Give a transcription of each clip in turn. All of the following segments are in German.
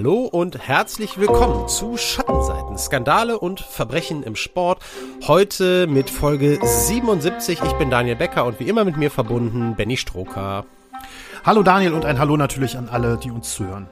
Hallo und herzlich willkommen zu Schattenseiten, Skandale und Verbrechen im Sport. Heute mit Folge 77. Ich bin Daniel Becker und wie immer mit mir verbunden Benny Stroker. Hallo Daniel und ein Hallo natürlich an alle, die uns zuhören.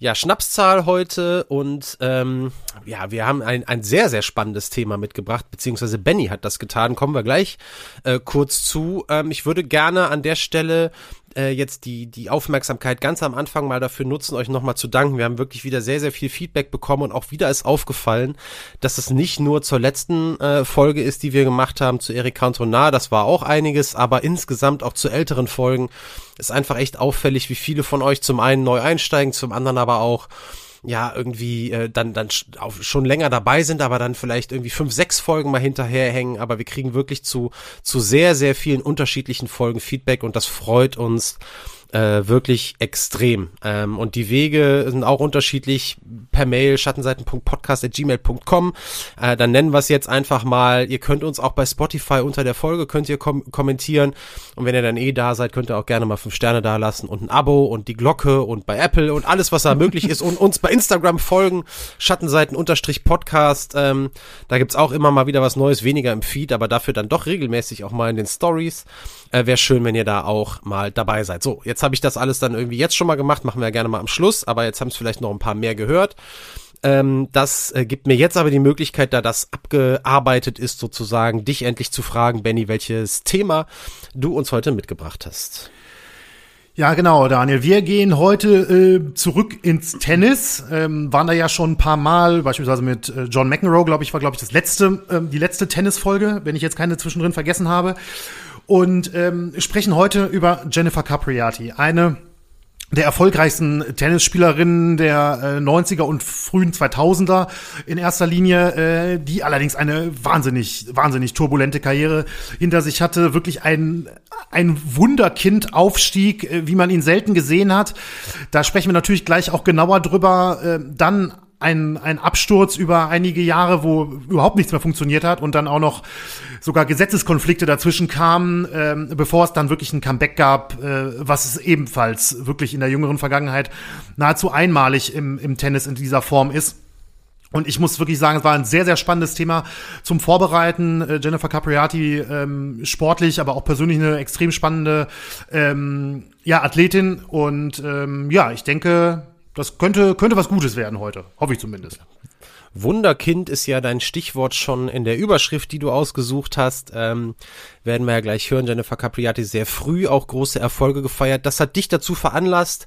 Ja, Schnapszahl heute und ähm, ja, wir haben ein, ein sehr, sehr spannendes Thema mitgebracht, beziehungsweise Benny hat das getan, kommen wir gleich äh, kurz zu. Ähm, ich würde gerne an der Stelle äh, jetzt die, die Aufmerksamkeit ganz am Anfang mal dafür nutzen, euch nochmal zu danken. Wir haben wirklich wieder sehr, sehr viel Feedback bekommen und auch wieder ist aufgefallen, dass es nicht nur zur letzten äh, Folge ist, die wir gemacht haben, zu Eric Cantona, das war auch einiges, aber insgesamt auch zu älteren Folgen ist einfach echt auffällig, wie viele von euch zum einen neu einsteigen, zum anderen aber auch ja irgendwie äh, dann dann auch schon länger dabei sind, aber dann vielleicht irgendwie fünf, sechs Folgen mal hinterherhängen. Aber wir kriegen wirklich zu zu sehr sehr vielen unterschiedlichen Folgen Feedback und das freut uns äh, wirklich extrem. Ähm, und die Wege sind auch unterschiedlich per Mail schattenseiten.podcast.gmail.com. Äh, dann nennen wir es jetzt einfach mal. Ihr könnt uns auch bei Spotify unter der Folge könnt ihr kom kommentieren. Und wenn ihr dann eh da seid, könnt ihr auch gerne mal fünf Sterne da lassen und ein Abo und die Glocke und bei Apple und alles, was da möglich ist. Und uns bei Instagram folgen, Schattenseiten-Podcast. Ähm, da gibt's auch immer mal wieder was Neues, weniger im Feed, aber dafür dann doch regelmäßig auch mal in den Stories. Äh, Wäre schön, wenn ihr da auch mal dabei seid. So, jetzt habe ich das alles dann irgendwie jetzt schon mal gemacht, machen wir ja gerne mal am Schluss, aber jetzt haben es vielleicht noch ein paar mehr gehört. Ähm, das äh, gibt mir jetzt aber die Möglichkeit, da das abgearbeitet ist, sozusagen, dich endlich zu fragen, Benny, welches Thema du uns heute mitgebracht hast. Ja, genau, Daniel. Wir gehen heute äh, zurück ins Tennis. Ähm, waren da ja schon ein paar Mal, beispielsweise mit äh, John McEnroe, glaube ich, war, glaube ich, das letzte, äh, die letzte Tennisfolge, wenn ich jetzt keine zwischendrin vergessen habe und ähm, sprechen heute über Jennifer Capriati, eine der erfolgreichsten Tennisspielerinnen der äh, 90er und frühen 2000er in erster Linie, äh, die allerdings eine wahnsinnig, wahnsinnig turbulente Karriere hinter sich hatte, wirklich ein, ein Wunderkind-Aufstieg, äh, wie man ihn selten gesehen hat. Da sprechen wir natürlich gleich auch genauer drüber. Äh, dann ein, ein Absturz über einige Jahre, wo überhaupt nichts mehr funktioniert hat und dann auch noch sogar Gesetzeskonflikte dazwischen kamen, ähm, bevor es dann wirklich ein Comeback gab, äh, was es ebenfalls wirklich in der jüngeren Vergangenheit nahezu einmalig im, im Tennis in dieser Form ist. Und ich muss wirklich sagen, es war ein sehr, sehr spannendes Thema zum Vorbereiten. Äh, Jennifer Capriati, ähm, sportlich, aber auch persönlich eine extrem spannende ähm, ja, Athletin. Und ähm, ja, ich denke, das könnte, könnte was Gutes werden heute. Hoffe ich zumindest. Wunderkind ist ja dein Stichwort schon in der Überschrift, die du ausgesucht hast. Ähm, werden wir ja gleich hören. Jennifer Capriati sehr früh auch große Erfolge gefeiert. Das hat dich dazu veranlasst,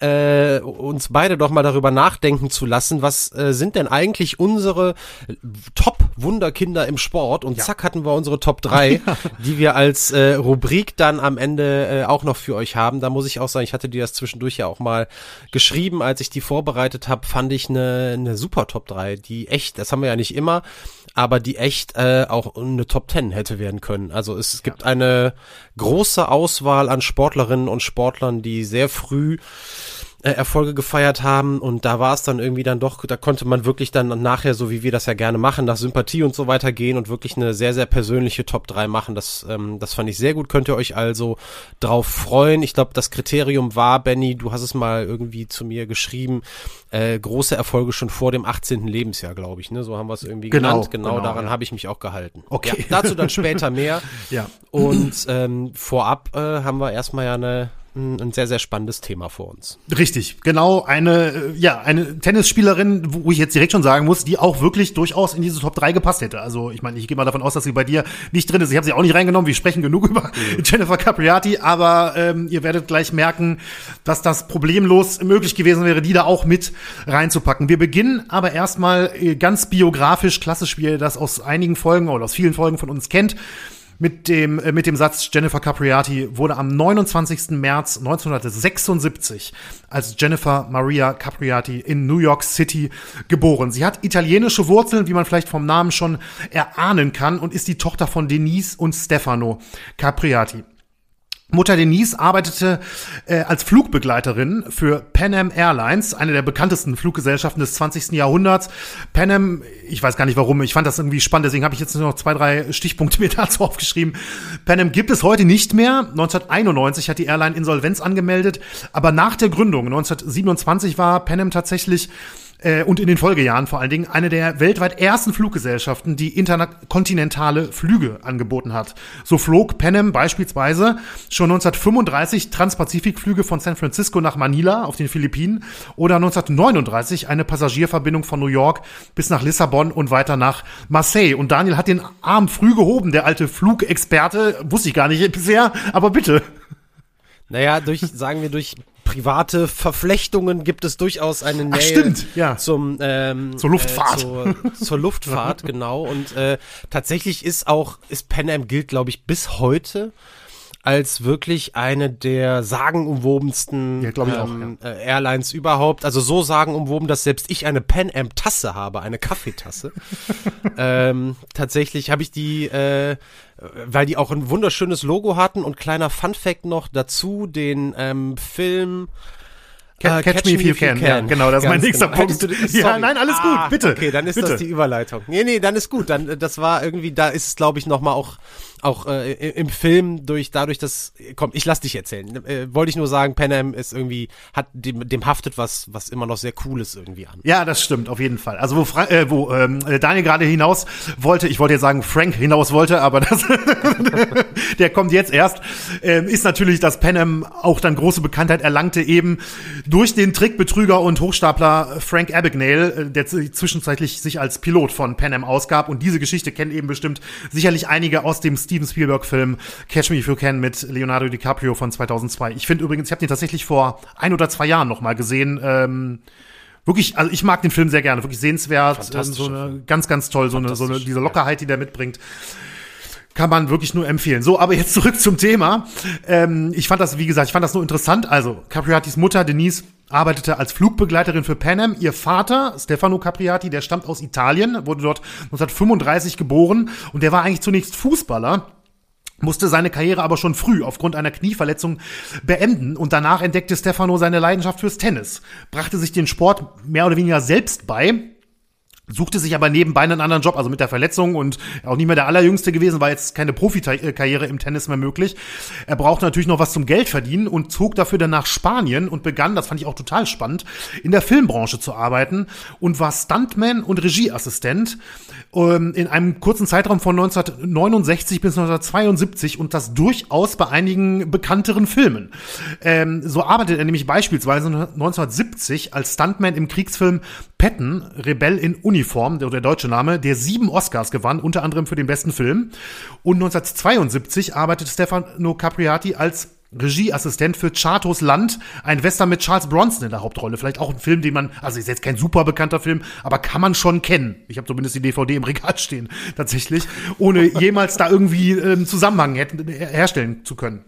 äh, uns beide doch mal darüber nachdenken zu lassen, was äh, sind denn eigentlich unsere Top-Wunderkinder im Sport? Und ja. zack hatten wir unsere Top 3, die wir als äh, Rubrik dann am Ende äh, auch noch für euch haben. Da muss ich auch sagen, ich hatte dir das zwischendurch ja auch mal geschrieben, als ich die vorbereitet habe, fand ich eine, eine super Top 3, die echt, das haben wir ja nicht immer, aber die echt äh, auch eine Top 10 hätte werden können. Also es, es gibt ja. eine große Auswahl an Sportlerinnen und Sportlern, die sehr früh äh, Erfolge gefeiert haben und da war es dann irgendwie dann doch, da konnte man wirklich dann nachher, so wie wir das ja gerne machen, nach Sympathie und so weiter gehen und wirklich eine sehr, sehr persönliche Top 3 machen. Das, ähm, das fand ich sehr gut. Könnt ihr euch also drauf freuen. Ich glaube, das Kriterium war, Benny, du hast es mal irgendwie zu mir geschrieben, äh, große Erfolge schon vor dem 18. Lebensjahr, glaube ich. Ne? So haben wir es irgendwie genau, genannt. Genau, genau daran ja. habe ich mich auch gehalten. Okay. Ja, dazu dann später mehr. ja. Und ähm, vorab äh, haben wir erstmal ja eine ein sehr, sehr spannendes Thema vor uns. Richtig, genau. Eine, äh, ja, eine Tennisspielerin, wo ich jetzt direkt schon sagen muss, die auch wirklich durchaus in diese Top 3 gepasst hätte. Also ich meine, ich gehe mal davon aus, dass sie bei dir nicht drin ist. Ich habe sie auch nicht reingenommen. Wir sprechen genug über mhm. Jennifer Capriati, aber ähm, ihr werdet gleich merken, dass das problemlos möglich gewesen wäre, die da auch mit reinzupacken. Wir beginnen aber erstmal äh, ganz biografisch, klassisch, wie ihr das aus einigen Folgen oder aus vielen Folgen von uns kennt mit dem, äh, mit dem Satz, Jennifer Capriati wurde am 29. März 1976 als Jennifer Maria Capriati in New York City geboren. Sie hat italienische Wurzeln, wie man vielleicht vom Namen schon erahnen kann, und ist die Tochter von Denise und Stefano Capriati. Mutter Denise arbeitete äh, als Flugbegleiterin für Pan Am Airlines, eine der bekanntesten Fluggesellschaften des 20. Jahrhunderts. Pan Am, ich weiß gar nicht warum, ich fand das irgendwie spannend, deswegen habe ich jetzt nur noch zwei, drei Stichpunkte mir dazu aufgeschrieben. Pan Am gibt es heute nicht mehr. 1991 hat die Airline Insolvenz angemeldet, aber nach der Gründung 1927 war Pan Am tatsächlich äh, und in den Folgejahren vor allen Dingen eine der weltweit ersten Fluggesellschaften, die interkontinentale Flüge angeboten hat. So flog Pan beispielsweise schon 1935 Transpazifikflüge von San Francisco nach Manila auf den Philippinen oder 1939 eine Passagierverbindung von New York bis nach Lissabon und weiter nach Marseille. Und Daniel hat den Arm früh gehoben, der alte Flugexperte, wusste ich gar nicht bisher, aber bitte. Naja, durch, sagen wir, durch private Verflechtungen gibt es durchaus eine Nähe Ach, stimmt, ja. zum ähm, zur Luftfahrt. Äh, zur, zur Luftfahrt, genau. Und äh, tatsächlich ist auch ist Pan Am gilt, glaube ich, bis heute als wirklich eine der sagenumwobensten Ja, glaub ich ähm, äh, Airlines überhaupt. Also so sagenumwoben, dass selbst ich eine Pan Am Tasse habe, eine Kaffeetasse. ähm, tatsächlich habe ich die, äh, weil die auch ein wunderschönes Logo hatten und kleiner Fun Fact noch dazu, den ähm, Film äh, Catch, me if you can. Ja, genau, das ist mein Ganz nächster genau. Punkt. Du- ja, nein, alles Ah, gut, bitte. Okay, dann ist bitte. das die Überleitung. Nee, nee, dann ist gut. Dann das war irgendwie, da ist es, glaube ich, noch mal auch auch äh, im Film durch dadurch, dass komm, ich lass dich erzählen. Äh, Wollte ich nur sagen, Pan Am ist irgendwie hat dem, dem haftet was was immer noch sehr cooles irgendwie an. Ja, das stimmt, auf jeden Fall. Also wo, Fra äh, wo ähm, Daniel gerade hinaus wollte, ich wollte jetzt sagen, Frank hinaus wollte, aber das, der kommt jetzt erst, ähm, ist natürlich, dass Pan Am auch dann große Bekanntheit erlangte, eben durch den Trickbetrüger und Hochstapler Frank Abagnale, äh, der zwischenzeitlich sich als Pilot von Pan Am ausgab. Und diese Geschichte kennen eben bestimmt sicherlich einige aus dem Steven Spielberg-Film Catch Me If You Can mit Leonardo DiCaprio von 2002. Ich finde übrigens, ich habe den tatsächlich vor ein oder zwei Jahren noch mal gesehen. Ähm, Wirklich, also ich mag den Film sehr gerne, wirklich sehenswert, ähm, so eine, ganz, ganz toll, so eine, so eine, diese Lockerheit, die der mitbringt. Kann man wirklich nur empfehlen. So, aber jetzt zurück zum Thema. Ähm, ich fand das, wie gesagt, ich fand das nur interessant. Also, Capriatis Mutter, Denise, arbeitete als Flugbegleiterin für Pan Am. Ihr Vater, Stefano Capriati, der stammt aus Italien, wurde dort 1935 geboren und der war eigentlich zunächst Fußballer musste seine Karriere aber schon früh aufgrund einer Knieverletzung beenden und danach entdeckte Stefano seine Leidenschaft fürs Tennis, brachte sich den Sport mehr oder weniger selbst bei, suchte sich aber nebenbei einen anderen Job, also mit der Verletzung und auch nicht mehr der allerjüngste gewesen, war jetzt keine Profikarriere im Tennis mehr möglich. Er brauchte natürlich noch was zum Geld verdienen und zog dafür dann nach Spanien und begann, das fand ich auch total spannend, in der Filmbranche zu arbeiten und war Stuntman und Regieassistent ähm, in einem kurzen Zeitraum von 1969 bis 1972 und das durchaus bei einigen bekannteren Filmen. Ähm, so arbeitet er nämlich beispielsweise 1970 als Stuntman im Kriegsfilm Patton, Rebell in Uniform, der, der deutsche Name, der sieben Oscars gewann, unter anderem für den besten Film. Und 1972 arbeitet Stefano Capriati als Regieassistent für Chatos Land, ein Western mit Charles Bronson in der Hauptrolle. Vielleicht auch ein Film, den man, also ist jetzt kein super bekannter Film, aber kann man schon kennen. Ich habe zumindest die DVD im Regal stehen, tatsächlich, ohne jemals da irgendwie ähm, Zusammenhang hätten, herstellen zu können.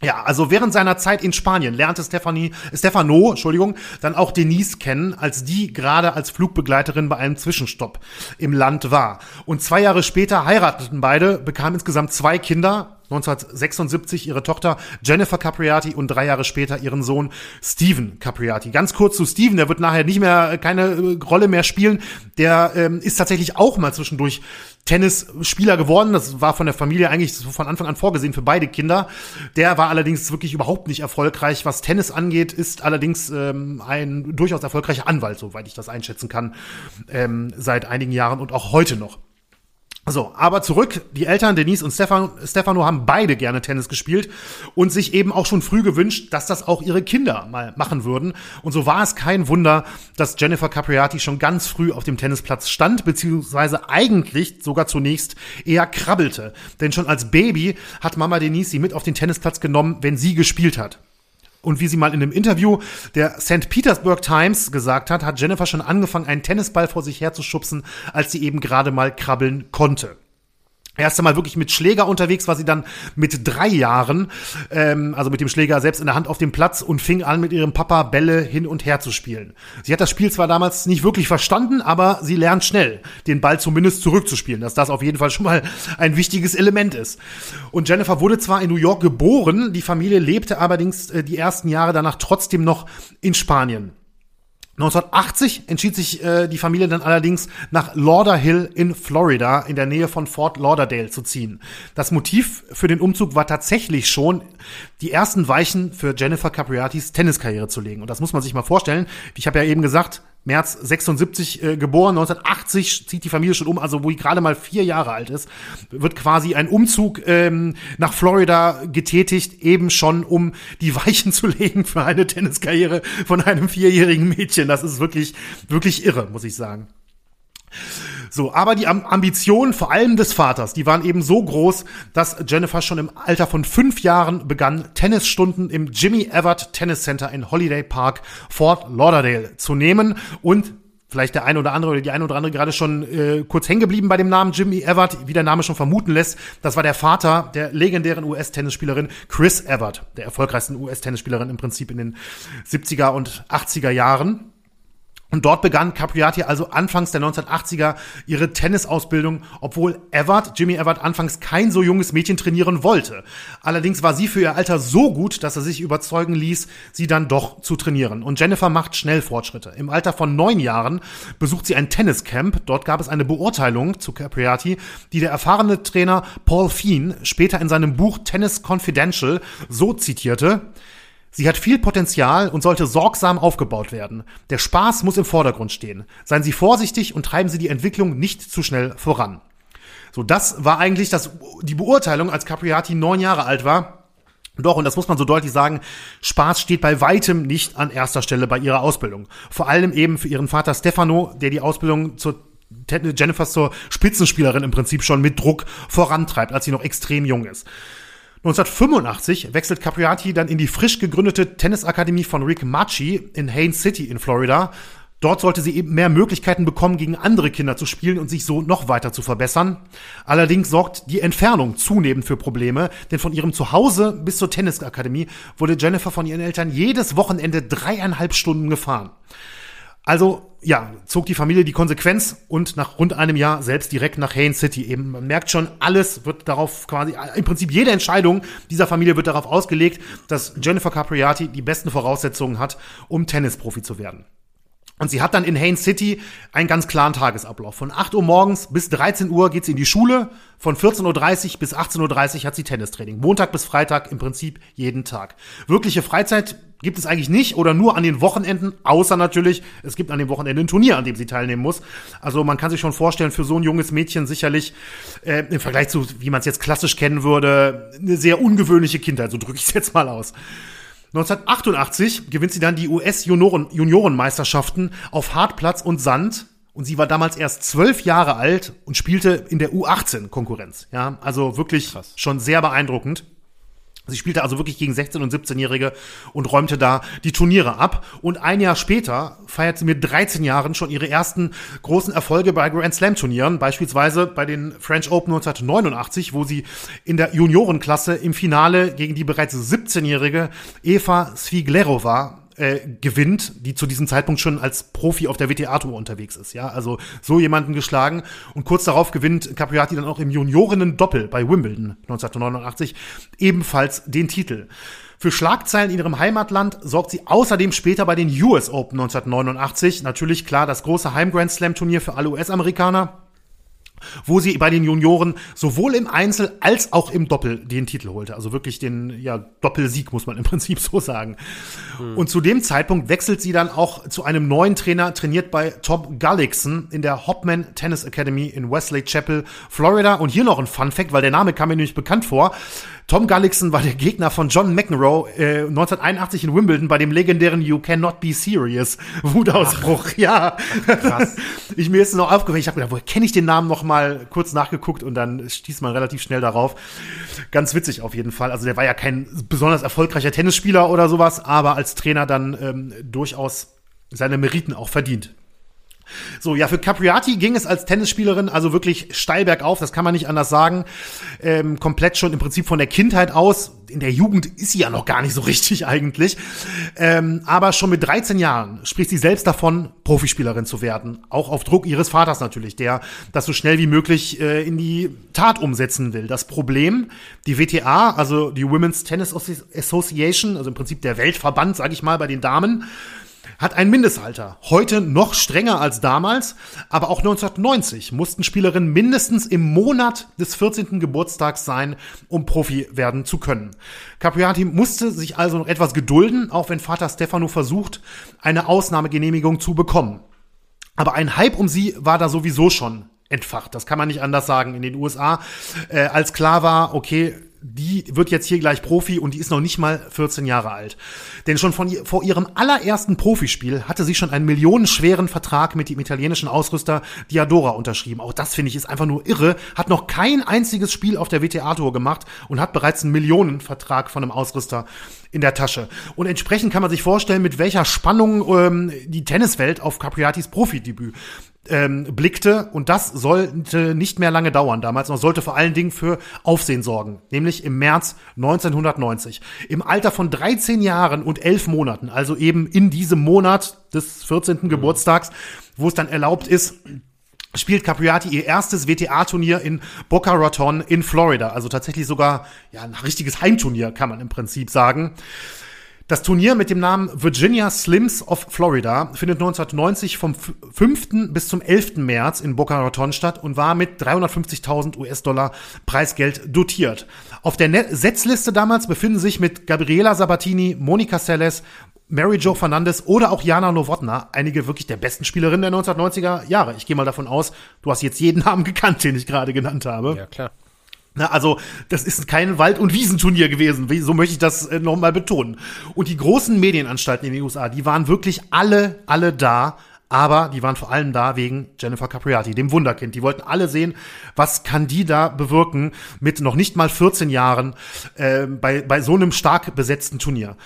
Ja, also während seiner Zeit in Spanien lernte Stefanie, Stefano, Entschuldigung, dann auch Denise kennen, als die gerade als Flugbegleiterin bei einem Zwischenstopp im Land war. Und zwei Jahre später heirateten beide, bekamen insgesamt zwei Kinder, 1976 ihre Tochter Jennifer Capriati und drei Jahre später ihren Sohn Steven Capriati. Ganz kurz zu Steven, der wird nachher nicht mehr äh, keine äh, Rolle mehr spielen. Der ähm, ist tatsächlich auch mal zwischendurch Tennisspieler geworden. Das war von der Familie eigentlich von Anfang an vorgesehen für beide Kinder. Der war allerdings wirklich überhaupt nicht erfolgreich, was Tennis angeht, ist allerdings ähm, ein durchaus erfolgreicher Anwalt, soweit ich das einschätzen kann, ähm, seit einigen Jahren und auch heute noch. So, aber zurück. Die Eltern, Denise und Stefan, Stefano, haben beide gerne Tennis gespielt und sich eben auch schon früh gewünscht, dass das auch ihre Kinder mal machen würden. Und so war es kein Wunder, dass Jennifer Capriati schon ganz früh auf dem Tennisplatz stand, beziehungsweise eigentlich sogar zunächst eher krabbelte. Denn schon als Baby hat Mama Denise sie mit auf den Tennisplatz genommen, wenn sie gespielt hat. Und wie sie mal in einem Interview der St. Petersburg Times gesagt hat, hat Jennifer schon angefangen, einen Tennisball vor sich herzuschubsen, als sie eben gerade mal krabbeln konnte. Erste Mal wirklich mit Schläger unterwegs war sie dann mit drei Jahren, ähm, also mit dem Schläger selbst in der Hand auf dem Platz und fing an, mit ihrem Papa Bälle hin und her zu spielen. Sie hat das Spiel zwar damals nicht wirklich verstanden, aber sie lernt schnell, den Ball zumindest zurückzuspielen, dass das auf jeden Fall schon mal ein wichtiges Element ist. Und Jennifer wurde zwar in New York geboren, die Familie lebte allerdings äh, die ersten Jahre danach trotzdem noch in Spanien. 1980 entschied sich äh, die Familie dann allerdings nach Lauderhill in Florida in der Nähe von Fort Lauderdale zu ziehen. Das Motiv für den Umzug war tatsächlich schon, die ersten Weichen für Jennifer Capriatis Tenniskarriere zu legen. Und das muss man sich mal vorstellen. Ich habe ja eben gesagt, März 76 äh, geboren, 1980 zieht die Familie schon um, also wo sie gerade mal vier Jahre alt ist, wird quasi ein Umzug ähm, nach Florida getätigt, eben schon um die Weichen zu legen für eine Tenniskarriere von einem vierjährigen Mädchen. Das ist wirklich, wirklich irre, muss ich sagen. So, aber die Ambitionen vor allem des Vaters, die waren eben so groß, dass Jennifer schon im Alter von fünf Jahren begann, Tennisstunden im Jimmy Everett Tennis Center in Holiday Park, Fort Lauderdale zu nehmen und vielleicht der eine oder andere oder die eine oder andere gerade schon äh, kurz hängen geblieben bei dem Namen Jimmy Everett, wie der Name schon vermuten lässt. Das war der Vater der legendären US-Tennisspielerin Chris Everett, der erfolgreichsten US-Tennisspielerin im Prinzip in den 70er und 80er Jahren. Und dort begann Capriati also anfangs der 1980er ihre Tennisausbildung, obwohl Everett, Jimmy Everett, anfangs kein so junges Mädchen trainieren wollte. Allerdings war sie für ihr Alter so gut, dass er sich überzeugen ließ, sie dann doch zu trainieren. Und Jennifer macht schnell Fortschritte. Im Alter von neun Jahren besucht sie ein Tenniscamp. Dort gab es eine Beurteilung zu Capriati, die der erfahrene Trainer Paul Fien später in seinem Buch Tennis Confidential so zitierte. Sie hat viel Potenzial und sollte sorgsam aufgebaut werden. Der Spaß muss im Vordergrund stehen. Seien Sie vorsichtig und treiben Sie die Entwicklung nicht zu schnell voran. So, das war eigentlich das, die Beurteilung, als Capriati neun Jahre alt war. Doch, und das muss man so deutlich sagen, Spaß steht bei weitem nicht an erster Stelle bei ihrer Ausbildung. Vor allem eben für ihren Vater Stefano, der die Ausbildung zur Jennifer zur Spitzenspielerin im Prinzip schon mit Druck vorantreibt, als sie noch extrem jung ist. 1985 wechselt Capriati dann in die frisch gegründete Tennisakademie von Rick Machi in Haines City in Florida. Dort sollte sie eben mehr Möglichkeiten bekommen, gegen andere Kinder zu spielen und sich so noch weiter zu verbessern. Allerdings sorgt die Entfernung zunehmend für Probleme, denn von ihrem Zuhause bis zur Tennisakademie wurde Jennifer von ihren Eltern jedes Wochenende dreieinhalb Stunden gefahren. Also ja, zog die Familie die Konsequenz und nach rund einem Jahr selbst direkt nach Haines City. Eben, man merkt schon, alles wird darauf quasi, im Prinzip jede Entscheidung dieser Familie wird darauf ausgelegt, dass Jennifer Capriati die besten Voraussetzungen hat, um Tennisprofi zu werden. Und sie hat dann in Haines City einen ganz klaren Tagesablauf. Von 8 Uhr morgens bis 13 Uhr geht sie in die Schule. Von 14.30 Uhr bis 18.30 Uhr hat sie Tennistraining. Montag bis Freitag im Prinzip jeden Tag. Wirkliche Freizeit gibt es eigentlich nicht oder nur an den Wochenenden, außer natürlich, es gibt an dem Wochenende ein Turnier, an dem sie teilnehmen muss. Also man kann sich schon vorstellen, für so ein junges Mädchen sicherlich äh, im Vergleich zu, wie man es jetzt klassisch kennen würde, eine sehr ungewöhnliche Kindheit, so drücke ich es jetzt mal aus. 1988 gewinnt sie dann die US-Juniorenmeisterschaften auf Hartplatz und Sand. Und sie war damals erst zwölf Jahre alt und spielte in der U18-Konkurrenz. Ja, also wirklich Krass. schon sehr beeindruckend. Sie spielte also wirklich gegen 16- und 17-Jährige und räumte da die Turniere ab. Und ein Jahr später feiert sie mit 13 Jahren schon ihre ersten großen Erfolge bei Grand Slam Turnieren, beispielsweise bei den French Open 1989, wo sie in der Juniorenklasse im Finale gegen die bereits 17-jährige Eva Sviglerova äh, gewinnt, die zu diesem Zeitpunkt schon als Profi auf der WTA-Tour unterwegs ist. Ja, also so jemanden geschlagen. Und kurz darauf gewinnt Capriati dann auch im Juniorinnen-Doppel bei Wimbledon 1989 ebenfalls den Titel. Für Schlagzeilen in ihrem Heimatland sorgt sie außerdem später bei den US Open 1989. Natürlich klar das große Heim-Grand Slam-Turnier für alle US-Amerikaner wo sie bei den Junioren sowohl im Einzel als auch im Doppel den Titel holte. Also wirklich den ja, Doppelsieg, muss man im Prinzip so sagen. Hm. Und zu dem Zeitpunkt wechselt sie dann auch zu einem neuen Trainer, trainiert bei Tom Gullickson in der Hopman Tennis Academy in Wesley Chapel, Florida. Und hier noch ein Fun Fact, weil der Name kam mir nämlich bekannt vor. Tom Gullickson war der Gegner von John McEnroe äh, 1981 in Wimbledon bei dem legendären You Cannot Be Serious Wutausbruch. Ach, ja, krass. ich mir ist noch aufgefallen. Ich habe gedacht, woher kenne ich den Namen noch mal? Kurz nachgeguckt und dann stieß man relativ schnell darauf. Ganz witzig auf jeden Fall. Also der war ja kein besonders erfolgreicher Tennisspieler oder sowas, aber als Trainer dann ähm, durchaus seine Meriten auch verdient. So, ja, für Capriati ging es als Tennisspielerin also wirklich steil bergauf, das kann man nicht anders sagen. Ähm, komplett schon im Prinzip von der Kindheit aus. In der Jugend ist sie ja noch gar nicht so richtig eigentlich. Ähm, aber schon mit 13 Jahren spricht sie selbst davon, Profispielerin zu werden. Auch auf Druck ihres Vaters natürlich, der das so schnell wie möglich äh, in die Tat umsetzen will. Das Problem, die WTA, also die Women's Tennis Association, also im Prinzip der Weltverband, sage ich mal, bei den Damen, hat ein Mindestalter. Heute noch strenger als damals, aber auch 1990 mussten Spielerinnen mindestens im Monat des 14. Geburtstags sein, um Profi werden zu können. Capriati musste sich also noch etwas gedulden, auch wenn Vater Stefano versucht, eine Ausnahmegenehmigung zu bekommen. Aber ein Hype um sie war da sowieso schon entfacht. Das kann man nicht anders sagen in den USA. Äh, als klar war, okay, die wird jetzt hier gleich Profi und die ist noch nicht mal 14 Jahre alt. Denn schon von, vor ihrem allerersten Profispiel hatte sie schon einen millionenschweren Vertrag mit dem italienischen Ausrüster Diadora unterschrieben. Auch das finde ich ist einfach nur irre. Hat noch kein einziges Spiel auf der WTA-Tour gemacht und hat bereits einen Millionenvertrag von einem Ausrüster in der Tasche. Und entsprechend kann man sich vorstellen, mit welcher Spannung ähm, die Tenniswelt auf Capriatis Profidebüt ähm, blickte. Und das sollte nicht mehr lange dauern damals, sondern sollte vor allen Dingen für Aufsehen sorgen. Nämlich im März 1990. Im Alter von 13 Jahren und 11 Monaten, also eben in diesem Monat des 14. Mhm. Geburtstags, wo es dann erlaubt ist, spielt Capriati ihr erstes WTA-Turnier in Boca Raton in Florida. Also tatsächlich sogar ja, ein richtiges Heimturnier, kann man im Prinzip sagen. Das Turnier mit dem Namen Virginia Slims of Florida findet 1990 vom 5. bis zum 11. März in Boca Raton statt und war mit 350.000 US-Dollar Preisgeld dotiert. Auf der Net Setzliste damals befinden sich mit Gabriela Sabatini, Monica Seles, Mary Jo Fernandez oder auch Jana Nowotna, einige wirklich der besten Spielerinnen der 1990er Jahre. Ich gehe mal davon aus, du hast jetzt jeden Namen gekannt, den ich gerade genannt habe. Ja, klar. Na, also, das ist kein Wald- und Wiesenturnier gewesen. So möchte ich das äh, nochmal betonen. Und die großen Medienanstalten in den USA, die waren wirklich alle, alle da. Aber die waren vor allem da wegen Jennifer Capriati, dem Wunderkind. Die wollten alle sehen, was kann die da bewirken mit noch nicht mal 14 Jahren äh, bei, bei so einem stark besetzten Turnier.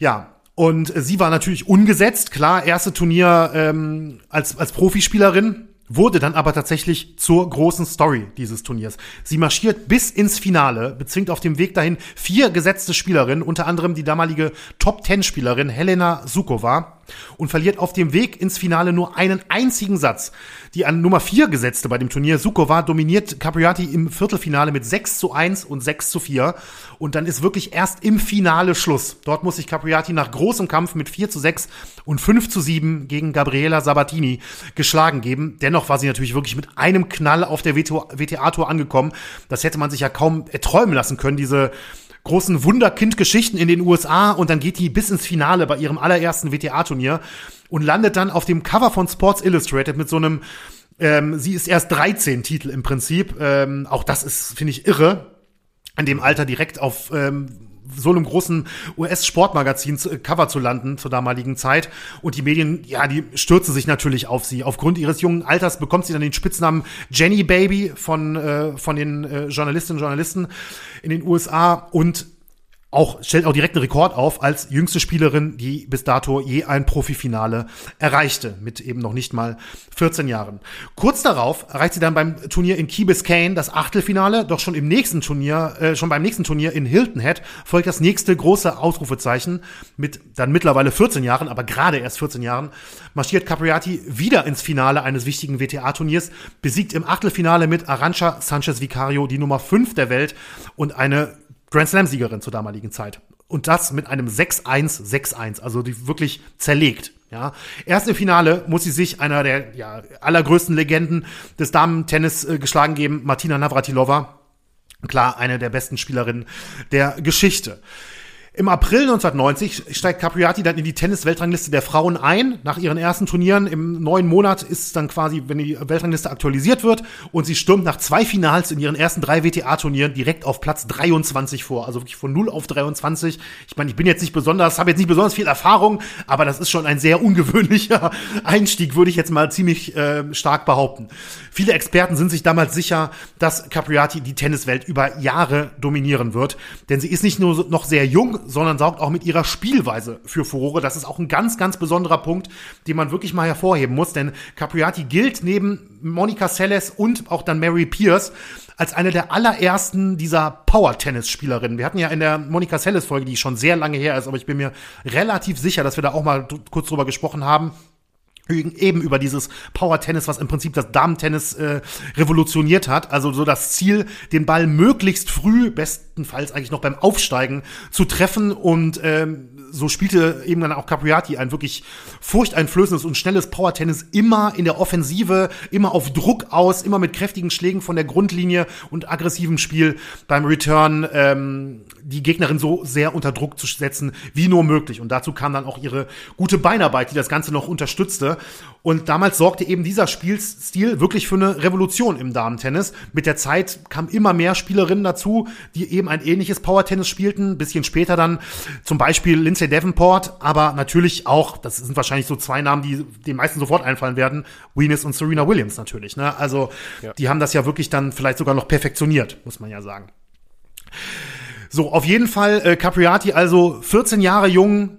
Ja, und sie war natürlich ungesetzt, klar, erste Turnier ähm, als, als Profispielerin, wurde dann aber tatsächlich zur großen Story dieses Turniers. Sie marschiert bis ins Finale, bezwingt auf dem Weg dahin vier gesetzte Spielerinnen, unter anderem die damalige Top-Ten-Spielerin Helena Sukova und verliert auf dem Weg ins Finale nur einen einzigen Satz. Die an Nummer 4 gesetzte bei dem Turnier, Sukova, dominiert Capriati im Viertelfinale mit 6 zu 1 und 6 zu 4. Und dann ist wirklich erst im Finale Schluss. Dort muss sich Capriati nach großem Kampf mit 4 zu 6 und 5 zu 7 gegen Gabriela Sabatini geschlagen geben. Dennoch war sie natürlich wirklich mit einem Knall auf der WTA-Tour angekommen. Das hätte man sich ja kaum erträumen lassen können, diese großen Wunderkind-Geschichten in den USA und dann geht die bis ins Finale bei ihrem allerersten WTA-Turnier und landet dann auf dem Cover von Sports Illustrated mit so einem, ähm, sie ist erst 13 Titel im Prinzip. Ähm, auch das ist, finde ich, irre. In dem Alter direkt auf ähm, so einem großen US-Sportmagazin Cover zu landen zur damaligen Zeit. Und die Medien, ja, die stürzen sich natürlich auf sie. Aufgrund ihres jungen Alters bekommt sie dann den Spitznamen Jenny Baby von, äh, von den äh, Journalistinnen und Journalisten in den USA und auch, stellt auch direkt einen Rekord auf als jüngste Spielerin, die bis dato je ein Profifinale erreichte, mit eben noch nicht mal 14 Jahren. Kurz darauf erreicht sie dann beim Turnier in Key Biscayne das Achtelfinale, doch schon im nächsten Turnier, äh, schon beim nächsten Turnier in Hilton Head folgt das nächste große Ausrufezeichen mit dann mittlerweile 14 Jahren, aber gerade erst 14 Jahren, marschiert Capriati wieder ins Finale eines wichtigen WTA-Turniers, besiegt im Achtelfinale mit Arancha Sanchez Vicario die Nummer 5 der Welt und eine Grand Slam-Siegerin zur damaligen Zeit. Und das mit einem 6-1, 6-1, also die wirklich zerlegt. Ja, erst im Finale muss sie sich einer der ja, allergrößten Legenden des Damen-Tennis äh, geschlagen geben, Martina Navratilova. Klar, eine der besten Spielerinnen der Geschichte. Im April 1990 steigt Capriati dann in die Tennis-Weltrangliste der Frauen ein. Nach ihren ersten Turnieren im neuen Monat ist es dann quasi, wenn die Weltrangliste aktualisiert wird und sie stürmt nach zwei Finals in ihren ersten drei WTA-Turnieren direkt auf Platz 23 vor. Also wirklich von 0 auf 23. Ich meine, ich bin jetzt nicht besonders, habe jetzt nicht besonders viel Erfahrung, aber das ist schon ein sehr ungewöhnlicher Einstieg, würde ich jetzt mal ziemlich äh, stark behaupten. Viele Experten sind sich damals sicher, dass Capriati die Tenniswelt über Jahre dominieren wird, denn sie ist nicht nur noch sehr jung, sondern sorgt auch mit ihrer Spielweise für Furore. Das ist auch ein ganz, ganz besonderer Punkt, den man wirklich mal hervorheben muss, denn Capriati gilt neben Monica Seles und auch dann Mary Pierce als eine der allerersten dieser Power-Tennis-Spielerinnen. Wir hatten ja in der Monica Seles-Folge, die schon sehr lange her ist, aber ich bin mir relativ sicher, dass wir da auch mal kurz drüber gesprochen haben, eben über dieses Power Tennis, was im Prinzip das Damen-Tennis äh, revolutioniert hat. Also so das Ziel, den Ball möglichst früh, bestenfalls eigentlich noch beim Aufsteigen, zu treffen und ähm, so spielte eben dann auch Capriati ein wirklich furchteinflößendes und schnelles Power-Tennis immer in der Offensive, immer auf Druck aus, immer mit kräftigen Schlägen von der Grundlinie und aggressivem Spiel beim Return ähm, die Gegnerin so sehr unter Druck zu setzen, wie nur möglich. Und dazu kam dann auch ihre gute Beinarbeit, die das Ganze noch unterstützte. Und damals sorgte eben dieser Spielstil wirklich für eine Revolution im Damentennis. Mit der Zeit kamen immer mehr Spielerinnen dazu, die eben ein ähnliches Power-Tennis spielten. Ein bisschen später dann zum Beispiel Lindsay Davenport, aber natürlich auch, das sind wahrscheinlich so zwei Namen, die den meisten sofort einfallen werden, Venus und Serena Williams natürlich. Ne? Also ja. die haben das ja wirklich dann vielleicht sogar noch perfektioniert, muss man ja sagen. So, auf jeden Fall äh, Capriati, also 14 Jahre jung,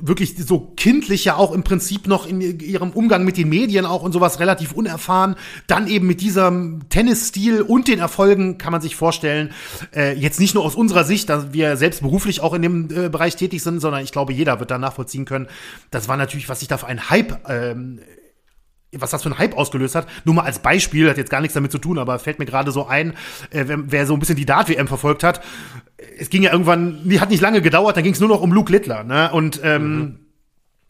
wirklich so kindlich ja auch im Prinzip noch in ihrem Umgang mit den Medien auch und sowas relativ unerfahren. Dann eben mit diesem Tennisstil und den Erfolgen kann man sich vorstellen, äh, jetzt nicht nur aus unserer Sicht, dass wir selbst beruflich auch in dem äh, Bereich tätig sind, sondern ich glaube, jeder wird da nachvollziehen können. Das war natürlich, was sich da für ein Hype ähm, was das für ein Hype ausgelöst hat. Nur mal als Beispiel, hat jetzt gar nichts damit zu tun, aber fällt mir gerade so ein, äh, wer, wer so ein bisschen die Dart-WM verfolgt hat. Es ging ja irgendwann, die hat nicht lange gedauert, dann ging es nur noch um Luke Littler, ne? Und ähm, mhm.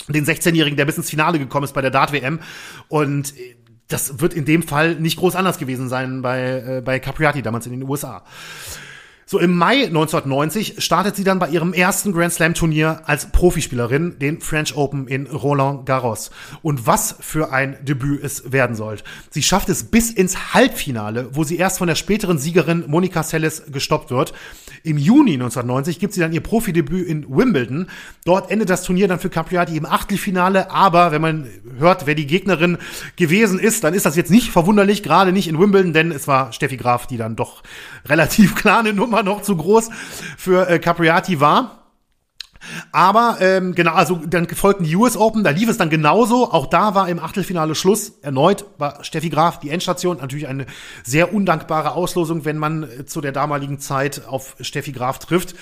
den 16-Jährigen, der bis ins Finale gekommen ist bei der Dart-WM. Und äh, das wird in dem Fall nicht groß anders gewesen sein bei, äh, bei Capriati damals in den USA. So im Mai 1990 startet sie dann bei ihrem ersten Grand Slam Turnier als Profispielerin, den French Open in Roland Garros. Und was für ein Debüt es werden soll. Sie schafft es bis ins Halbfinale, wo sie erst von der späteren Siegerin Monica Seles gestoppt wird. Im Juni 1990 gibt sie dann ihr Profidebüt in Wimbledon. Dort endet das Turnier dann für Capriati im Achtelfinale. Aber wenn man hört, wer die Gegnerin gewesen ist, dann ist das jetzt nicht verwunderlich, gerade nicht in Wimbledon, denn es war Steffi Graf, die dann doch relativ klar eine Nummer noch zu groß für äh, Capriati war. Aber ähm, genau, also dann folgten die US Open, da lief es dann genauso. Auch da war im Achtelfinale Schluss. Erneut war Steffi Graf die Endstation. Natürlich eine sehr undankbare Auslosung, wenn man äh, zu der damaligen Zeit auf Steffi Graf trifft.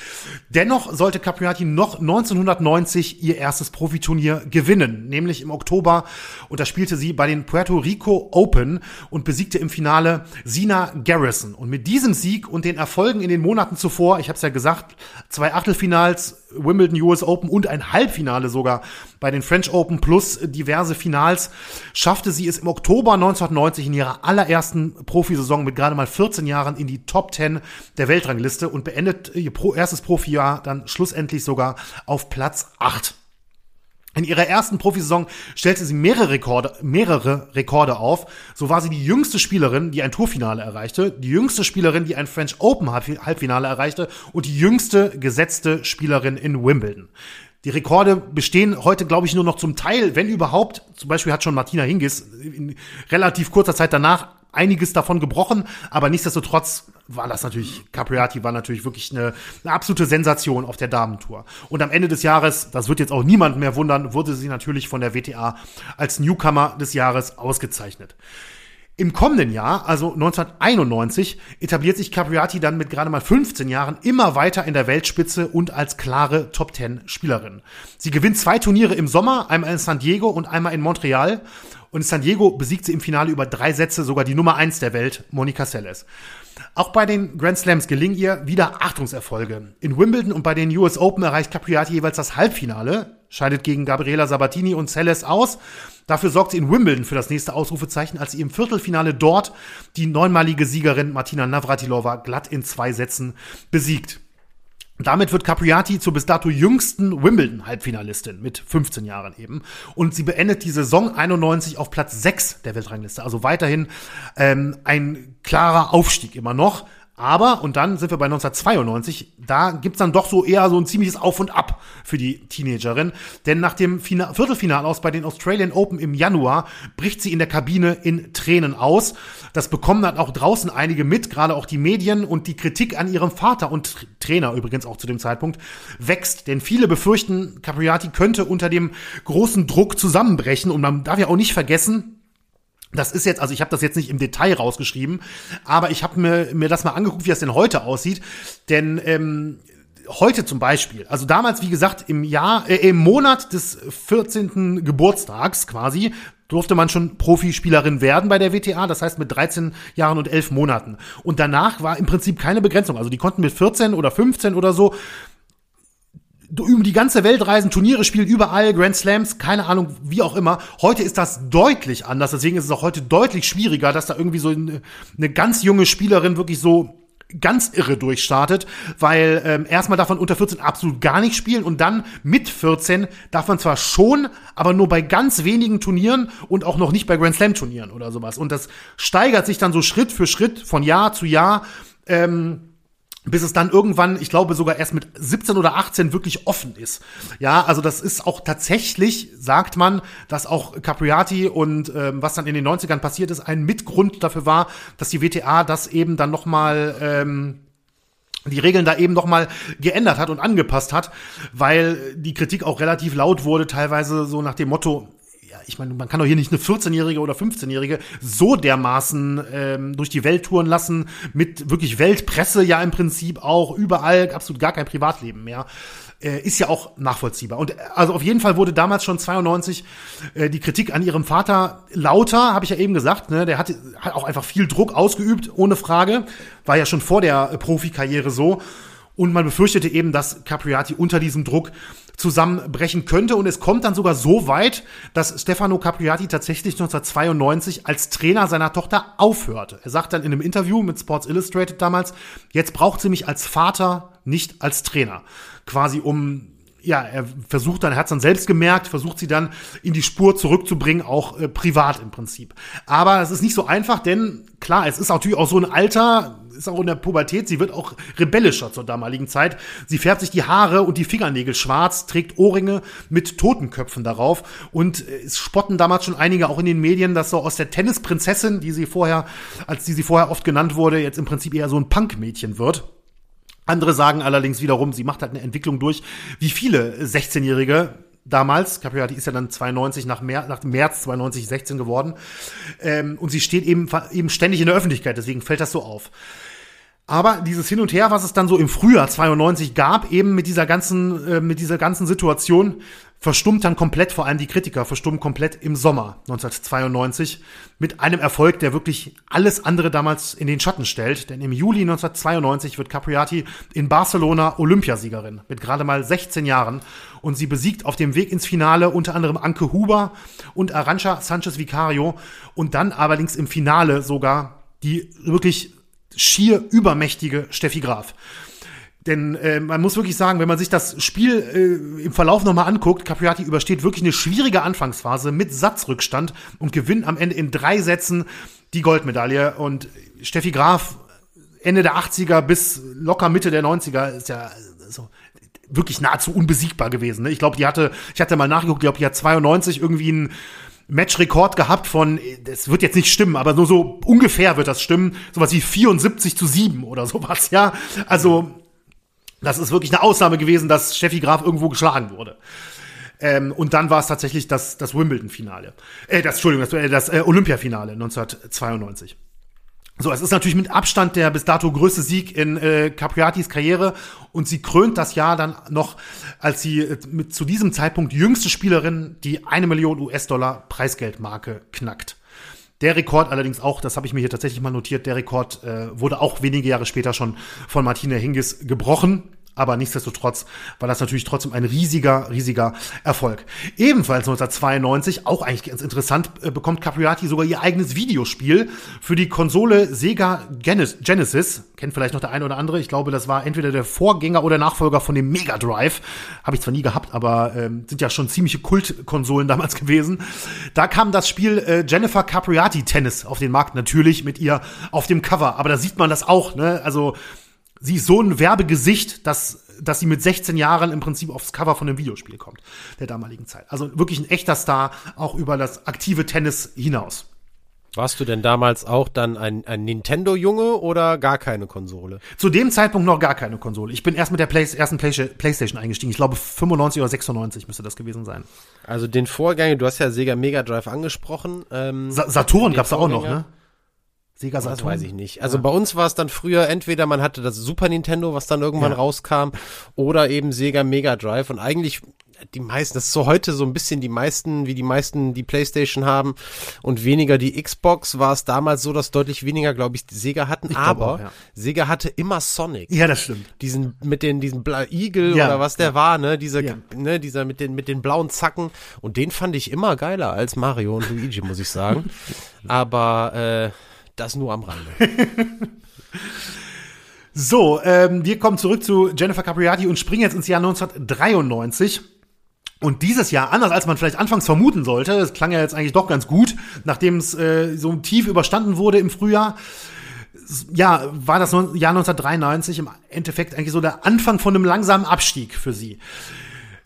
Dennoch sollte Capriati noch 1990 ihr erstes Profiturnier gewinnen, nämlich im Oktober. Und da spielte sie bei den Puerto Rico Open und besiegte im Finale Sina Garrison. Und mit diesem Sieg und den Erfolgen in den Monaten zuvor, ich habe es ja gesagt, zwei Achtelfinals, Wimbledon US Open und ein Halbfinale sogar bei den French Open plus diverse Finals, schaffte sie es im Oktober 1990 in ihrer allerersten Profisaison mit gerade mal 14 Jahren in die Top 10 der Weltrangliste und beendet ihr erstes Profijahr dann schlussendlich sogar auf Platz 8. In ihrer ersten Profisaison stellte sie mehrere Rekorde, mehrere Rekorde auf. So war sie die jüngste Spielerin, die ein Tourfinale erreichte, die jüngste Spielerin, die ein French Open Halbfinale erreichte und die jüngste gesetzte Spielerin in Wimbledon. Die Rekorde bestehen heute, glaube ich, nur noch zum Teil, wenn überhaupt. Zum Beispiel hat schon Martina Hingis in relativ kurzer Zeit danach einiges davon gebrochen, aber nichtsdestotrotz war das natürlich, Capriati war natürlich wirklich eine, eine absolute Sensation auf der Damentour. Und am Ende des Jahres, das wird jetzt auch niemand mehr wundern, wurde sie natürlich von der WTA als Newcomer des Jahres ausgezeichnet. Im kommenden Jahr, also 1991, etabliert sich Capriati dann mit gerade mal 15 Jahren immer weiter in der Weltspitze und als klare Top 10 Spielerin. Sie gewinnt zwei Turniere im Sommer, einmal in San Diego und einmal in Montreal und in San Diego besiegt sie im Finale über drei Sätze sogar die Nummer eins der Welt, Monica Seles. Auch bei den Grand Slams gelingen ihr wieder Achtungserfolge. In Wimbledon und bei den US Open erreicht Capriati jeweils das Halbfinale, scheidet gegen Gabriela Sabatini und Seles aus. Dafür sorgt sie in Wimbledon für das nächste Ausrufezeichen, als sie im Viertelfinale dort die neunmalige Siegerin Martina Navratilova glatt in zwei Sätzen besiegt. Damit wird Capriati zur bis dato jüngsten Wimbledon-Halbfinalistin mit 15 Jahren eben. Und sie beendet die Saison 91 auf Platz 6 der Weltrangliste. Also weiterhin ähm, ein klarer Aufstieg immer noch. Aber, und dann sind wir bei 1992, da gibt's dann doch so eher so ein ziemliches Auf und Ab für die Teenagerin. Denn nach dem Fina aus bei den Australian Open im Januar bricht sie in der Kabine in Tränen aus. Das bekommen dann auch draußen einige mit, gerade auch die Medien und die Kritik an ihrem Vater und Trainer übrigens auch zu dem Zeitpunkt wächst. Denn viele befürchten, Capriati könnte unter dem großen Druck zusammenbrechen. Und man darf ja auch nicht vergessen, das ist jetzt, also ich habe das jetzt nicht im Detail rausgeschrieben, aber ich habe mir, mir das mal angeguckt, wie das denn heute aussieht. Denn ähm, heute zum Beispiel, also damals, wie gesagt, im Jahr, äh, im Monat des 14. Geburtstags quasi, durfte man schon Profispielerin werden bei der WTA, das heißt mit 13 Jahren und 11 Monaten. Und danach war im Prinzip keine Begrenzung. Also die konnten mit 14 oder 15 oder so über die ganze Welt reisen, Turniere spielen, überall, Grand Slams, keine Ahnung, wie auch immer. Heute ist das deutlich anders, deswegen ist es auch heute deutlich schwieriger, dass da irgendwie so eine, eine ganz junge Spielerin wirklich so ganz irre durchstartet, weil ähm, erstmal darf man unter 14 absolut gar nicht spielen und dann mit 14 darf man zwar schon, aber nur bei ganz wenigen Turnieren und auch noch nicht bei Grand Slam Turnieren oder sowas. Und das steigert sich dann so Schritt für Schritt von Jahr zu Jahr. Ähm, bis es dann irgendwann, ich glaube sogar erst mit 17 oder 18 wirklich offen ist. Ja, also das ist auch tatsächlich, sagt man, dass auch Capriati und ähm, was dann in den 90ern passiert ist, ein Mitgrund dafür war, dass die WTA das eben dann noch mal ähm, die Regeln da eben noch mal geändert hat und angepasst hat, weil die Kritik auch relativ laut wurde, teilweise so nach dem Motto, ich meine, man kann doch hier nicht eine 14-Jährige oder 15-Jährige so dermaßen ähm, durch die Welt touren lassen, mit wirklich Weltpresse ja im Prinzip auch, überall, absolut gar kein Privatleben mehr. Äh, ist ja auch nachvollziehbar. Und äh, also auf jeden Fall wurde damals schon 92 äh, die Kritik an ihrem Vater lauter, habe ich ja eben gesagt. Ne? Der hat, hat auch einfach viel Druck ausgeübt, ohne Frage. War ja schon vor der äh, Profikarriere so. Und man befürchtete eben, dass Capriati unter diesem Druck zusammenbrechen könnte. Und es kommt dann sogar so weit, dass Stefano Capriati tatsächlich 1992 als Trainer seiner Tochter aufhörte. Er sagt dann in einem Interview mit Sports Illustrated damals, jetzt braucht sie mich als Vater, nicht als Trainer. Quasi um ja, er versucht dann, er hat es dann selbst gemerkt, versucht sie dann in die Spur zurückzubringen, auch äh, privat im Prinzip. Aber es ist nicht so einfach, denn klar, es ist natürlich auch so ein Alter, ist auch in der Pubertät, sie wird auch rebellischer zur damaligen Zeit. Sie färbt sich die Haare und die Fingernägel schwarz, trägt Ohrringe mit Totenköpfen darauf und äh, es spotten damals schon einige auch in den Medien, dass so aus der Tennisprinzessin, die sie vorher, als die sie vorher oft genannt wurde, jetzt im Prinzip eher so ein Punkmädchen wird. Andere sagen allerdings wiederum, sie macht halt eine Entwicklung durch, wie viele 16-Jährige damals, Capriati ist ja dann 92 nach, Mer nach März 92 16 geworden ähm, und sie steht eben, eben ständig in der Öffentlichkeit, deswegen fällt das so auf. Aber dieses Hin und Her, was es dann so im Frühjahr 92 gab, eben mit dieser ganzen, äh, mit dieser ganzen Situation, verstummt dann komplett, vor allem die Kritiker, verstummen komplett im Sommer 1992 mit einem Erfolg, der wirklich alles andere damals in den Schatten stellt. Denn im Juli 1992 wird Capriati in Barcelona Olympiasiegerin mit gerade mal 16 Jahren und sie besiegt auf dem Weg ins Finale unter anderem Anke Huber und Arancha Sanchez Vicario und dann allerdings im Finale sogar die wirklich schier übermächtige Steffi Graf. Denn äh, man muss wirklich sagen, wenn man sich das Spiel äh, im Verlauf nochmal anguckt, Capriati übersteht wirklich eine schwierige Anfangsphase mit Satzrückstand und gewinnt am Ende in drei Sätzen die Goldmedaille. Und Steffi Graf Ende der 80er bis locker Mitte der 90er ist ja so wirklich nahezu unbesiegbar gewesen. Ne? Ich glaube, die hatte, ich hatte mal nachgeguckt, ich glaube, die hat 92 irgendwie einen Matchrekord gehabt von, das wird jetzt nicht stimmen, aber nur so ungefähr wird das stimmen, sowas wie 74 zu 7 oder sowas, ja. Also das ist wirklich eine Ausnahme gewesen, dass Steffi Graf irgendwo geschlagen wurde. Ähm, und dann war es tatsächlich das, das Wimbledon-Finale. Äh, das, Entschuldigung, das, äh, das äh, Olympia-Finale 1992. So, es ist natürlich mit Abstand der bis dato größte Sieg in äh, Capriatis Karriere und sie krönt das Jahr dann noch, als sie äh, mit zu diesem Zeitpunkt jüngste Spielerin die eine Million US-Dollar Preisgeldmarke knackt. Der Rekord allerdings auch, das habe ich mir hier tatsächlich mal notiert, der Rekord äh, wurde auch wenige Jahre später schon von Martina Hingis gebrochen. Aber nichtsdestotrotz war das natürlich trotzdem ein riesiger, riesiger Erfolg. Ebenfalls 1992, auch eigentlich ganz interessant, äh, bekommt Capriati sogar ihr eigenes Videospiel für die Konsole Sega Genesis. Kennt vielleicht noch der eine oder andere. Ich glaube, das war entweder der Vorgänger oder Nachfolger von dem Mega Drive. Habe ich zwar nie gehabt, aber ähm, sind ja schon ziemliche Kultkonsolen damals gewesen. Da kam das Spiel äh, Jennifer Capriati Tennis auf den Markt, natürlich mit ihr auf dem Cover. Aber da sieht man das auch, ne? Also sie ist so ein Werbegesicht, dass, dass sie mit 16 Jahren im Prinzip aufs Cover von einem Videospiel kommt, der damaligen Zeit. Also wirklich ein echter Star, auch über das aktive Tennis hinaus. Warst du denn damals auch dann ein, ein Nintendo-Junge oder gar keine Konsole? Zu dem Zeitpunkt noch gar keine Konsole. Ich bin erst mit der Play ersten Play Playstation eingestiegen. Ich glaube 95 oder 96 müsste das gewesen sein. Also den Vorgänger, du hast ja Sega Mega Drive angesprochen. Ähm, Sa Saturn gab's da auch noch, ne? Sega Saturn? Das weiß ich nicht. Also ja. bei uns war es dann früher entweder man hatte das Super Nintendo, was dann irgendwann ja. rauskam, oder eben Sega Mega Drive. Und eigentlich die meisten, das ist so heute so ein bisschen die meisten, wie die meisten die Playstation haben und weniger die Xbox, war es damals so, dass deutlich weniger, glaube ich, Sega hatten. Ich aber auch, ja. Sega hatte immer Sonic. Ja, das stimmt. Diesen mit den diesen Bla Eagle ja, oder was der ja. war, ne, dieser ne, dieser mit den mit den blauen Zacken und den fand ich immer geiler als Mario und Luigi, muss ich sagen. aber äh, das nur am Rande. so, ähm, wir kommen zurück zu Jennifer Capriati und springen jetzt ins Jahr 1993. Und dieses Jahr, anders als man vielleicht anfangs vermuten sollte, es klang ja jetzt eigentlich doch ganz gut, nachdem es äh, so tief überstanden wurde im Frühjahr, ja, war das Jahr 1993 im Endeffekt eigentlich so der Anfang von einem langsamen Abstieg für sie.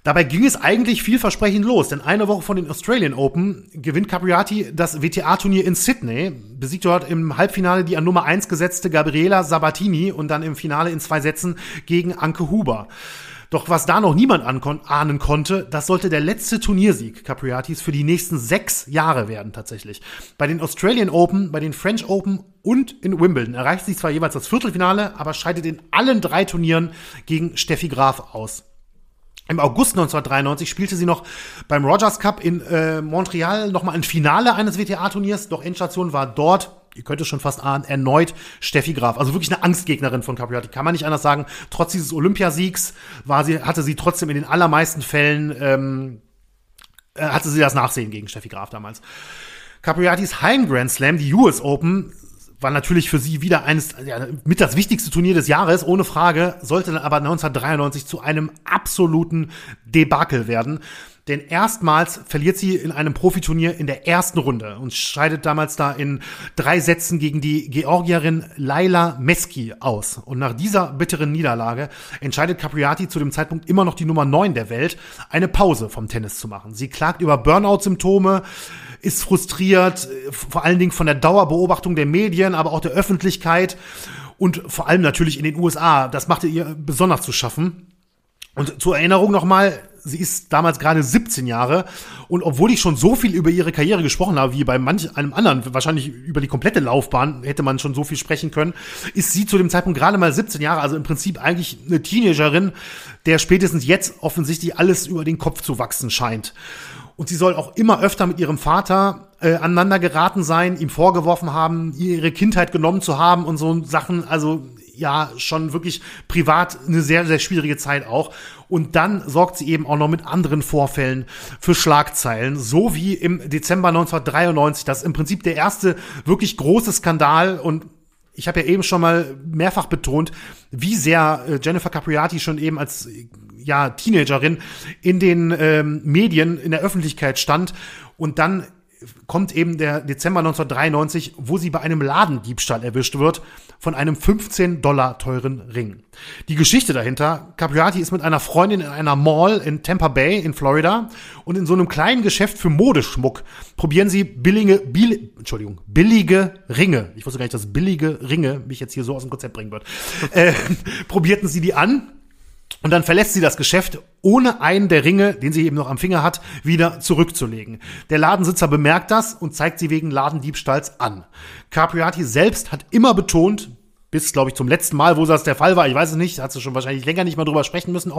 Dabei ging es eigentlich vielversprechend los, denn eine Woche vor den Australian Open gewinnt Capriati das WTA-Turnier in Sydney, besiegt dort im Halbfinale die an Nummer 1 gesetzte Gabriela Sabatini und dann im Finale in zwei Sätzen gegen Anke Huber. Doch was da noch niemand ahnen konnte, das sollte der letzte Turniersieg Capriatis für die nächsten sechs Jahre werden tatsächlich. Bei den Australian Open, bei den French Open und in Wimbledon erreicht sie zwar jeweils das Viertelfinale, aber scheidet in allen drei Turnieren gegen Steffi Graf aus. Im August 1993 spielte sie noch beim Rogers Cup in äh, Montreal nochmal ein Finale eines WTA-Turniers, doch Endstation war dort, ihr könnt es schon fast ahnen, erneut Steffi Graf. Also wirklich eine Angstgegnerin von Capriati, kann man nicht anders sagen. Trotz dieses Olympiasiegs war sie, hatte sie trotzdem in den allermeisten Fällen, ähm, äh, hatte sie das Nachsehen gegen Steffi Graf damals. Capriatis Heim Grand Slam, die US Open, war natürlich für sie wieder eines, ja, mit das wichtigste Turnier des Jahres, ohne Frage, sollte aber 1993 zu einem absoluten Debakel werden. Denn erstmals verliert sie in einem Profiturnier in der ersten Runde und scheidet damals da in drei Sätzen gegen die Georgierin Laila Meski aus. Und nach dieser bitteren Niederlage entscheidet Capriati zu dem Zeitpunkt immer noch die Nummer neun der Welt, eine Pause vom Tennis zu machen. Sie klagt über Burnout-Symptome, ist frustriert, vor allen Dingen von der Dauerbeobachtung der Medien, aber auch der Öffentlichkeit und vor allem natürlich in den USA. Das machte ihr besonders zu schaffen. Und zur Erinnerung nochmal, sie ist damals gerade 17 Jahre und obwohl ich schon so viel über ihre Karriere gesprochen habe, wie bei manch einem anderen, wahrscheinlich über die komplette Laufbahn hätte man schon so viel sprechen können, ist sie zu dem Zeitpunkt gerade mal 17 Jahre, also im Prinzip eigentlich eine Teenagerin, der spätestens jetzt offensichtlich alles über den Kopf zu wachsen scheint. Und sie soll auch immer öfter mit ihrem Vater äh, aneinander geraten sein, ihm vorgeworfen haben, ihre Kindheit genommen zu haben und so Sachen. Also ja, schon wirklich privat eine sehr, sehr schwierige Zeit auch. Und dann sorgt sie eben auch noch mit anderen Vorfällen für Schlagzeilen, so wie im Dezember 1993. Das ist im Prinzip der erste wirklich große Skandal und ich habe ja eben schon mal mehrfach betont, wie sehr äh, Jennifer Capriati schon eben als ja, Teenagerin in den ähm, Medien, in der Öffentlichkeit stand und dann kommt eben der Dezember 1993, wo sie bei einem Ladendiebstahl erwischt wird von einem 15 Dollar teuren Ring. Die Geschichte dahinter, Capriati ist mit einer Freundin in einer Mall in Tampa Bay in Florida und in so einem kleinen Geschäft für Modeschmuck probieren sie billige, bill, Entschuldigung, billige Ringe. Ich wusste gar nicht, dass billige Ringe mich jetzt hier so aus dem Konzept bringen wird. äh, probierten sie die an und dann verlässt sie das Geschäft, ohne einen der Ringe, den sie eben noch am Finger hat, wieder zurückzulegen. Der Ladensitzer bemerkt das und zeigt sie wegen Ladendiebstahls an. Capriati selbst hat immer betont, bis, glaube ich, zum letzten Mal, wo das der Fall war, ich weiß es nicht, hat sie schon wahrscheinlich länger nicht mal drüber sprechen müssen,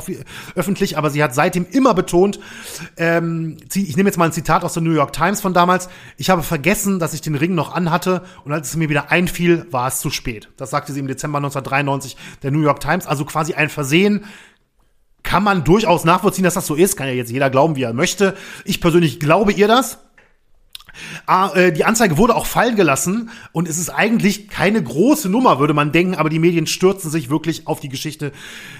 öffentlich, aber sie hat seitdem immer betont, ähm, ich nehme jetzt mal ein Zitat aus der New York Times von damals, ich habe vergessen, dass ich den Ring noch anhatte und als es mir wieder einfiel, war es zu spät. Das sagte sie im Dezember 1993 der New York Times, also quasi ein Versehen, kann man durchaus nachvollziehen, dass das so ist. Kann ja jetzt jeder glauben, wie er möchte. Ich persönlich glaube ihr das. Ah, äh, die Anzeige wurde auch fallen gelassen und es ist eigentlich keine große Nummer, würde man denken, aber die Medien stürzen sich wirklich auf die Geschichte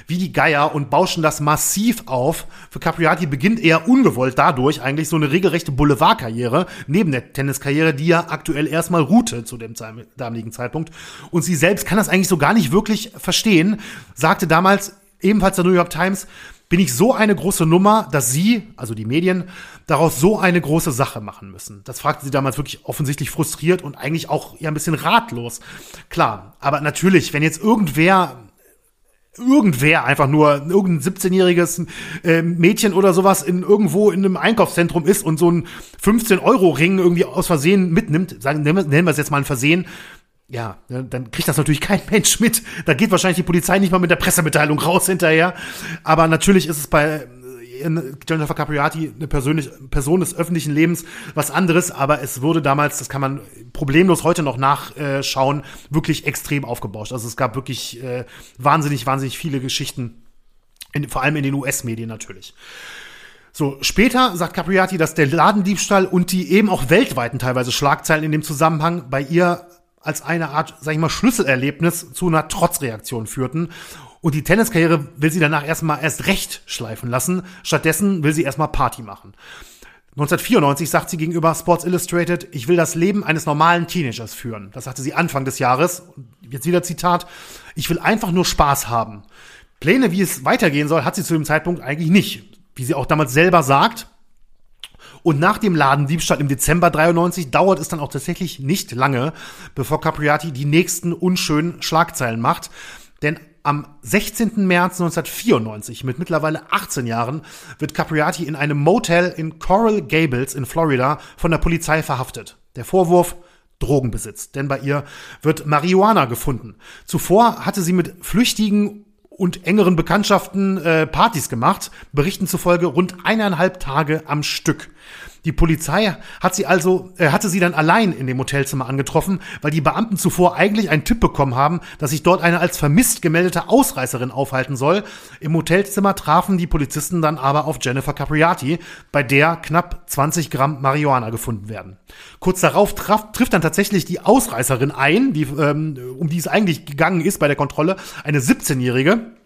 wie die Geier und bauschen das massiv auf. Für Capriati beginnt eher ungewollt dadurch eigentlich so eine regelrechte Boulevardkarriere neben der Tenniskarriere, die ja aktuell erstmal ruhte zu dem damaligen Zeitpunkt. Und sie selbst kann das eigentlich so gar nicht wirklich verstehen, sagte damals ebenfalls der New York Times, bin ich so eine große Nummer, dass sie, also die Medien, daraus so eine große Sache machen müssen. Das fragte sie damals wirklich offensichtlich frustriert und eigentlich auch ja ein bisschen ratlos. Klar, aber natürlich, wenn jetzt irgendwer irgendwer einfach nur irgendein 17-jähriges äh, Mädchen oder sowas in irgendwo in einem Einkaufszentrum ist und so ein 15 Euro Ring irgendwie aus Versehen mitnimmt, sagen nennen wir es jetzt mal ein Versehen, ja, ne, dann kriegt das natürlich kein Mensch mit. Da geht wahrscheinlich die Polizei nicht mal mit der Pressemitteilung raus hinterher. Aber natürlich ist es bei äh, Jennifer Capriati eine persönlich, Person des öffentlichen Lebens was anderes, aber es wurde damals, das kann man problemlos heute noch nachschauen, wirklich extrem aufgebauscht. Also es gab wirklich äh, wahnsinnig, wahnsinnig viele Geschichten, vor allem in den US-Medien natürlich. So, später sagt Capriati, dass der Ladendiebstahl und die eben auch weltweiten teilweise Schlagzeilen in dem Zusammenhang bei ihr als eine Art, sag ich mal, Schlüsselerlebnis zu einer Trotzreaktion führten. Und die Tenniskarriere will sie danach erstmal erst recht schleifen lassen. Stattdessen will sie erstmal Party machen. 1994 sagt sie gegenüber Sports Illustrated, ich will das Leben eines normalen Teenagers führen. Das sagte sie Anfang des Jahres. Jetzt wieder Zitat, ich will einfach nur Spaß haben. Pläne, wie es weitergehen soll, hat sie zu dem Zeitpunkt eigentlich nicht. Wie sie auch damals selber sagt, und nach dem Ladendiebstahl im Dezember 93 dauert es dann auch tatsächlich nicht lange, bevor Capriati die nächsten unschönen Schlagzeilen macht. Denn am 16. März 1994, mit mittlerweile 18 Jahren, wird Capriati in einem Motel in Coral Gables in Florida von der Polizei verhaftet. Der Vorwurf Drogenbesitz, denn bei ihr wird Marihuana gefunden. Zuvor hatte sie mit Flüchtigen und engeren Bekanntschaften äh, Partys gemacht, Berichten zufolge rund eineinhalb Tage am Stück. Die Polizei hat sie also, äh, hatte sie dann allein in dem Hotelzimmer angetroffen, weil die Beamten zuvor eigentlich einen Tipp bekommen haben, dass sich dort eine als vermisst gemeldete Ausreißerin aufhalten soll. Im Hotelzimmer trafen die Polizisten dann aber auf Jennifer Capriati, bei der knapp 20 Gramm Marihuana gefunden werden. Kurz darauf traf, trifft dann tatsächlich die Ausreißerin ein, die, ähm, um die es eigentlich gegangen ist bei der Kontrolle, eine 17-Jährige.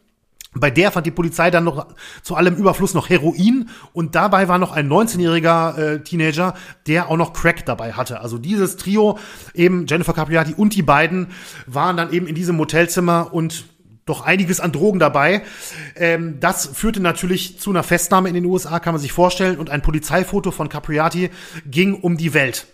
Bei der fand die Polizei dann noch zu allem Überfluss noch Heroin und dabei war noch ein 19-jähriger äh, Teenager, der auch noch Crack dabei hatte. Also dieses Trio, eben Jennifer Capriati und die beiden, waren dann eben in diesem Motelzimmer und doch einiges an Drogen dabei. Ähm, das führte natürlich zu einer Festnahme in den USA, kann man sich vorstellen, und ein Polizeifoto von Capriati ging um die Welt.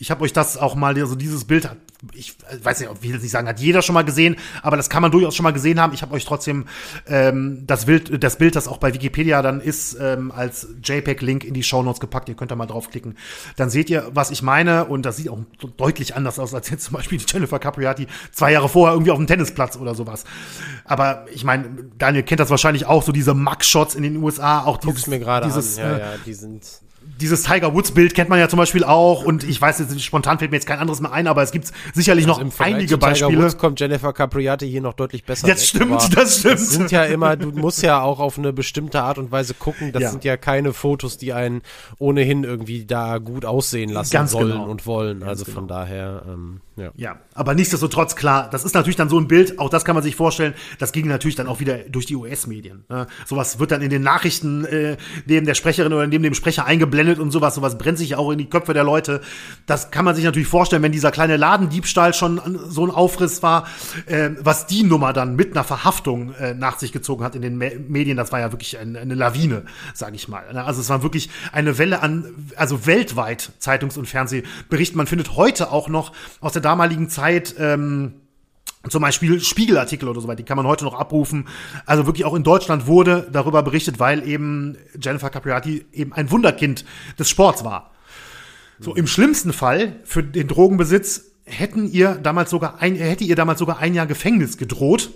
Ich habe euch das auch mal, also dieses Bild ich weiß nicht, wie das nicht sagen, hat jeder schon mal gesehen, aber das kann man durchaus schon mal gesehen haben. Ich habe euch trotzdem ähm, das Bild, das Bild, das auch bei Wikipedia dann ist, ähm, als JPEG-Link in die Show Notes gepackt. Ihr könnt da mal draufklicken. Dann seht ihr, was ich meine, und das sieht auch deutlich anders aus als jetzt zum Beispiel Jennifer Capriati zwei Jahre vorher irgendwie auf dem Tennisplatz oder sowas. Aber ich meine, Daniel kennt das wahrscheinlich auch, so diese Mug-Shots in den USA, auch dieses, mir gerade an. Ja, äh, ja, die sind dieses Tiger Woods Bild kennt man ja zum Beispiel auch und ich weiß jetzt spontan fällt mir jetzt kein anderes mehr ein, aber es gibt sicherlich also noch einige Beispiele. Tiger Woods kommt Jennifer Capriati hier noch deutlich besser. Das weg, stimmt, das stimmt. Das sind ja immer, du musst ja auch auf eine bestimmte Art und Weise gucken. Das ja. sind ja keine Fotos, die einen ohnehin irgendwie da gut aussehen lassen Ganz sollen genau. und wollen. Ganz also von genau. daher. Ähm, ja. ja, aber nichtsdestotrotz klar, das ist natürlich dann so ein Bild, auch das kann man sich vorstellen, das ging natürlich dann auch wieder durch die US-Medien. Ne? Sowas wird dann in den Nachrichten äh, neben der Sprecherin oder neben dem Sprecher eingeblendet und sowas, sowas brennt sich ja auch in die Köpfe der Leute. Das kann man sich natürlich vorstellen, wenn dieser kleine Ladendiebstahl schon so ein Aufriss war, äh, was die Nummer dann mit einer Verhaftung äh, nach sich gezogen hat in den Me Medien, das war ja wirklich ein, eine Lawine, sage ich mal. Ne? Also es war wirklich eine Welle an, also weltweit Zeitungs- und Fernsehberichten. Man findet heute auch noch aus der damaligen Zeit ähm, zum Beispiel Spiegelartikel oder so weiter, die kann man heute noch abrufen. Also wirklich auch in Deutschland wurde darüber berichtet, weil eben Jennifer Capriati eben ein Wunderkind des Sports war. So im schlimmsten Fall für den Drogenbesitz hätten ihr damals sogar ein, hätte ihr damals sogar ein Jahr Gefängnis gedroht.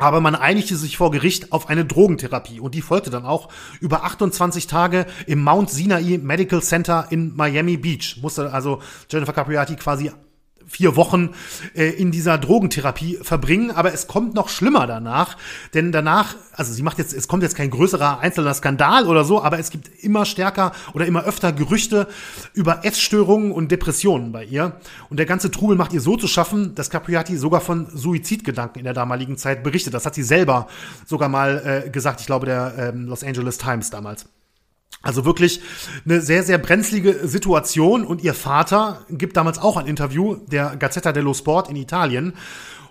Aber man einigte sich vor Gericht auf eine Drogentherapie und die folgte dann auch über 28 Tage im Mount Sinai Medical Center in Miami Beach. Musste also Jennifer Capriati quasi vier Wochen äh, in dieser Drogentherapie verbringen. Aber es kommt noch schlimmer danach, denn danach, also sie macht jetzt, es kommt jetzt kein größerer einzelner Skandal oder so, aber es gibt immer stärker oder immer öfter Gerüchte über Essstörungen und Depressionen bei ihr. Und der ganze Trubel macht ihr so zu schaffen, dass Capriati sogar von Suizidgedanken in der damaligen Zeit berichtet. Das hat sie selber sogar mal äh, gesagt, ich glaube der ähm, Los Angeles Times damals. Also wirklich eine sehr, sehr brenzlige Situation. Und ihr Vater gibt damals auch ein Interview der Gazzetta dello Sport in Italien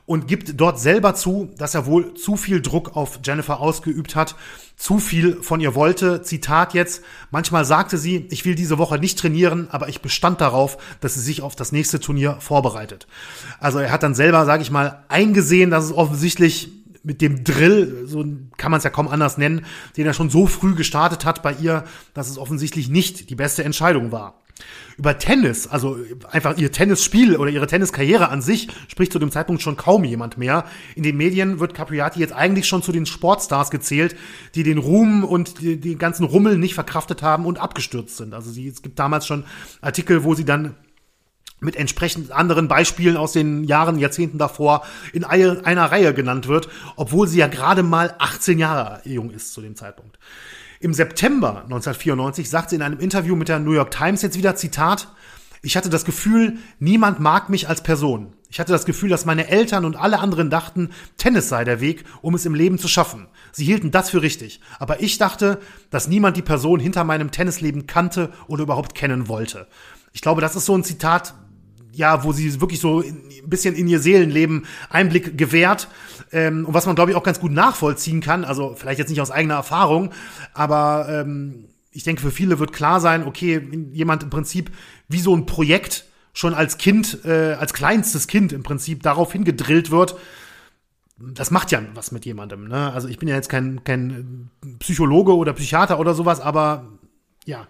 und gibt dort selber zu, dass er wohl zu viel Druck auf Jennifer ausgeübt hat, zu viel von ihr wollte. Zitat jetzt, manchmal sagte sie, ich will diese Woche nicht trainieren, aber ich bestand darauf, dass sie sich auf das nächste Turnier vorbereitet. Also er hat dann selber, sage ich mal, eingesehen, dass es offensichtlich mit dem Drill, so kann man es ja kaum anders nennen, den er schon so früh gestartet hat bei ihr, dass es offensichtlich nicht die beste Entscheidung war. Über Tennis, also einfach ihr Tennisspiel oder ihre Tenniskarriere an sich, spricht zu dem Zeitpunkt schon kaum jemand mehr. In den Medien wird Capriati jetzt eigentlich schon zu den Sportstars gezählt, die den Ruhm und die ganzen Rummel nicht verkraftet haben und abgestürzt sind. Also sie, es gibt damals schon Artikel, wo sie dann mit entsprechend anderen Beispielen aus den Jahren, Jahrzehnten davor in einer Reihe genannt wird, obwohl sie ja gerade mal 18 Jahre jung ist zu dem Zeitpunkt. Im September 1994 sagt sie in einem Interview mit der New York Times jetzt wieder Zitat, ich hatte das Gefühl, niemand mag mich als Person. Ich hatte das Gefühl, dass meine Eltern und alle anderen dachten, Tennis sei der Weg, um es im Leben zu schaffen. Sie hielten das für richtig. Aber ich dachte, dass niemand die Person hinter meinem Tennisleben kannte oder überhaupt kennen wollte. Ich glaube, das ist so ein Zitat, ja, wo sie wirklich so ein bisschen in ihr Seelenleben Einblick gewährt ähm, und was man, glaube ich, auch ganz gut nachvollziehen kann. Also vielleicht jetzt nicht aus eigener Erfahrung, aber ähm, ich denke, für viele wird klar sein, okay, jemand im Prinzip wie so ein Projekt schon als Kind, äh, als kleinstes Kind im Prinzip darauf hingedrillt wird, das macht ja was mit jemandem. Ne? Also ich bin ja jetzt kein, kein Psychologe oder Psychiater oder sowas, aber ja,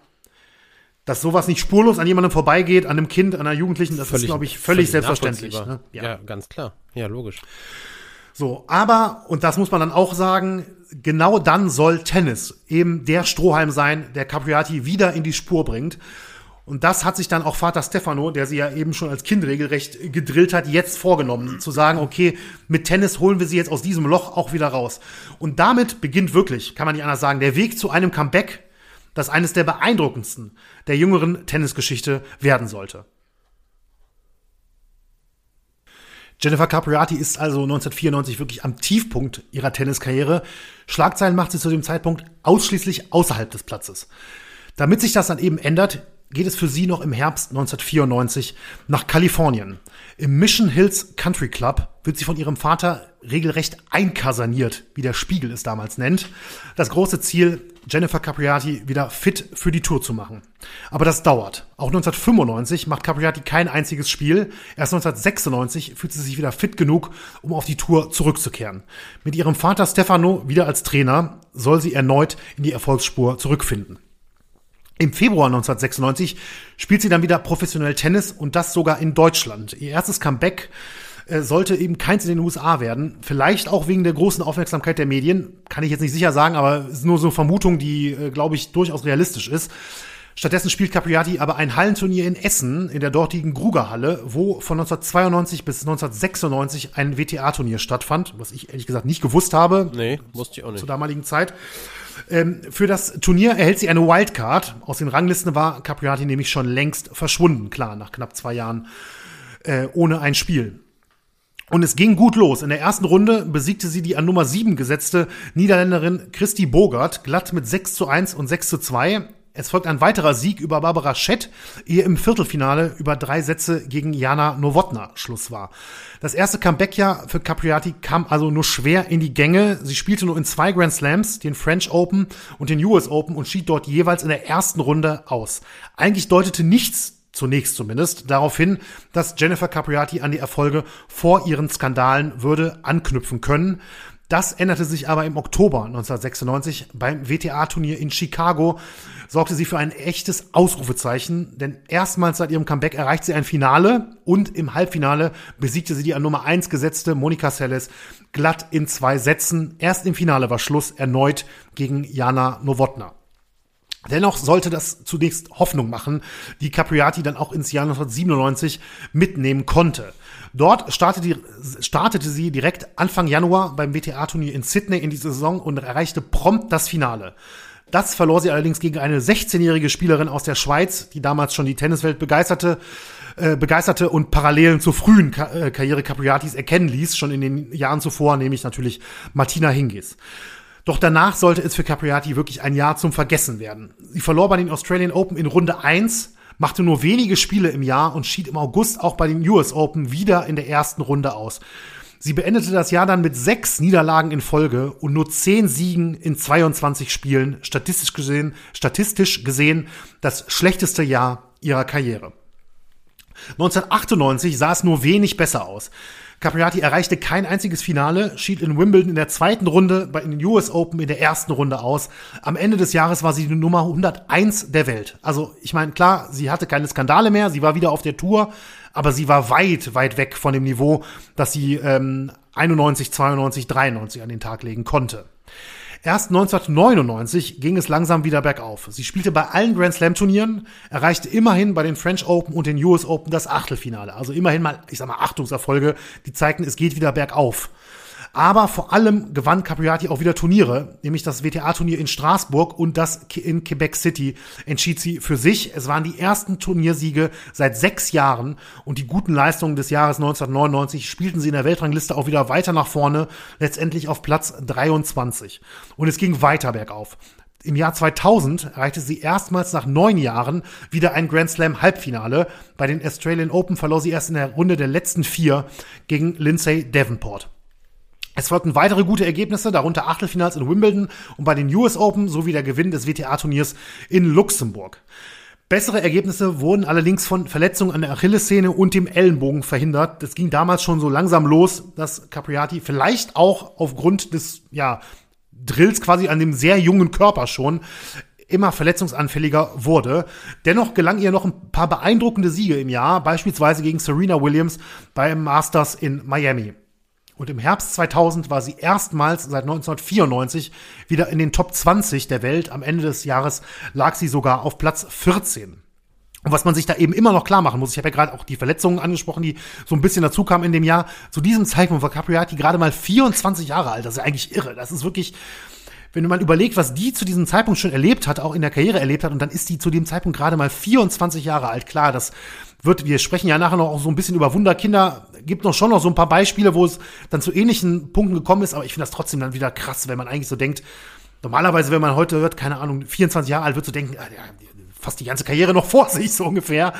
dass sowas nicht spurlos an jemandem vorbeigeht, an einem Kind, an einer Jugendlichen, das völlig, ist, glaube ich, völlig, völlig selbstverständlich. Ne? Ja. ja, ganz klar. Ja, logisch. So, aber, und das muss man dann auch sagen, genau dann soll Tennis eben der Strohhalm sein, der Capriati wieder in die Spur bringt. Und das hat sich dann auch Vater Stefano, der sie ja eben schon als Kind regelrecht gedrillt hat, jetzt vorgenommen, zu sagen, okay, mit Tennis holen wir sie jetzt aus diesem Loch auch wieder raus. Und damit beginnt wirklich, kann man nicht anders sagen, der Weg zu einem Comeback das eines der beeindruckendsten der jüngeren Tennisgeschichte werden sollte. Jennifer Capriati ist also 1994 wirklich am Tiefpunkt ihrer Tenniskarriere. Schlagzeilen macht sie zu dem Zeitpunkt ausschließlich außerhalb des Platzes. Damit sich das dann eben ändert, geht es für sie noch im Herbst 1994 nach Kalifornien. Im Mission Hills Country Club wird sie von ihrem Vater regelrecht einkasaniert, wie der Spiegel es damals nennt. Das große Ziel, Jennifer Capriati wieder fit für die Tour zu machen. Aber das dauert. Auch 1995 macht Capriati kein einziges Spiel. Erst 1996 fühlt sie sich wieder fit genug, um auf die Tour zurückzukehren. Mit ihrem Vater Stefano wieder als Trainer soll sie erneut in die Erfolgsspur zurückfinden. Im Februar 1996 spielt sie dann wieder professionell Tennis und das sogar in Deutschland. Ihr erstes Comeback äh, sollte eben keins in den USA werden. Vielleicht auch wegen der großen Aufmerksamkeit der Medien. Kann ich jetzt nicht sicher sagen, aber es ist nur so eine Vermutung, die, äh, glaube ich, durchaus realistisch ist. Stattdessen spielt Capriati aber ein Hallenturnier in Essen in der dortigen Grugerhalle, wo von 1992 bis 1996 ein WTA-Turnier stattfand, was ich ehrlich gesagt nicht gewusst habe. Nee, wusste ich auch nicht. Zur damaligen Zeit. Ähm, für das Turnier erhält sie eine Wildcard. Aus den Ranglisten war Capriati nämlich schon längst verschwunden, klar, nach knapp zwei Jahren äh, ohne ein Spiel. Und es ging gut los. In der ersten Runde besiegte sie die an Nummer 7 gesetzte Niederländerin Christy Bogart glatt mit 6 zu 1 und 6 zu 2. Es folgt ein weiterer Sieg über Barbara Schett, ehe im Viertelfinale über drei Sätze gegen Jana Nowotna Schluss war. Das erste Comeback-Jahr für Capriati kam also nur schwer in die Gänge. Sie spielte nur in zwei Grand Slams, den French Open und den US Open und schied dort jeweils in der ersten Runde aus. Eigentlich deutete nichts zunächst zumindest, darauf hin, dass Jennifer Capriati an die Erfolge vor ihren Skandalen würde anknüpfen können. Das änderte sich aber im Oktober 1996 beim WTA-Turnier in Chicago, sorgte sie für ein echtes Ausrufezeichen, denn erstmals seit ihrem Comeback erreicht sie ein Finale und im Halbfinale besiegte sie die an Nummer 1 gesetzte Monica Seles glatt in zwei Sätzen. Erst im Finale war Schluss erneut gegen Jana Nowotna. Dennoch sollte das zunächst Hoffnung machen, die Capriati dann auch ins Jahr 1997 mitnehmen konnte. Dort startete, startete sie direkt Anfang Januar beim WTA-Turnier in Sydney in die Saison und erreichte prompt das Finale. Das verlor sie allerdings gegen eine 16-jährige Spielerin aus der Schweiz, die damals schon die Tenniswelt begeisterte, äh, begeisterte und Parallelen zur frühen Ka äh, Karriere Capriatis erkennen ließ, schon in den Jahren zuvor, nämlich natürlich Martina Hingis. Doch danach sollte es für Capriati wirklich ein Jahr zum Vergessen werden. Sie verlor bei den Australian Open in Runde 1, machte nur wenige Spiele im Jahr und schied im August auch bei den US Open wieder in der ersten Runde aus. Sie beendete das Jahr dann mit sechs Niederlagen in Folge und nur zehn Siegen in 22 Spielen, statistisch gesehen, statistisch gesehen das schlechteste Jahr ihrer Karriere. 1998 sah es nur wenig besser aus. Capriati erreichte kein einziges Finale, schied in Wimbledon in der zweiten Runde, bei den US Open in der ersten Runde aus. Am Ende des Jahres war sie die Nummer 101 der Welt. Also ich meine, klar, sie hatte keine Skandale mehr, sie war wieder auf der Tour, aber sie war weit, weit weg von dem Niveau, das sie ähm, 91, 92, 93 an den Tag legen konnte. Erst 1999 ging es langsam wieder bergauf. Sie spielte bei allen Grand Slam Turnieren, erreichte immerhin bei den French Open und den US Open das Achtelfinale. Also immerhin mal, ich sag mal, Achtungserfolge, die zeigten, es geht wieder bergauf. Aber vor allem gewann Capriati auch wieder Turniere, nämlich das WTA-Turnier in Straßburg und das in Quebec City entschied sie für sich. Es waren die ersten Turniersiege seit sechs Jahren und die guten Leistungen des Jahres 1999 spielten sie in der Weltrangliste auch wieder weiter nach vorne, letztendlich auf Platz 23. Und es ging weiter bergauf. Im Jahr 2000 erreichte sie erstmals nach neun Jahren wieder ein Grand Slam Halbfinale. Bei den Australian Open verlor sie erst in der Runde der letzten vier gegen Lindsay Davenport. Es folgten weitere gute Ergebnisse, darunter Achtelfinals in Wimbledon und bei den US Open sowie der Gewinn des WTA-Turniers in Luxemburg. Bessere Ergebnisse wurden allerdings von Verletzungen an der Achillessehne und dem Ellenbogen verhindert. Das ging damals schon so langsam los, dass Capriati vielleicht auch aufgrund des ja, Drills quasi an dem sehr jungen Körper schon immer verletzungsanfälliger wurde. Dennoch gelang ihr noch ein paar beeindruckende Siege im Jahr, beispielsweise gegen Serena Williams beim Masters in Miami. Und im Herbst 2000 war sie erstmals seit 1994 wieder in den Top 20 der Welt. Am Ende des Jahres lag sie sogar auf Platz 14. Und was man sich da eben immer noch klar machen muss, ich habe ja gerade auch die Verletzungen angesprochen, die so ein bisschen dazu kamen in dem Jahr. Zu diesem Zeitpunkt war Capriati gerade mal 24 Jahre alt. Das ist ja eigentlich irre. Das ist wirklich, wenn du mal überlegst, was die zu diesem Zeitpunkt schon erlebt hat, auch in der Karriere erlebt hat, und dann ist die zu dem Zeitpunkt gerade mal 24 Jahre alt. Klar, das wird, wir sprechen ja nachher noch auch so ein bisschen über Wunderkinder, gibt noch schon noch so ein paar Beispiele, wo es dann zu ähnlichen Punkten gekommen ist, aber ich finde das trotzdem dann wieder krass, wenn man eigentlich so denkt, normalerweise, wenn man heute hört, keine Ahnung, 24 Jahre alt, wird so denken, ah, fast die ganze Karriere noch vor sich, so ungefähr.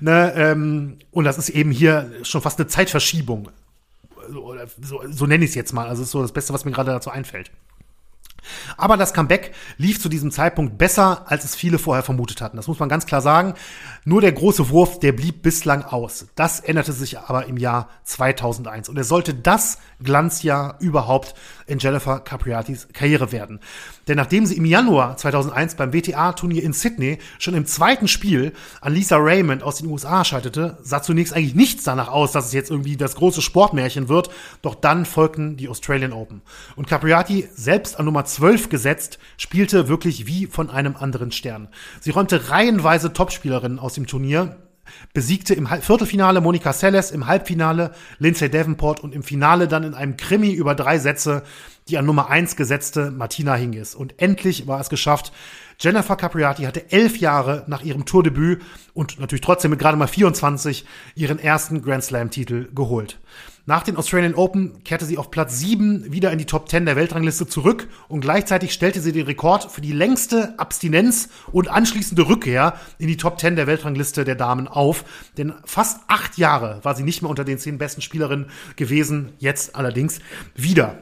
Ne, ähm, und das ist eben hier schon fast eine Zeitverschiebung. So, so, so nenne ich es jetzt mal. Also ist so das Beste, was mir gerade dazu einfällt. Aber das Comeback lief zu diesem Zeitpunkt besser, als es viele vorher vermutet hatten. Das muss man ganz klar sagen. Nur der große Wurf, der blieb bislang aus. Das änderte sich aber im Jahr 2001. Und er sollte das Glanzjahr überhaupt in Jennifer Capriatis Karriere werden. Denn nachdem sie im Januar 2001 beim WTA-Turnier in Sydney schon im zweiten Spiel an Lisa Raymond aus den USA scheiterte, sah zunächst eigentlich nichts danach aus, dass es jetzt irgendwie das große Sportmärchen wird. Doch dann folgten die Australian Open. Und Capriati, selbst an Nummer 12 gesetzt, spielte wirklich wie von einem anderen Stern. Sie räumte reihenweise Topspielerinnen aus dem Turnier, besiegte im Viertelfinale Monika Seles, im Halbfinale Lindsay Davenport und im Finale dann in einem Krimi über drei Sätze die an Nummer eins gesetzte Martina Hingis. Und endlich war es geschafft. Jennifer Capriati hatte elf Jahre nach ihrem Tourdebüt und natürlich trotzdem mit gerade mal 24 ihren ersten Grand Slam-Titel geholt. Nach den Australian Open kehrte sie auf Platz 7 wieder in die Top 10 der Weltrangliste zurück und gleichzeitig stellte sie den Rekord für die längste Abstinenz und anschließende Rückkehr in die Top 10 der Weltrangliste der Damen auf. Denn fast acht Jahre war sie nicht mehr unter den zehn besten Spielerinnen gewesen, jetzt allerdings wieder.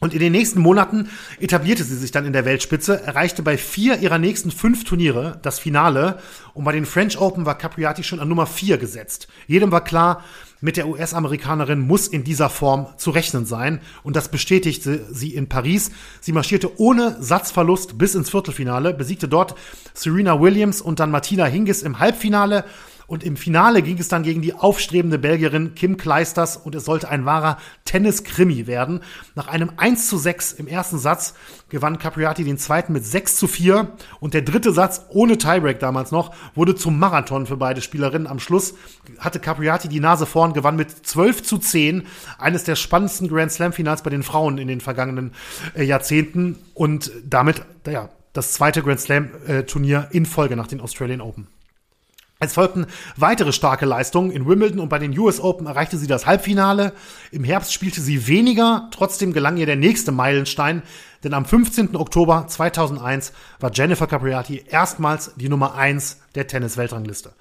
Und in den nächsten Monaten etablierte sie sich dann in der Weltspitze, erreichte bei vier ihrer nächsten fünf Turniere das Finale und bei den French Open war Capriati schon an Nummer vier gesetzt. Jedem war klar, mit der US-Amerikanerin muss in dieser Form zu rechnen sein. Und das bestätigte sie in Paris. Sie marschierte ohne Satzverlust bis ins Viertelfinale, besiegte dort Serena Williams und dann Martina Hingis im Halbfinale und im Finale ging es dann gegen die aufstrebende Belgierin Kim Kleisters und es sollte ein wahrer Tennis-Krimi werden. Nach einem 1 zu 6 im ersten Satz gewann Capriati den zweiten mit 6 zu 4 und der dritte Satz ohne Tiebreak damals noch wurde zum Marathon für beide Spielerinnen. Am Schluss hatte Capriati die Nase vorn, gewann mit 12 zu 10 eines der spannendsten Grand Slam Finals bei den Frauen in den vergangenen äh, Jahrzehnten und damit, ja, das zweite Grand Slam äh, in Folge nach den Australian Open. Es folgten weitere starke Leistungen. In Wimbledon und bei den US Open erreichte sie das Halbfinale. Im Herbst spielte sie weniger, trotzdem gelang ihr der nächste Meilenstein, denn am 15. Oktober 2001 war Jennifer Capriati erstmals die Nummer 1 der Tennis-Weltrangliste.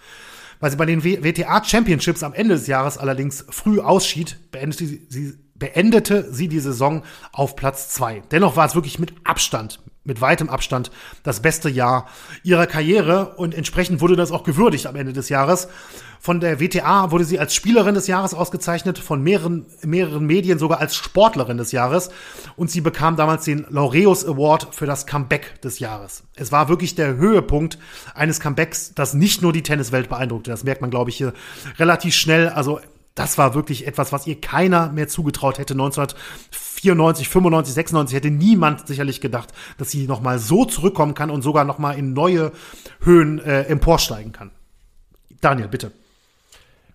Weil sie bei den WTA Championships am Ende des Jahres allerdings früh ausschied, beendete sie, beendete sie die Saison auf Platz 2. Dennoch war es wirklich mit Abstand, mit weitem Abstand das beste Jahr ihrer Karriere und entsprechend wurde das auch gewürdigt am Ende des Jahres. Von der WTA wurde sie als Spielerin des Jahres ausgezeichnet, von mehreren, mehreren Medien sogar als Sportlerin des Jahres und sie bekam damals den Laureus Award für das Comeback des Jahres. Es war wirklich der Höhepunkt eines Comebacks, das nicht nur die Tenniswelt beeindruckte. Das merkt man, glaube ich, hier relativ schnell. Also das war wirklich etwas, was ihr keiner mehr zugetraut hätte 1994 94, 95, 96 hätte niemand sicherlich gedacht, dass sie noch mal so zurückkommen kann und sogar noch mal in neue Höhen äh, emporsteigen kann. Daniel, bitte.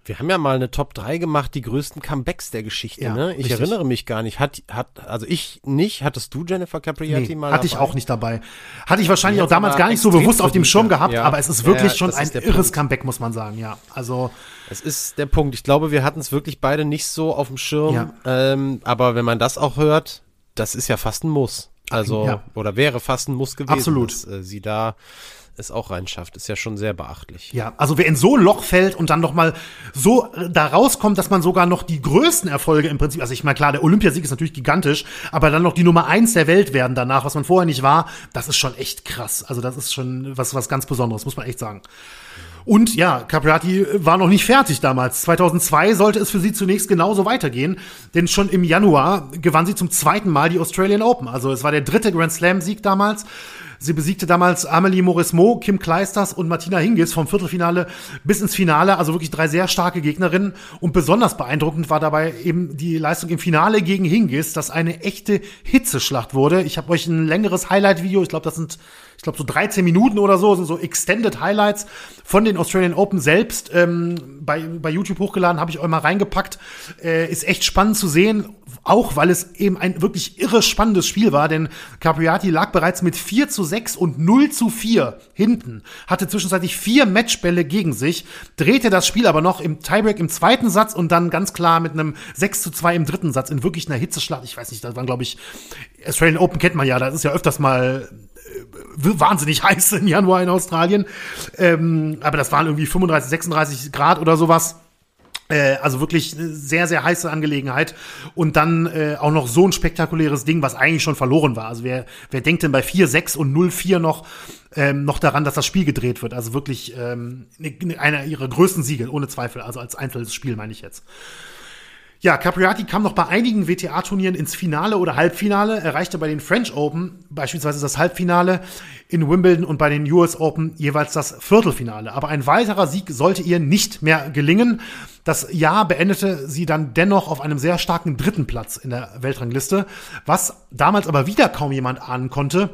Wir haben ja mal eine Top 3 gemacht, die größten Comebacks der Geschichte, ja, ne? Ich richtig. erinnere mich gar nicht. Hat, hat, also ich nicht, hattest du Jennifer Capriati nee, mal? Hatte dabei? ich auch nicht dabei. Hatte ich wahrscheinlich auch damals gar nicht so bewusst auf dem Schirm gehabt, ja. aber es ist wirklich ja, schon ein irres Punkt. Comeback, muss man sagen, ja. Also. Es ist der Punkt. Ich glaube, wir hatten es wirklich beide nicht so auf dem Schirm. Ja. Ähm, aber wenn man das auch hört, das ist ja fast ein Muss. Also, oder wäre fast ein Muss gewesen. Absolut. Dass, äh, sie da es auch reinschafft, ist ja schon sehr beachtlich. Ja, also wer in so ein Loch fällt und dann noch mal so äh, da rauskommt, dass man sogar noch die größten Erfolge im Prinzip, also ich meine klar, der Olympiasieg ist natürlich gigantisch, aber dann noch die Nummer eins der Welt werden danach, was man vorher nicht war, das ist schon echt krass. Also das ist schon was was ganz Besonderes, muss man echt sagen. Und ja, Capriati war noch nicht fertig damals. 2002 sollte es für sie zunächst genauso weitergehen, denn schon im Januar gewann sie zum zweiten Mal die Australian Open. Also es war der dritte Grand Slam Sieg damals. Sie besiegte damals Amelie Morismo, Kim Kleisters und Martina Hingis vom Viertelfinale bis ins Finale. Also wirklich drei sehr starke Gegnerinnen. Und besonders beeindruckend war dabei eben die Leistung im Finale gegen Hingis, das eine echte Hitzeschlacht wurde. Ich habe euch ein längeres Highlight-Video, ich glaube, das sind ich glaube so 13 Minuten oder so, sind so Extended Highlights von den Australian Open selbst ähm, bei, bei YouTube hochgeladen, habe ich euch mal reingepackt. Äh, ist echt spannend zu sehen, auch weil es eben ein wirklich irre spannendes Spiel war, denn Capriati lag bereits mit 4 zu 6 und 0 zu 4 hinten, hatte zwischenzeitlich vier Matchbälle gegen sich, drehte das Spiel aber noch im Tiebreak im zweiten Satz und dann ganz klar mit einem 6 zu 2 im dritten Satz in wirklich einer Hitzeschlacht. Ich weiß nicht, das waren glaube ich, Australian Open kennt man ja, das ist ja öfters mal wahnsinnig heiß im Januar in Australien. Ähm, aber das waren irgendwie 35, 36 Grad oder sowas. Äh, also wirklich eine sehr, sehr heiße Angelegenheit. Und dann äh, auch noch so ein spektakuläres Ding, was eigentlich schon verloren war. Also wer, wer denkt denn bei 4-6 und 0-4 noch, ähm, noch daran, dass das Spiel gedreht wird? Also wirklich ähm, einer ihrer größten Siege, ohne Zweifel. Also als einzelnes Spiel meine ich jetzt. Ja, Capriati kam noch bei einigen WTA-Turnieren ins Finale oder Halbfinale, erreichte bei den French Open beispielsweise das Halbfinale, in Wimbledon und bei den US Open jeweils das Viertelfinale. Aber ein weiterer Sieg sollte ihr nicht mehr gelingen. Das Jahr beendete sie dann dennoch auf einem sehr starken dritten Platz in der Weltrangliste, was damals aber wieder kaum jemand ahnen konnte.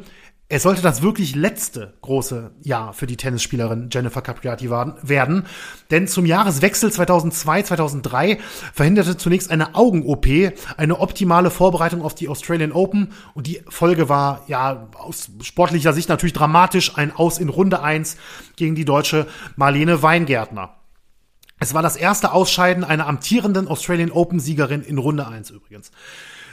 Es sollte das wirklich letzte große Jahr für die Tennisspielerin Jennifer Capriati werden, denn zum Jahreswechsel 2002-2003 verhinderte zunächst eine Augen-OP eine optimale Vorbereitung auf die Australian Open und die Folge war ja aus sportlicher Sicht natürlich dramatisch, ein Aus in Runde 1 gegen die deutsche Marlene Weingärtner. Es war das erste Ausscheiden einer amtierenden Australian Open Siegerin in Runde 1 übrigens.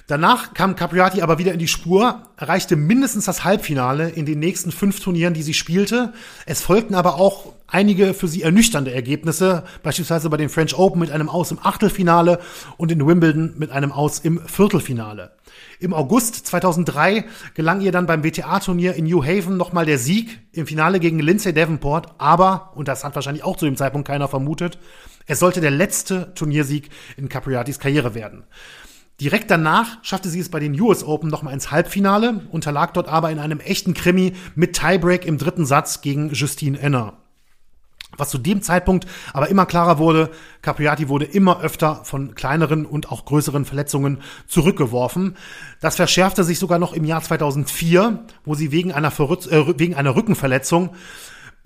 Danach kam Capriati aber wieder in die Spur, erreichte mindestens das Halbfinale in den nächsten fünf Turnieren, die sie spielte. Es folgten aber auch einige für sie ernüchternde Ergebnisse, beispielsweise bei den French Open mit einem Aus im Achtelfinale und in Wimbledon mit einem Aus im Viertelfinale. Im August 2003 gelang ihr dann beim WTA-Turnier in New Haven nochmal der Sieg im Finale gegen Lindsay Davenport, aber, und das hat wahrscheinlich auch zu dem Zeitpunkt keiner vermutet, Es sollte der letzte Turniersieg in Capriatis Karriere werden. Direkt danach schaffte sie es bei den US Open nochmal ins Halbfinale, unterlag dort aber in einem echten Krimi mit Tiebreak im dritten Satz gegen Justine Enner. Was zu dem Zeitpunkt aber immer klarer wurde, Capriati wurde immer öfter von kleineren und auch größeren Verletzungen zurückgeworfen. Das verschärfte sich sogar noch im Jahr 2004, wo sie wegen einer, Verrütz äh, wegen einer Rückenverletzung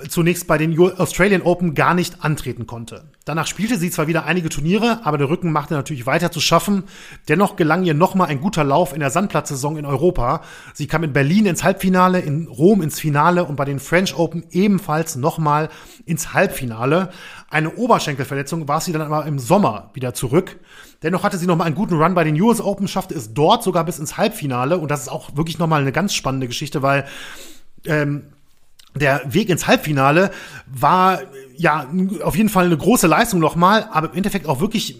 zunächst bei den Australian Open gar nicht antreten konnte. Danach spielte sie zwar wieder einige Turniere, aber der Rücken machte natürlich weiter zu schaffen. Dennoch gelang ihr nochmal ein guter Lauf in der Sandplatzsaison in Europa. Sie kam in Berlin ins Halbfinale, in Rom ins Finale und bei den French Open ebenfalls nochmal ins Halbfinale. Eine Oberschenkelverletzung war sie dann aber im Sommer wieder zurück. Dennoch hatte sie nochmal einen guten Run bei den US Open, schaffte es dort sogar bis ins Halbfinale. Und das ist auch wirklich nochmal eine ganz spannende Geschichte, weil ähm, der Weg ins Halbfinale war ja auf jeden Fall eine große Leistung nochmal, aber im Endeffekt auch wirklich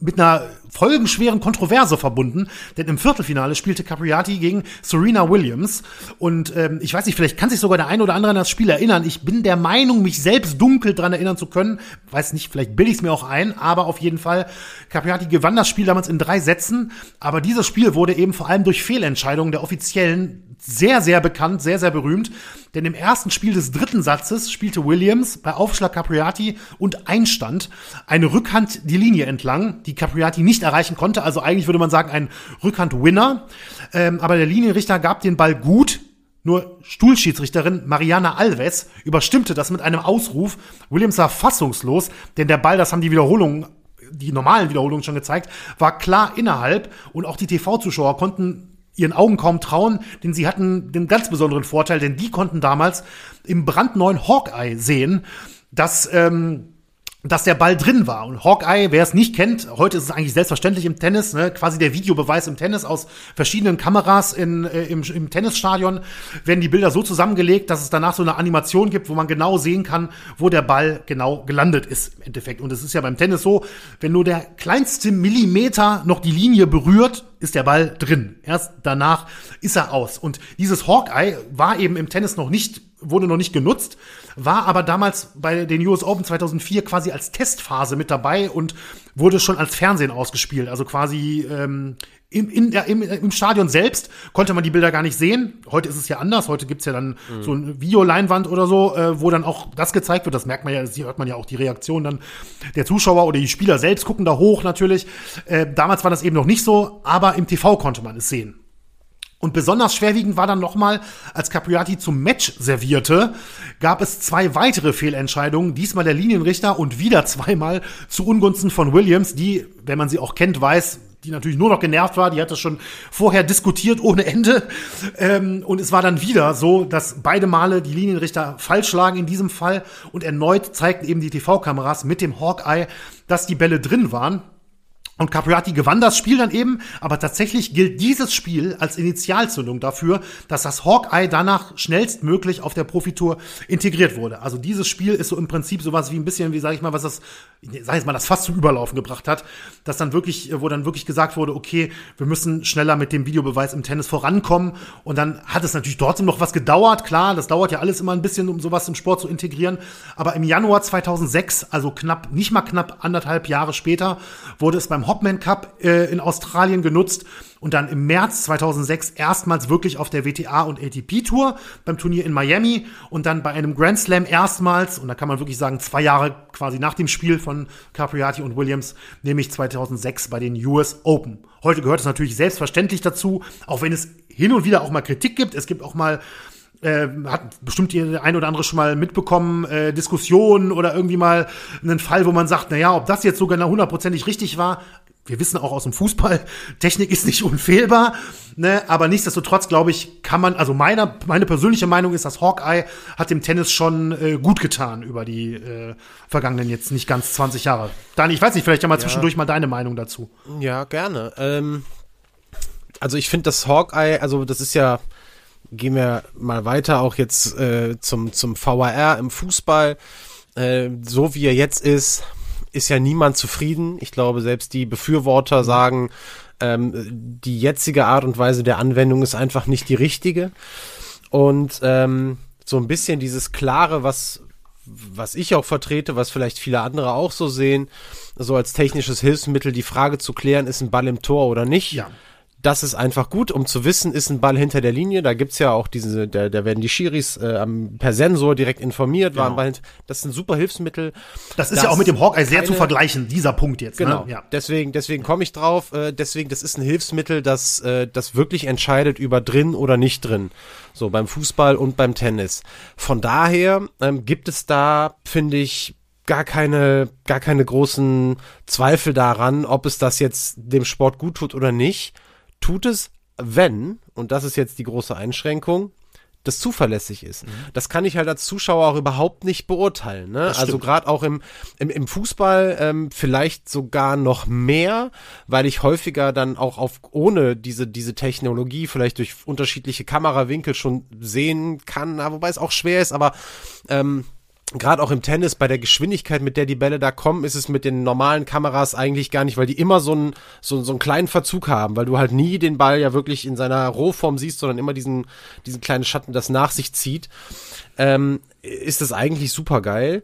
mit einer folgenschweren Kontroverse verbunden, denn im Viertelfinale spielte Capriati gegen Serena Williams und ähm, ich weiß nicht, vielleicht kann sich sogar der eine oder andere an das Spiel erinnern. Ich bin der Meinung, mich selbst dunkel dran erinnern zu können. Weiß nicht, vielleicht bilde ich es mir auch ein, aber auf jeden Fall Capriati gewann das Spiel damals in drei Sätzen, aber dieses Spiel wurde eben vor allem durch Fehlentscheidungen der Offiziellen sehr, sehr bekannt, sehr, sehr berühmt. Denn im ersten Spiel des dritten Satzes spielte Williams bei Aufschlag Capriati und Einstand eine Rückhand die Linie entlang, die Capriati nicht erreichen konnte. Also eigentlich würde man sagen ein Rückhand-Winner. Ähm, aber der Linienrichter gab den Ball gut. Nur Stuhlschiedsrichterin Mariana Alves überstimmte das mit einem Ausruf. Williams war fassungslos, denn der Ball, das haben die Wiederholungen die normalen Wiederholungen schon gezeigt, war klar innerhalb und auch die TV-Zuschauer konnten ihren Augen kaum trauen, denn sie hatten den ganz besonderen Vorteil, denn die konnten damals im brandneuen Hawkeye sehen, dass ähm, dass der Ball drin war. Und Hawkeye, wer es nicht kennt, heute ist es eigentlich selbstverständlich im Tennis, ne, quasi der Videobeweis im Tennis aus verschiedenen Kameras in, äh, im, im Tennisstadion, werden die Bilder so zusammengelegt, dass es danach so eine Animation gibt, wo man genau sehen kann, wo der Ball genau gelandet ist im Endeffekt. Und es ist ja beim Tennis so, wenn nur der kleinste Millimeter noch die Linie berührt, ist der Ball drin. Erst danach ist er aus. Und dieses Hawkeye war eben im Tennis noch nicht, wurde noch nicht genutzt, war aber damals bei den US Open 2004 quasi als Testphase mit dabei und wurde schon als Fernsehen ausgespielt. Also quasi ähm, im, in der, im, im Stadion selbst konnte man die Bilder gar nicht sehen. Heute ist es ja anders. Heute gibt's ja dann mhm. so eine Videoleinwand oder so, äh, wo dann auch das gezeigt wird. Das merkt man ja, das hört man ja auch die Reaktion dann der Zuschauer oder die Spieler selbst gucken da hoch natürlich. Äh, damals war das eben noch nicht so, aber im TV konnte man es sehen. Und besonders schwerwiegend war dann nochmal, als Capriati zum Match servierte, gab es zwei weitere Fehlentscheidungen, diesmal der Linienrichter und wieder zweimal zu Ungunsten von Williams, die, wenn man sie auch kennt, weiß, die natürlich nur noch genervt war, die hat das schon vorher diskutiert ohne Ende. Ähm, und es war dann wieder so, dass beide Male die Linienrichter falsch lagen in diesem Fall und erneut zeigten eben die TV-Kameras mit dem Hawkeye, dass die Bälle drin waren. Und Capriati gewann das Spiel dann eben, aber tatsächlich gilt dieses Spiel als Initialzündung dafür, dass das Hawkeye danach schnellstmöglich auf der Profitour integriert wurde. Also dieses Spiel ist so im Prinzip sowas wie ein bisschen, wie sag ich mal, was das, sag ich mal, das fast zum Überlaufen gebracht hat, dass dann wirklich, wo dann wirklich gesagt wurde, okay, wir müssen schneller mit dem Videobeweis im Tennis vorankommen. Und dann hat es natürlich trotzdem noch was gedauert, klar, das dauert ja alles immer ein bisschen, um sowas im Sport zu integrieren. Aber im Januar 2006, also knapp, nicht mal knapp anderthalb Jahre später, wurde es beim Hopman Cup äh, in Australien genutzt und dann im März 2006 erstmals wirklich auf der WTA und ATP Tour beim Turnier in Miami und dann bei einem Grand Slam erstmals und da kann man wirklich sagen zwei Jahre quasi nach dem Spiel von Capriati und Williams, nämlich 2006 bei den US Open. Heute gehört es natürlich selbstverständlich dazu, auch wenn es hin und wieder auch mal Kritik gibt. Es gibt auch mal äh, hat bestimmt die ein oder andere schon mal mitbekommen, äh, Diskussionen oder irgendwie mal einen Fall, wo man sagt, na ja, ob das jetzt so genau hundertprozentig richtig war. Wir wissen auch aus dem Fußball, Technik ist nicht unfehlbar, ne? aber nichtsdestotrotz glaube ich, kann man, also meine, meine persönliche Meinung ist, dass Hawkeye hat dem Tennis schon äh, gut getan über die äh, vergangenen jetzt nicht ganz 20 Jahre. Dani, ich weiß nicht, vielleicht ja mal ja. zwischendurch mal deine Meinung dazu. Ja, gerne. Ähm, also ich finde das Hawkeye, also das ist ja, gehen wir mal weiter, auch jetzt äh, zum, zum VAR im Fußball. Äh, so wie er jetzt ist, ist ja niemand zufrieden. Ich glaube, selbst die Befürworter sagen, ähm, die jetzige Art und Weise der Anwendung ist einfach nicht die richtige. Und ähm, so ein bisschen dieses Klare, was was ich auch vertrete, was vielleicht viele andere auch so sehen, so als technisches Hilfsmittel die Frage zu klären, ist ein Ball im Tor oder nicht. Ja das ist einfach gut, um zu wissen, ist ein Ball hinter der Linie. Da gibt's ja auch diese, da, da werden die Schiris äh, per Sensor direkt informiert, genau. war ein Ball hinter, Das ist ein super Hilfsmittel. Das ist ja auch mit dem Hawkeye sehr zu vergleichen, dieser Punkt jetzt. Ne? Genau. Ne? Ja. Deswegen, deswegen komme ich drauf. Äh, deswegen, das ist ein Hilfsmittel, das, äh, das wirklich entscheidet über drin oder nicht drin. So beim Fußball und beim Tennis. Von daher ähm, gibt es da, finde ich, gar keine, gar keine großen Zweifel daran, ob es das jetzt dem Sport gut tut oder nicht tut es, wenn, und das ist jetzt die große Einschränkung, das zuverlässig ist. Mhm. Das kann ich halt als Zuschauer auch überhaupt nicht beurteilen. Ne? Also gerade auch im, im, im Fußball ähm, vielleicht sogar noch mehr, weil ich häufiger dann auch auf ohne diese, diese Technologie vielleicht durch unterschiedliche Kamerawinkel schon sehen kann, wobei es auch schwer ist, aber ähm, gerade auch im Tennis, bei der Geschwindigkeit, mit der die Bälle da kommen, ist es mit den normalen Kameras eigentlich gar nicht, weil die immer so einen, so, so einen kleinen Verzug haben, weil du halt nie den Ball ja wirklich in seiner Rohform siehst, sondern immer diesen, diesen kleinen Schatten, das nach sich zieht, ähm, ist das eigentlich super geil.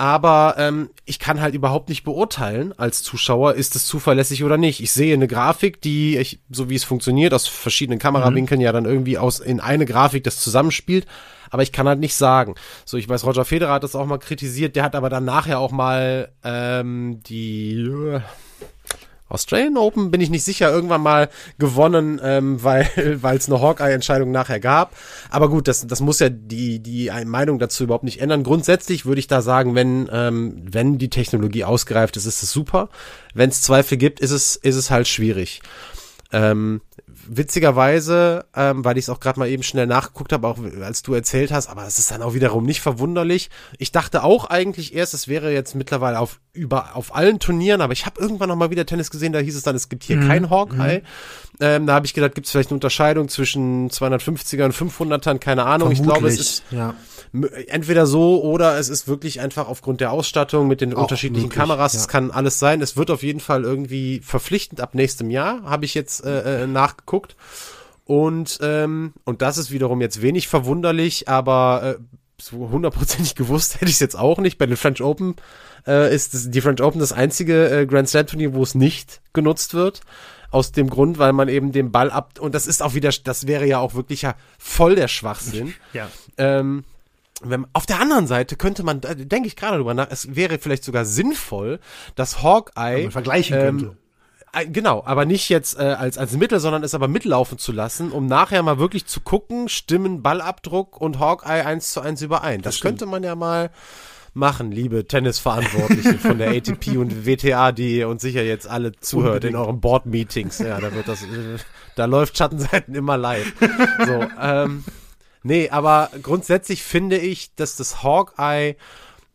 Aber ähm, ich kann halt überhaupt nicht beurteilen als Zuschauer, ist es zuverlässig oder nicht. Ich sehe eine Grafik, die, ich, so wie es funktioniert, aus verschiedenen Kamerawinkeln mhm. ja dann irgendwie aus in eine Grafik das zusammenspielt aber ich kann halt nicht sagen. So, ich weiß, Roger Federer hat das auch mal kritisiert, der hat aber dann nachher auch mal ähm, die äh, Australian Open bin ich nicht sicher, irgendwann mal gewonnen, ähm, weil es eine Hawkeye-Entscheidung nachher gab. Aber gut, das, das muss ja die, die Meinung dazu überhaupt nicht ändern. Grundsätzlich würde ich da sagen, wenn, ähm, wenn die Technologie ausgereift ist, ist es super. Wenn es Zweifel gibt, ist es, ist es halt schwierig. Ähm, witzigerweise, ähm, weil ich es auch gerade mal eben schnell nachgeguckt habe, auch als du erzählt hast, aber es ist dann auch wiederum nicht verwunderlich. Ich dachte auch eigentlich erst, es wäre jetzt mittlerweile auf über auf allen Turnieren, aber ich habe irgendwann noch mal wieder Tennis gesehen, da hieß es dann, es gibt hier mhm. kein Hawkeye. Mhm. Ähm, da habe ich gedacht, gibt es vielleicht eine Unterscheidung zwischen 250er und 500ern, keine Ahnung. Vermutlich, ich glaube, es ist ja entweder so oder es ist wirklich einfach aufgrund der Ausstattung mit den Auch unterschiedlichen möglich, Kameras. Ja. Es kann alles sein. Es wird auf jeden Fall irgendwie verpflichtend ab nächstem Jahr, habe ich jetzt äh, äh, nachgeguckt. Und, ähm, und das ist wiederum jetzt wenig verwunderlich, aber äh, so hundertprozentig gewusst hätte ich es jetzt auch nicht. Bei den French Open äh, ist das, die French Open das einzige äh, Grand Slam Turnier, wo es nicht genutzt wird. Aus dem Grund, weil man eben den Ball ab, und das ist auch wieder, das wäre ja auch wirklich ja voll der Schwachsinn. Ja. Ähm, wenn, auf der anderen Seite könnte man, denke ich gerade drüber nach, es wäre vielleicht sogar sinnvoll, dass Hawkeye man vergleichen ähm, könnte. Äh, genau, aber nicht jetzt äh, als, als Mittel, sondern es aber mitlaufen zu lassen, um nachher mal wirklich zu gucken, Stimmen, Ballabdruck und Hawkeye eins zu eins überein. Das, das könnte man ja mal machen, liebe Tennisverantwortliche von der ATP und WTA, die ihr uns sicher jetzt alle zuhört Unbedingt. in euren Board-Meetings. Ja, da wird das, äh, da läuft Schattenseiten immer live. So, ähm, Nee, aber grundsätzlich finde ich, dass das Hawkeye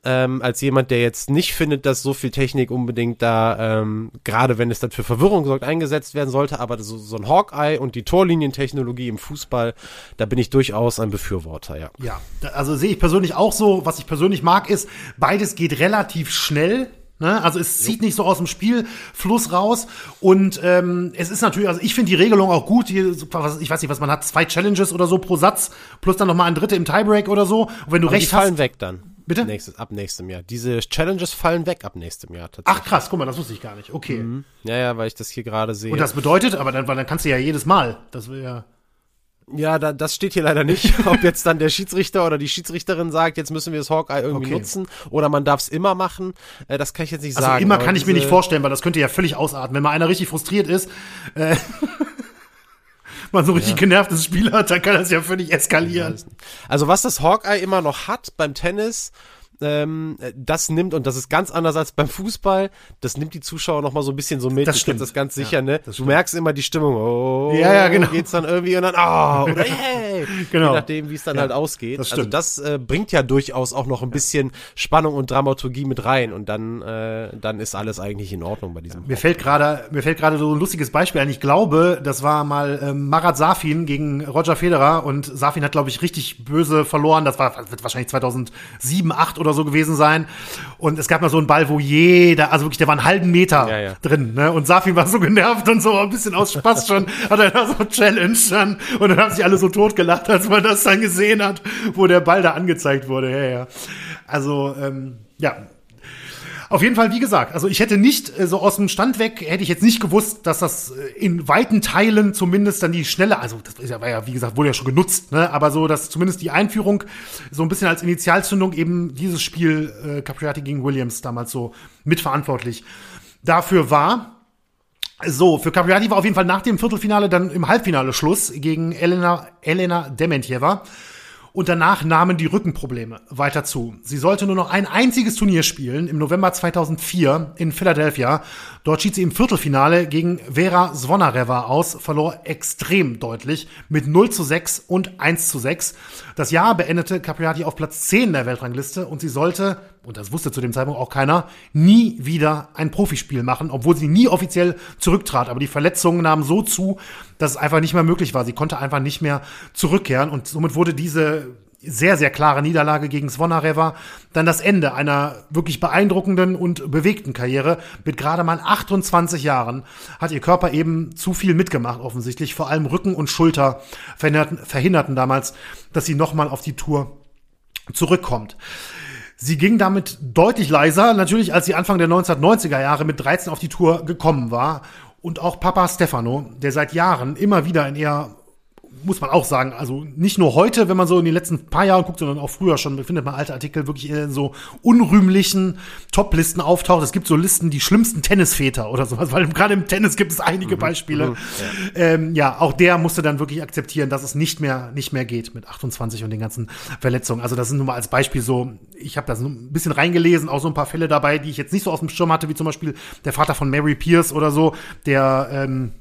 ähm, als jemand, der jetzt nicht findet, dass so viel Technik unbedingt da, ähm, gerade wenn es dann für Verwirrung sorgt, eingesetzt werden sollte, aber so, so ein Hawkeye und die Torlinientechnologie im Fußball, da bin ich durchaus ein Befürworter, ja. Ja, also sehe ich persönlich auch so. Was ich persönlich mag, ist, beides geht relativ schnell. Ne? Also es zieht nicht so aus dem Spielfluss raus und ähm, es ist natürlich, also ich finde die Regelung auch gut. Hier, ich weiß nicht, was man hat, zwei Challenges oder so pro Satz plus dann noch mal ein dritte im Tiebreak oder so. Und wenn du Aber recht die fallen weg dann. Bitte? Nächstes, ab nächstem Jahr. Diese Challenges fallen weg ab nächstem Jahr tatsächlich. Ach krass, guck mal, das wusste ich gar nicht. Okay. Mhm. Ja, ja, weil ich das hier gerade sehe. Und das bedeutet, aber dann, weil dann kannst du ja jedes Mal. Das wäre ja. Ja, da, das steht hier leider nicht, ob jetzt dann der Schiedsrichter oder die Schiedsrichterin sagt, jetzt müssen wir das Hawkeye irgendwie okay. nutzen oder man darf es immer machen. Äh, das kann ich jetzt nicht also sagen. Immer kann ich mir nicht vorstellen, weil das könnte ja völlig ausarten. Wenn mal einer richtig frustriert ist, äh, man so richtig ja. genervtes Spiel hat, dann kann das ja völlig eskalieren. Also was das Hawkeye immer noch hat beim Tennis, ähm, das nimmt, und das ist ganz anders als beim Fußball, das nimmt die Zuschauer noch mal so ein bisschen so mit. Das stimmt. das ganz sicher, ja, ne? Du merkst immer die Stimmung, oh, ja, ja, genau. geht's dann irgendwie und dann, oh, oder hey, genau. je nachdem, wie es dann ja, halt ausgeht. Das also das äh, bringt ja durchaus auch noch ein bisschen Spannung und Dramaturgie mit rein und dann, äh, dann ist alles eigentlich in Ordnung bei diesem. Mir fällt gerade, mir fällt gerade so ein lustiges Beispiel ein. Ich glaube, das war mal ähm, Marat Safin gegen Roger Federer und Safin hat, glaube ich, richtig böse verloren. Das war wird wahrscheinlich 2007, 8 oder so gewesen sein. Und es gab mal so einen Ball, wo jeder, also wirklich, der war einen halben Meter ja, ja. drin. Ne? Und Safi war so genervt und so ein bisschen aus Spaß schon, hat er da so Challenge dann. Und dann haben sich alle so totgelacht, als man das dann gesehen hat, wo der Ball da angezeigt wurde. Ja, ja. Also, ähm, ja, auf jeden Fall, wie gesagt, also ich hätte nicht äh, so aus dem Stand weg, hätte ich jetzt nicht gewusst, dass das äh, in weiten Teilen zumindest dann die schnelle, also das war ja, wie gesagt, wurde ja schon genutzt, ne? aber so, dass zumindest die Einführung so ein bisschen als Initialzündung eben dieses Spiel äh, Capriati gegen Williams damals so mitverantwortlich dafür war. So, für Capriati war auf jeden Fall nach dem Viertelfinale dann im Halbfinale Schluss gegen Elena, Elena Dementjeva. Und danach nahmen die Rückenprobleme weiter zu. Sie sollte nur noch ein einziges Turnier spielen im November 2004 in Philadelphia. Dort schied sie im Viertelfinale gegen Vera Zvonareva aus, verlor extrem deutlich mit 0 zu 6 und 1 zu 6. Das Jahr beendete Capriati auf Platz 10 der Weltrangliste und sie sollte, und das wusste zu dem Zeitpunkt auch keiner, nie wieder ein Profispiel machen, obwohl sie nie offiziell zurücktrat. Aber die Verletzungen nahmen so zu, dass es einfach nicht mehr möglich war. Sie konnte einfach nicht mehr zurückkehren und somit wurde diese sehr, sehr klare Niederlage gegen Zvonareva dann das Ende einer wirklich beeindruckenden und bewegten Karriere. Mit gerade mal 28 Jahren hat ihr Körper eben zu viel mitgemacht, offensichtlich. Vor allem Rücken und Schulter verhinderten, verhinderten damals, dass sie nochmal auf die Tour zurückkommt. Sie ging damit deutlich leiser, natürlich, als sie Anfang der 1990er Jahre mit 13 auf die Tour gekommen war. Und auch Papa Stefano, der seit Jahren immer wieder in eher muss man auch sagen, also nicht nur heute, wenn man so in den letzten paar Jahren guckt, sondern auch früher schon, findet man alte Artikel wirklich in so unrühmlichen Top-Listen auftaucht. Es gibt so Listen, die schlimmsten Tennisväter oder sowas, weil gerade im Tennis gibt es einige mhm. Beispiele. Mhm. Ja. Ähm, ja, auch der musste dann wirklich akzeptieren, dass es nicht mehr, nicht mehr geht mit 28 und den ganzen Verletzungen. Also das sind nur mal als Beispiel so, ich habe da so ein bisschen reingelesen, auch so ein paar Fälle dabei, die ich jetzt nicht so aus dem Schirm hatte, wie zum Beispiel der Vater von Mary Pierce oder so, der ähm,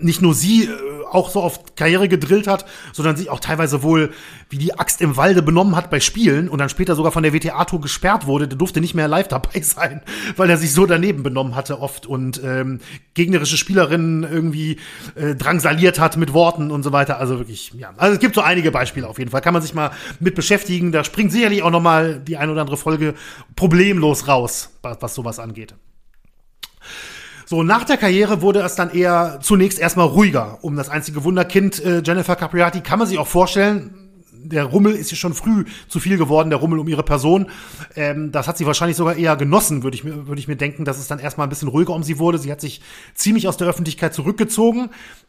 nicht nur sie äh, auch so auf Karriere gedrillt hat, sondern sich auch teilweise wohl wie die Axt im Walde benommen hat bei Spielen und dann später sogar von der WTA-Tour gesperrt wurde. Der durfte nicht mehr live dabei sein, weil er sich so daneben benommen hatte oft und ähm, gegnerische Spielerinnen irgendwie äh, drangsaliert hat mit Worten und so weiter. Also wirklich, ja. Also es gibt so einige Beispiele auf jeden Fall. Kann man sich mal mit beschäftigen. Da springt sicherlich auch noch mal die ein oder andere Folge problemlos raus, was sowas angeht. So, nach der Karriere wurde es dann eher zunächst erstmal ruhiger um das einzige Wunderkind äh, Jennifer Capriati. Kann man sich auch vorstellen, der Rummel ist ja schon früh zu viel geworden, der Rummel um ihre Person. Ähm, das hat sie wahrscheinlich sogar eher genossen, würde ich, mir würde ich mir denken, dass es dann erstmal ein bisschen ruhiger um sie wurde. Sie hat sich ziemlich aus der Öffentlichkeit zurückgezogen,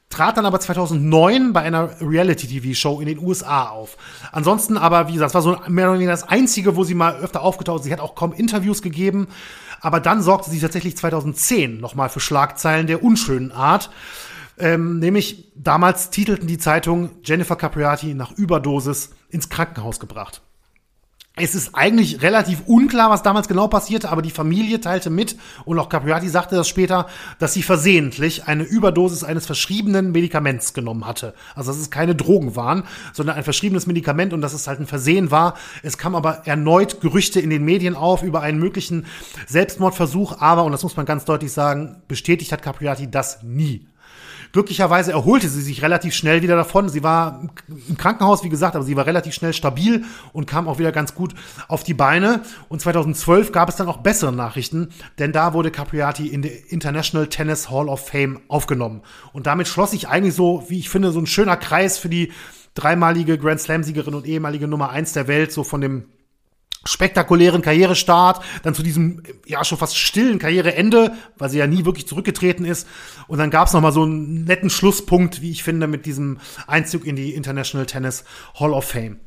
trat dann aber 2009 bei einer Reality-TV-Show in den USA auf. Ansonsten aber, wie gesagt, es war so mehr oder weniger das Einzige, wo sie mal öfter aufgetaucht ist. Sie hat auch kaum Interviews gegeben. Aber dann sorgte sie tatsächlich 2010 nochmal für Schlagzeilen der unschönen Art. Ähm, nämlich damals titelten die Zeitung Jennifer Capriati nach Überdosis ins Krankenhaus gebracht. Es ist eigentlich relativ unklar, was damals genau passierte, aber die Familie teilte mit, und auch Capriati sagte das später, dass sie versehentlich eine Überdosis eines verschriebenen Medikaments genommen hatte. Also dass es keine Drogen waren, sondern ein verschriebenes Medikament und dass es halt ein Versehen war. Es kam aber erneut Gerüchte in den Medien auf über einen möglichen Selbstmordversuch, aber, und das muss man ganz deutlich sagen, bestätigt hat Capriati das nie. Glücklicherweise erholte sie sich relativ schnell wieder davon. Sie war im Krankenhaus, wie gesagt, aber sie war relativ schnell stabil und kam auch wieder ganz gut auf die Beine. Und 2012 gab es dann auch bessere Nachrichten, denn da wurde Capriati in der International Tennis Hall of Fame aufgenommen. Und damit schloss sich eigentlich so, wie ich finde, so ein schöner Kreis für die dreimalige Grand Slam-Siegerin und ehemalige Nummer eins der Welt, so von dem spektakulären Karrierestart, dann zu diesem ja schon fast stillen Karriereende, weil sie ja nie wirklich zurückgetreten ist. Und dann gab es noch mal so einen netten Schlusspunkt, wie ich finde, mit diesem Einzug in die International Tennis Hall of Fame.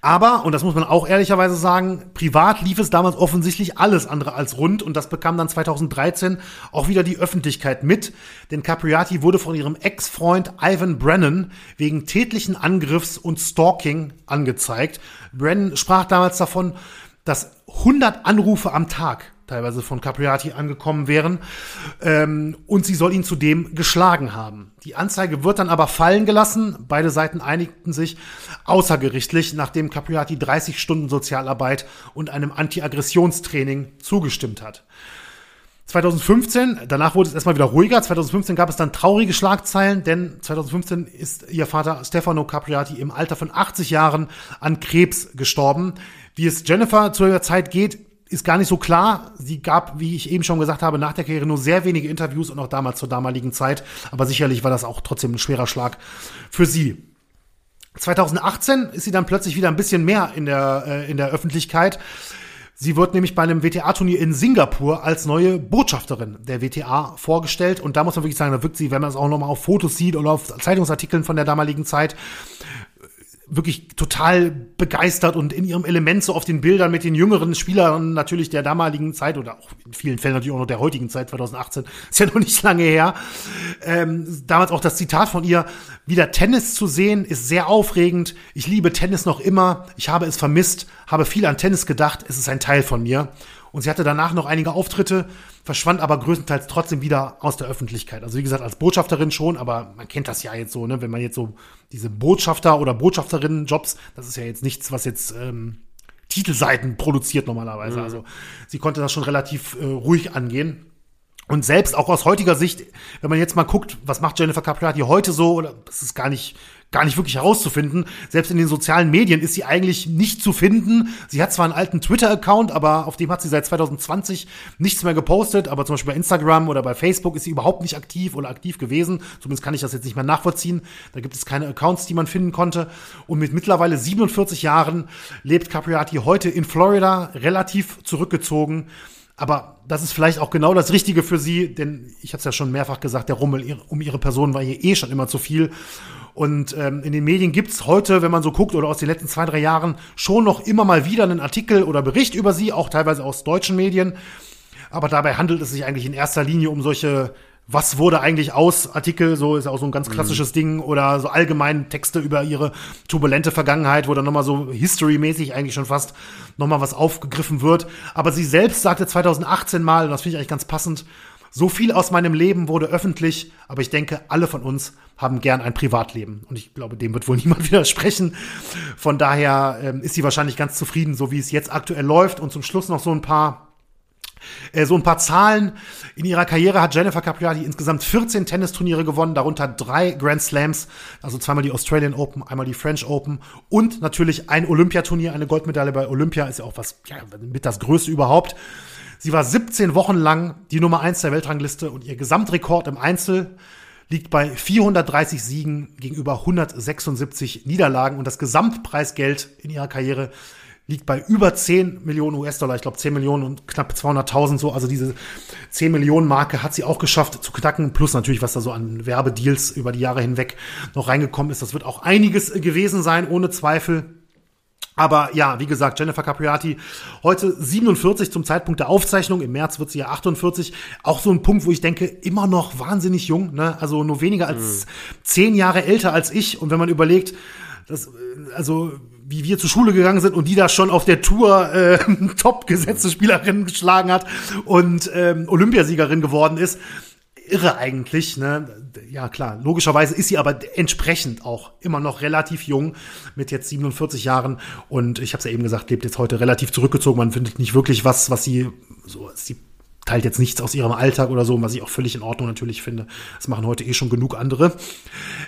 Aber, und das muss man auch ehrlicherweise sagen, privat lief es damals offensichtlich alles andere als rund und das bekam dann 2013 auch wieder die Öffentlichkeit mit, denn Capriati wurde von ihrem Ex-Freund Ivan Brennan wegen tätlichen Angriffs und Stalking angezeigt. Brennan sprach damals davon, dass 100 Anrufe am Tag teilweise von Capriati angekommen wären. Ähm, und sie soll ihn zudem geschlagen haben. Die Anzeige wird dann aber fallen gelassen. Beide Seiten einigten sich außergerichtlich, nachdem Capriati 30 Stunden Sozialarbeit und einem Anti-Aggressionstraining zugestimmt hat. 2015, danach wurde es erstmal wieder ruhiger. 2015 gab es dann traurige Schlagzeilen, denn 2015 ist ihr Vater Stefano Capriati im Alter von 80 Jahren an Krebs gestorben. Wie es Jennifer zu der Zeit geht, ist gar nicht so klar. Sie gab, wie ich eben schon gesagt habe, nach der Karriere nur sehr wenige Interviews und auch damals zur damaligen Zeit. Aber sicherlich war das auch trotzdem ein schwerer Schlag für sie. 2018 ist sie dann plötzlich wieder ein bisschen mehr in der, äh, in der Öffentlichkeit. Sie wird nämlich bei einem WTA-Turnier in Singapur als neue Botschafterin der WTA vorgestellt. Und da muss man wirklich sagen, da wirkt sie, wenn man es auch nochmal auf Fotos sieht oder auf Zeitungsartikeln von der damaligen Zeit, wirklich total begeistert und in ihrem Element so auf den Bildern mit den jüngeren Spielern natürlich der damaligen Zeit oder auch in vielen Fällen natürlich auch noch der heutigen Zeit, 2018, ist ja noch nicht lange her. Ähm, damals auch das Zitat von ihr, wieder Tennis zu sehen, ist sehr aufregend. Ich liebe Tennis noch immer. Ich habe es vermisst, habe viel an Tennis gedacht. Es ist ein Teil von mir. Und sie hatte danach noch einige Auftritte, verschwand aber größtenteils trotzdem wieder aus der Öffentlichkeit. Also wie gesagt, als Botschafterin schon, aber man kennt das ja jetzt so, ne? wenn man jetzt so diese Botschafter- oder Botschafterinnen-Jobs, das ist ja jetzt nichts, was jetzt ähm, Titelseiten produziert normalerweise. Mhm. Also sie konnte das schon relativ äh, ruhig angehen. Und selbst auch aus heutiger Sicht, wenn man jetzt mal guckt, was macht Jennifer Capriati heute so, oder das ist gar nicht gar nicht wirklich herauszufinden. Selbst in den sozialen Medien ist sie eigentlich nicht zu finden. Sie hat zwar einen alten Twitter-Account, aber auf dem hat sie seit 2020 nichts mehr gepostet. Aber zum Beispiel bei Instagram oder bei Facebook ist sie überhaupt nicht aktiv oder aktiv gewesen. Zumindest kann ich das jetzt nicht mehr nachvollziehen. Da gibt es keine Accounts, die man finden konnte. Und mit mittlerweile 47 Jahren lebt Capriati heute in Florida, relativ zurückgezogen. Aber das ist vielleicht auch genau das Richtige für sie, denn ich habe es ja schon mehrfach gesagt, der Rummel um ihre Person war hier eh schon immer zu viel. Und ähm, in den Medien gibt's heute, wenn man so guckt oder aus den letzten zwei, drei Jahren, schon noch immer mal wieder einen Artikel oder Bericht über sie, auch teilweise aus deutschen Medien. Aber dabei handelt es sich eigentlich in erster Linie um solche was wurde eigentlich aus Artikel, so ist auch so ein ganz mhm. klassisches mhm. Ding, oder so allgemein Texte über ihre turbulente Vergangenheit, wo dann nochmal so history-mäßig eigentlich schon fast nochmal was aufgegriffen wird. Aber sie selbst sagte 2018 mal, und das finde ich eigentlich ganz passend, so viel aus meinem Leben wurde öffentlich, aber ich denke, alle von uns haben gern ein Privatleben. Und ich glaube, dem wird wohl niemand widersprechen. Von daher ähm, ist sie wahrscheinlich ganz zufrieden, so wie es jetzt aktuell läuft. Und zum Schluss noch so ein paar äh, so ein paar Zahlen. In ihrer Karriere hat Jennifer Capriati insgesamt 14 Tennisturniere gewonnen, darunter drei Grand Slams, also zweimal die Australian Open, einmal die French Open und natürlich ein Olympiaturnier, eine Goldmedaille bei Olympia ist ja auch was, ja, mit das Größte überhaupt. Sie war 17 Wochen lang die Nummer 1 der Weltrangliste und ihr Gesamtrekord im Einzel liegt bei 430 Siegen gegenüber 176 Niederlagen und das Gesamtpreisgeld in ihrer Karriere liegt bei über 10 Millionen US-Dollar. Ich glaube 10 Millionen und knapp 200.000 so. Also diese 10 Millionen Marke hat sie auch geschafft zu knacken. Plus natürlich, was da so an Werbedeals über die Jahre hinweg noch reingekommen ist. Das wird auch einiges gewesen sein, ohne Zweifel. Aber ja, wie gesagt, Jennifer Capriati heute 47 zum Zeitpunkt der Aufzeichnung. Im März wird sie ja 48. Auch so ein Punkt, wo ich denke, immer noch wahnsinnig jung. Ne? Also nur weniger als mhm. zehn Jahre älter als ich. Und wenn man überlegt, dass, also wie wir zur Schule gegangen sind und die da schon auf der Tour äh, top gesetzte Spielerin geschlagen hat und ähm, Olympiasiegerin geworden ist, irre eigentlich, ne? Ja, klar, logischerweise ist sie aber entsprechend auch immer noch relativ jung mit jetzt 47 Jahren und ich habe es ja eben gesagt, lebt jetzt heute relativ zurückgezogen. Man findet nicht wirklich was, was sie so sie teilt jetzt nichts aus ihrem Alltag oder so, was ich auch völlig in Ordnung natürlich finde. Das machen heute eh schon genug andere.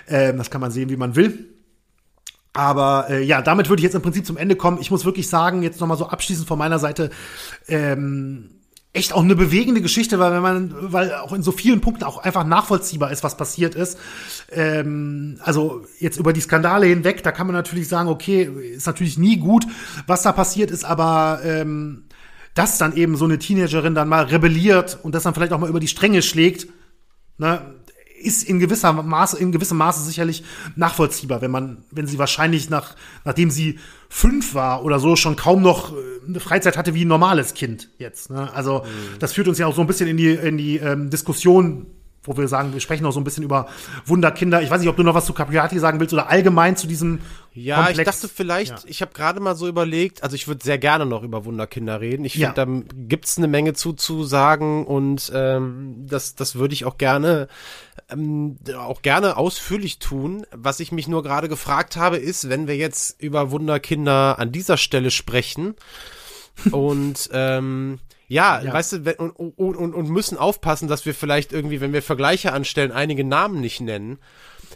Ähm, das kann man sehen, wie man will. Aber äh, ja, damit würde ich jetzt im Prinzip zum Ende kommen. Ich muss wirklich sagen, jetzt nochmal so abschließend von meiner Seite, ähm, echt auch eine bewegende Geschichte, weil wenn man, weil auch in so vielen Punkten auch einfach nachvollziehbar ist, was passiert ist. Ähm, also jetzt über die Skandale hinweg, da kann man natürlich sagen, okay, ist natürlich nie gut, was da passiert ist, aber ähm, dass dann eben so eine Teenagerin dann mal rebelliert und das dann vielleicht auch mal über die Stränge schlägt, ne, ist in gewisser Maße, in gewissem Maße sicherlich nachvollziehbar, wenn man, wenn sie wahrscheinlich nach, nachdem sie fünf war oder so, schon kaum noch äh, eine Freizeit hatte wie ein normales Kind jetzt. Ne? Also mhm. das führt uns ja auch so ein bisschen in die, in die ähm, Diskussion, wo wir sagen, wir sprechen noch so ein bisschen über Wunderkinder. Ich weiß nicht, ob du noch was zu Capriati sagen willst oder allgemein zu diesem Ja, Komplex. ich dachte vielleicht, ja. ich habe gerade mal so überlegt, also ich würde sehr gerne noch über Wunderkinder reden. Ich finde, ja. da gibt's eine Menge zu, zu sagen und ähm, das, das würde ich auch gerne ähm, auch gerne ausführlich tun. Was ich mich nur gerade gefragt habe, ist, wenn wir jetzt über Wunderkinder an dieser Stelle sprechen und ähm, ja, ja, weißt du, und, und, und, und müssen aufpassen, dass wir vielleicht irgendwie, wenn wir Vergleiche anstellen, einige Namen nicht nennen,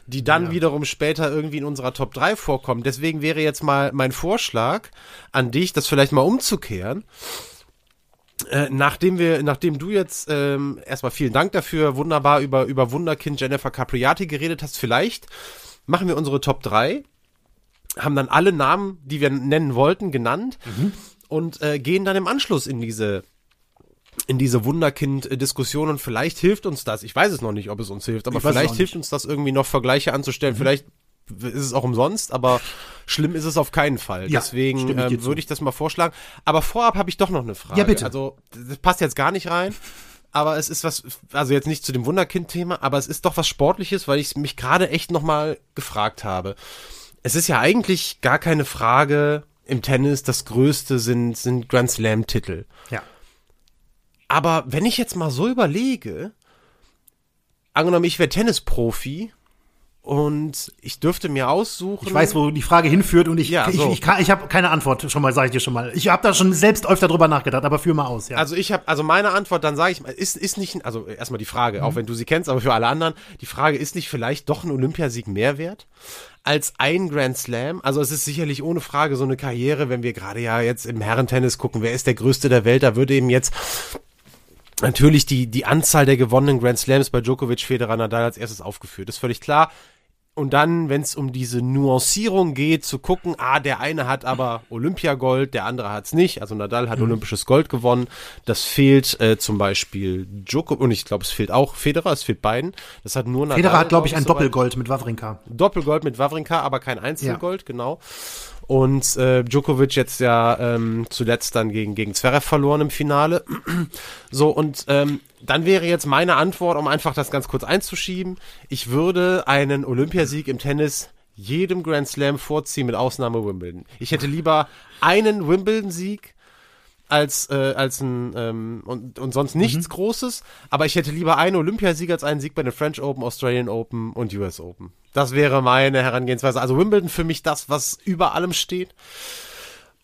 die dann ja. wiederum später irgendwie in unserer Top 3 vorkommen. Deswegen wäre jetzt mal mein Vorschlag an dich, das vielleicht mal umzukehren äh, nachdem wir, nachdem du jetzt ähm, erstmal vielen Dank dafür, wunderbar über, über Wunderkind Jennifer Capriati geredet hast, vielleicht machen wir unsere Top 3 haben dann alle Namen, die wir nennen wollten, genannt mhm. und äh, gehen dann im Anschluss in diese in diese Wunderkind-Diskussion und vielleicht hilft uns das. Ich weiß es noch nicht, ob es uns hilft, aber vielleicht hilft uns das irgendwie noch Vergleiche anzustellen. Mhm. Vielleicht ist es auch umsonst, aber schlimm ist es auf keinen Fall. Ja, Deswegen ähm, würde ich das mal vorschlagen. Aber vorab habe ich doch noch eine Frage. Ja, bitte. Also, das passt jetzt gar nicht rein. Aber es ist was, also jetzt nicht zu dem Wunderkind-Thema, aber es ist doch was Sportliches, weil ich mich gerade echt nochmal gefragt habe. Es ist ja eigentlich gar keine Frage im Tennis, das Größte sind, sind Grand Slam-Titel. Ja. Aber wenn ich jetzt mal so überlege, angenommen, ich wäre Tennisprofi und ich dürfte mir aussuchen. Ich weiß, wo die Frage hinführt und ich, ja, so. ich, ich, ich, ich habe keine Antwort, schon mal, sage ich dir schon mal. Ich habe da schon selbst öfter drüber nachgedacht, aber führ mal aus, ja. Also ich habe, also meine Antwort, dann sage ich mal, ist, ist nicht, also erstmal die Frage, mhm. auch wenn du sie kennst, aber für alle anderen, die Frage, ist nicht vielleicht doch ein Olympiasieg mehr wert? als ein Grand Slam. Also es ist sicherlich ohne Frage so eine Karriere, wenn wir gerade ja jetzt im Herrentennis gucken, wer ist der größte der Welt, da würde eben jetzt natürlich die, die Anzahl der gewonnenen Grand Slams bei Djokovic, Federer, Nadal als erstes aufgeführt. Das ist völlig klar. Und dann, wenn es um diese Nuancierung geht, zu gucken, ah, der eine hat aber Olympiagold, der andere hat's nicht. Also Nadal hat mhm. olympisches Gold gewonnen. Das fehlt äh, zum Beispiel Djokovic, und ich glaube, es fehlt auch Federer, es fehlt beiden. Das hat nur Nadal. Federer hat, glaube ich, ein Doppelgold mit Wawrinka. Doppelgold mit Wawrinka, aber kein Einzelgold, ja. genau. Und äh, Djokovic jetzt ja ähm, zuletzt dann gegen, gegen Zverev verloren im Finale. so, und ähm, dann wäre jetzt meine Antwort, um einfach das ganz kurz einzuschieben. Ich würde einen Olympiasieg im Tennis jedem Grand Slam vorziehen, mit Ausnahme Wimbledon. Ich hätte lieber einen Wimbledon-Sieg als äh, als ein ähm, und, und sonst nichts mhm. Großes, aber ich hätte lieber einen Olympiasieg als einen Sieg bei den French Open, Australian Open und US Open. Das wäre meine Herangehensweise. Also Wimbledon für mich das, was über allem steht.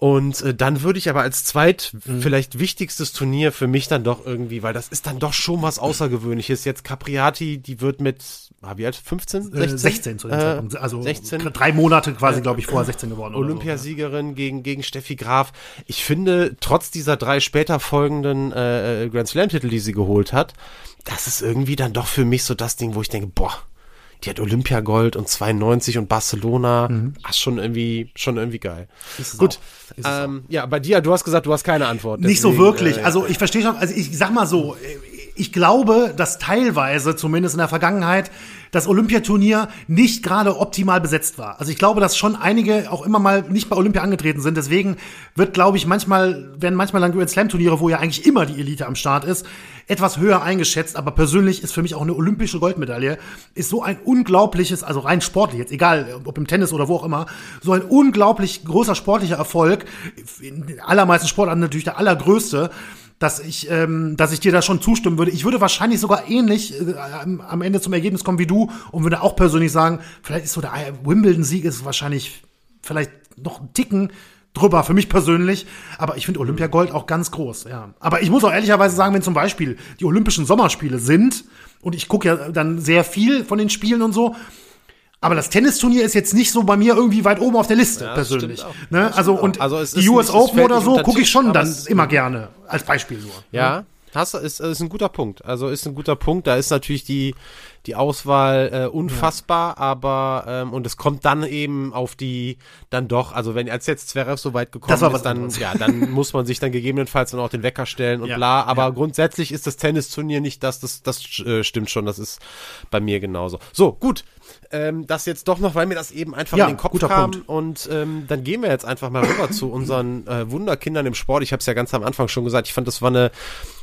Und äh, dann würde ich aber als zweit mhm. vielleicht wichtigstes Turnier für mich dann doch irgendwie, weil das ist dann doch schon was Außergewöhnliches. Jetzt Capriati, die wird mit, ah, wie alt? 15? 16? Äh, 16 zu dem äh, Zeitpunkt. Also 16. drei Monate quasi, glaube ich, vorher 16 geworden. Olympiasiegerin so, ja. gegen, gegen Steffi Graf. Ich finde, trotz dieser drei später folgenden äh, Grand Slam-Titel, die sie geholt hat, das ist irgendwie dann doch für mich so das Ding, wo ich denke, boah, die hat Olympiagold und 92 und Barcelona. Mhm. Ach, schon irgendwie, schon irgendwie geil. Gut. Ähm, ja, bei dir, du hast gesagt, du hast keine Antwort. Deswegen, Nicht so wirklich. Äh, also ich verstehe schon, also ich sag mal so, ich glaube, dass teilweise, zumindest in der Vergangenheit, das Olympiaturnier nicht gerade optimal besetzt war. Also ich glaube, dass schon einige auch immer mal nicht bei Olympia angetreten sind. Deswegen wird, glaube ich, manchmal, werden manchmal dann Grand Slam Turniere, wo ja eigentlich immer die Elite am Start ist, etwas höher eingeschätzt. Aber persönlich ist für mich auch eine olympische Goldmedaille, ist so ein unglaubliches, also rein sportlich jetzt, egal ob im Tennis oder wo auch immer, so ein unglaublich großer sportlicher Erfolg. In allermeisten Sportarten natürlich der allergrößte dass ich, ähm, dass ich dir da schon zustimmen würde. Ich würde wahrscheinlich sogar ähnlich äh, am Ende zum Ergebnis kommen wie du und würde auch persönlich sagen, vielleicht ist so der Wimbledon-Sieg ist wahrscheinlich vielleicht noch ein Ticken drüber für mich persönlich, aber ich finde Olympiagold auch ganz groß, ja. Aber ich muss auch ehrlicherweise sagen, wenn zum Beispiel die Olympischen Sommerspiele sind und ich gucke ja dann sehr viel von den Spielen und so, aber das Tennisturnier ist jetzt nicht so bei mir irgendwie weit oben auf der Liste, ja, persönlich. Ne? Also, und also die US Open oder so gucke ich schon dann immer gerne, als Beispiel nur. Ja, ne? hast, ist, ist ein guter Punkt. Also ist ein guter Punkt. Da ist natürlich die, die Auswahl äh, unfassbar, ja. aber ähm, und es kommt dann eben auf die dann doch, also wenn als jetzt Zverev so weit gekommen ist, dann ja, dann muss man sich dann gegebenenfalls dann auch den Wecker stellen und ja. bla, aber ja. grundsätzlich ist das Tennisturnier nicht das, das das äh, stimmt schon, das ist bei mir genauso. So, gut ähm, das jetzt doch noch, weil mir das eben einfach ja, in den Kopf kam. Punkt. Und ähm, dann gehen wir jetzt einfach mal rüber zu unseren äh, Wunderkindern im Sport. Ich habe es ja ganz am Anfang schon gesagt. Ich fand, das war eine,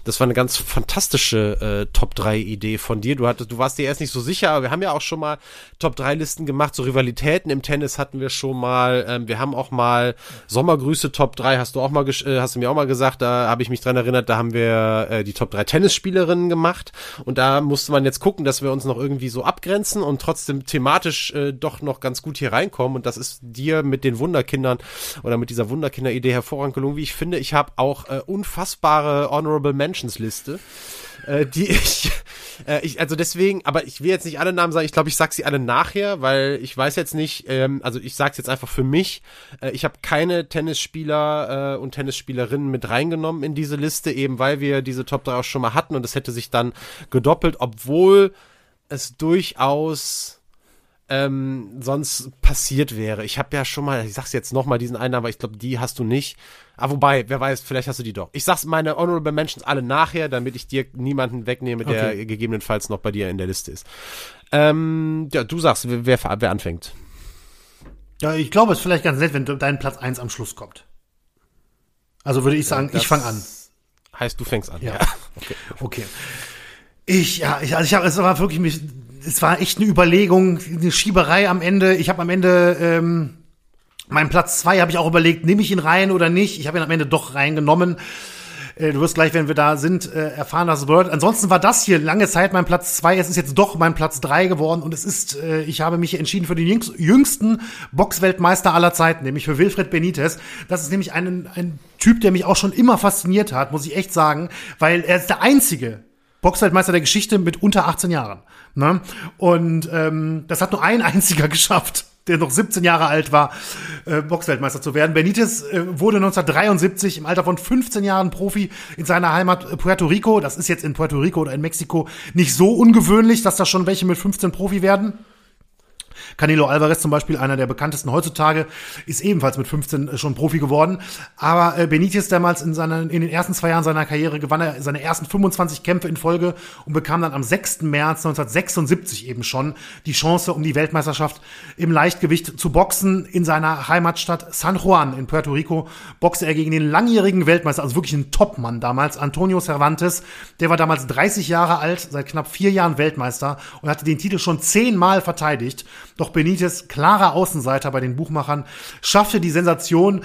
das war eine ganz fantastische äh, Top 3 Idee von dir. Du hattest, du warst dir erst nicht so sicher, aber wir haben ja auch schon mal Top 3 Listen gemacht. So Rivalitäten im Tennis hatten wir schon mal. Ähm, wir haben auch mal Sommergrüße Top 3. Hast du auch mal, äh, hast du mir auch mal gesagt. Da habe ich mich dran erinnert. Da haben wir äh, die Top 3 Tennisspielerinnen gemacht. Und da musste man jetzt gucken, dass wir uns noch irgendwie so abgrenzen und trotzdem thematisch äh, doch noch ganz gut hier reinkommen. Und das ist dir mit den Wunderkindern oder mit dieser Wunderkinder-Idee hervorragend gelungen, wie ich finde. Ich habe auch äh, unfassbare Honorable Mentions Liste, äh, die ich, äh, ich, also deswegen, aber ich will jetzt nicht alle Namen sagen. Ich glaube, ich sag sie alle nachher, weil ich weiß jetzt nicht, ähm, also ich sag's jetzt einfach für mich. Äh, ich habe keine Tennisspieler äh, und Tennisspielerinnen mit reingenommen in diese Liste, eben weil wir diese Top 3 auch schon mal hatten und es hätte sich dann gedoppelt, obwohl es durchaus ähm, sonst passiert wäre. Ich habe ja schon mal, ich sag's jetzt noch mal diesen einen, aber ich glaube, die hast du nicht. Ah, wobei, wer weiß, vielleicht hast du die doch. Ich sag's meine Honorable Mentions alle nachher, damit ich dir niemanden wegnehme, der okay. gegebenenfalls noch bei dir in der Liste ist. Ähm, ja, du sagst, wer, wer, wer anfängt. Ja, ich glaube, es ist vielleicht ganz nett, wenn dein Platz eins am Schluss kommt. Also würde ich sagen, ja, ich fange an. Heißt, du fängst an. Ja. ja. Okay. okay. Ich, ja, ich, also ich habe, es war wirklich, mich, es war echt eine Überlegung, eine Schieberei am Ende. Ich habe am Ende ähm, meinen Platz zwei habe ich auch überlegt, nehme ich ihn rein oder nicht. Ich habe ihn am Ende doch reingenommen. Äh, du wirst gleich, wenn wir da sind, äh, erfahren, was es bedeutet. Ansonsten war das hier lange Zeit mein Platz zwei. Es ist jetzt doch mein Platz drei geworden und es ist, äh, ich habe mich entschieden für den jüngsten Boxweltmeister aller Zeiten, nämlich für Wilfred Benitez. Das ist nämlich ein, ein Typ, der mich auch schon immer fasziniert hat, muss ich echt sagen, weil er ist der einzige Boxweltmeister der Geschichte mit unter 18 Jahren. Ne? Und ähm, das hat nur ein einziger geschafft der noch 17 Jahre alt war, äh, Boxweltmeister zu werden. Benitez äh, wurde 1973 im Alter von 15 Jahren Profi in seiner Heimat Puerto Rico. Das ist jetzt in Puerto Rico oder in Mexiko nicht so ungewöhnlich, dass da schon welche mit 15 Profi werden. Canelo Alvarez zum Beispiel, einer der bekanntesten heutzutage, ist ebenfalls mit 15 äh, schon Profi geworden. Aber äh, Benitez damals in, seinen, in den ersten zwei Jahren seiner Karriere gewann er seine ersten 25 Kämpfe in Folge und bekam dann am 6. März 1976 eben schon die Chance, um die Weltmeisterschaft im Leichtgewicht zu boxen. In seiner Heimatstadt San Juan in Puerto Rico boxte er gegen den langjährigen Weltmeister, also wirklich ein Topmann damals, Antonio Cervantes. Der war damals 30 Jahre alt, seit knapp vier Jahren Weltmeister und hatte den Titel schon zehnmal verteidigt. Doch Benitez, klarer Außenseiter bei den Buchmachern, schaffte die Sensation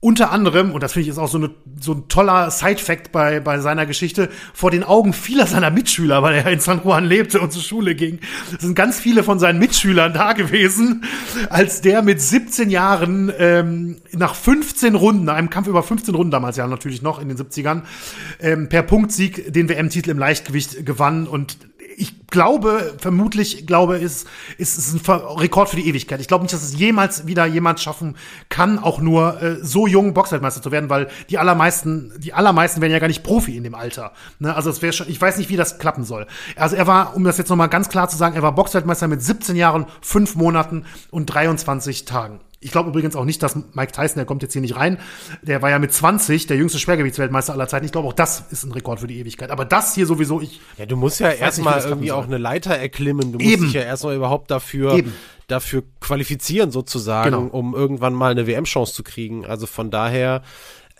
unter anderem, und das finde ich ist auch so, eine, so ein toller Side-Fact bei, bei seiner Geschichte, vor den Augen vieler seiner Mitschüler, weil er in San Juan lebte und zur Schule ging, sind ganz viele von seinen Mitschülern da gewesen, als der mit 17 Jahren ähm, nach 15 Runden, einem Kampf über 15 Runden damals ja natürlich noch in den 70ern, ähm, per Punktsieg den WM-Titel im Leichtgewicht gewann und ich glaube, vermutlich glaube, ist, ist es ein Rekord für die Ewigkeit. Ich glaube nicht, dass es jemals wieder jemand schaffen kann, auch nur äh, so jung Boxweltmeister zu werden, weil die allermeisten, die allermeisten werden ja gar nicht Profi in dem Alter. Ne? Also es wäre schon, ich weiß nicht, wie das klappen soll. Also er war, um das jetzt nochmal ganz klar zu sagen, er war Boxweltmeister mit 17 Jahren, 5 Monaten und 23 Tagen. Ich glaube übrigens auch nicht, dass Mike Tyson, der kommt jetzt hier nicht rein, der war ja mit 20 der jüngste Schwergewichtsweltmeister aller Zeiten. Ich glaube auch das ist ein Rekord für die Ewigkeit. Aber das hier sowieso, ich. Ja, du musst ja erstmal irgendwie auch eine Leiter erklimmen. Du musst Eben. dich ja erstmal überhaupt dafür, Eben. Dafür qualifizieren sozusagen, genau. um irgendwann mal eine WM-Chance zu kriegen. Also von daher,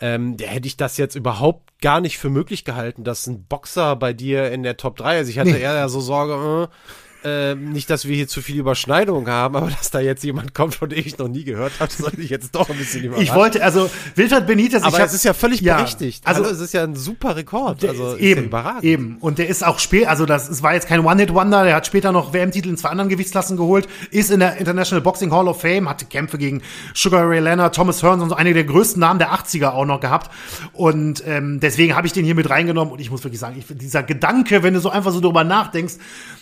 ähm, hätte ich das jetzt überhaupt gar nicht für möglich gehalten, dass ein Boxer bei dir in der Top 3, also ich hatte nee. eher so Sorge, äh, äh, nicht, dass wir hier zu viel Überschneidung haben, aber dass da jetzt jemand kommt, von dem ich noch nie gehört habe, sollte ich jetzt doch ein bisschen überraschen. Ich wollte, also Wilfred Benitez, aber es ist ja völlig ja, berechtigt. Also, also es ist ja ein super Rekord, also eben, ja. Eben und der ist auch spät, also das es war jetzt kein One-Hit-Wonder, der hat später noch WM-Titel in zwei anderen Gewichtsklassen geholt, ist in der International Boxing Hall of Fame, hatte Kämpfe gegen Sugar Ray Leonard, Thomas Hearns und so einige der größten Namen der 80er auch noch gehabt und ähm, deswegen habe ich den hier mit reingenommen und ich muss wirklich sagen, ich, dieser Gedanke, wenn du so einfach so drüber nachdenkst,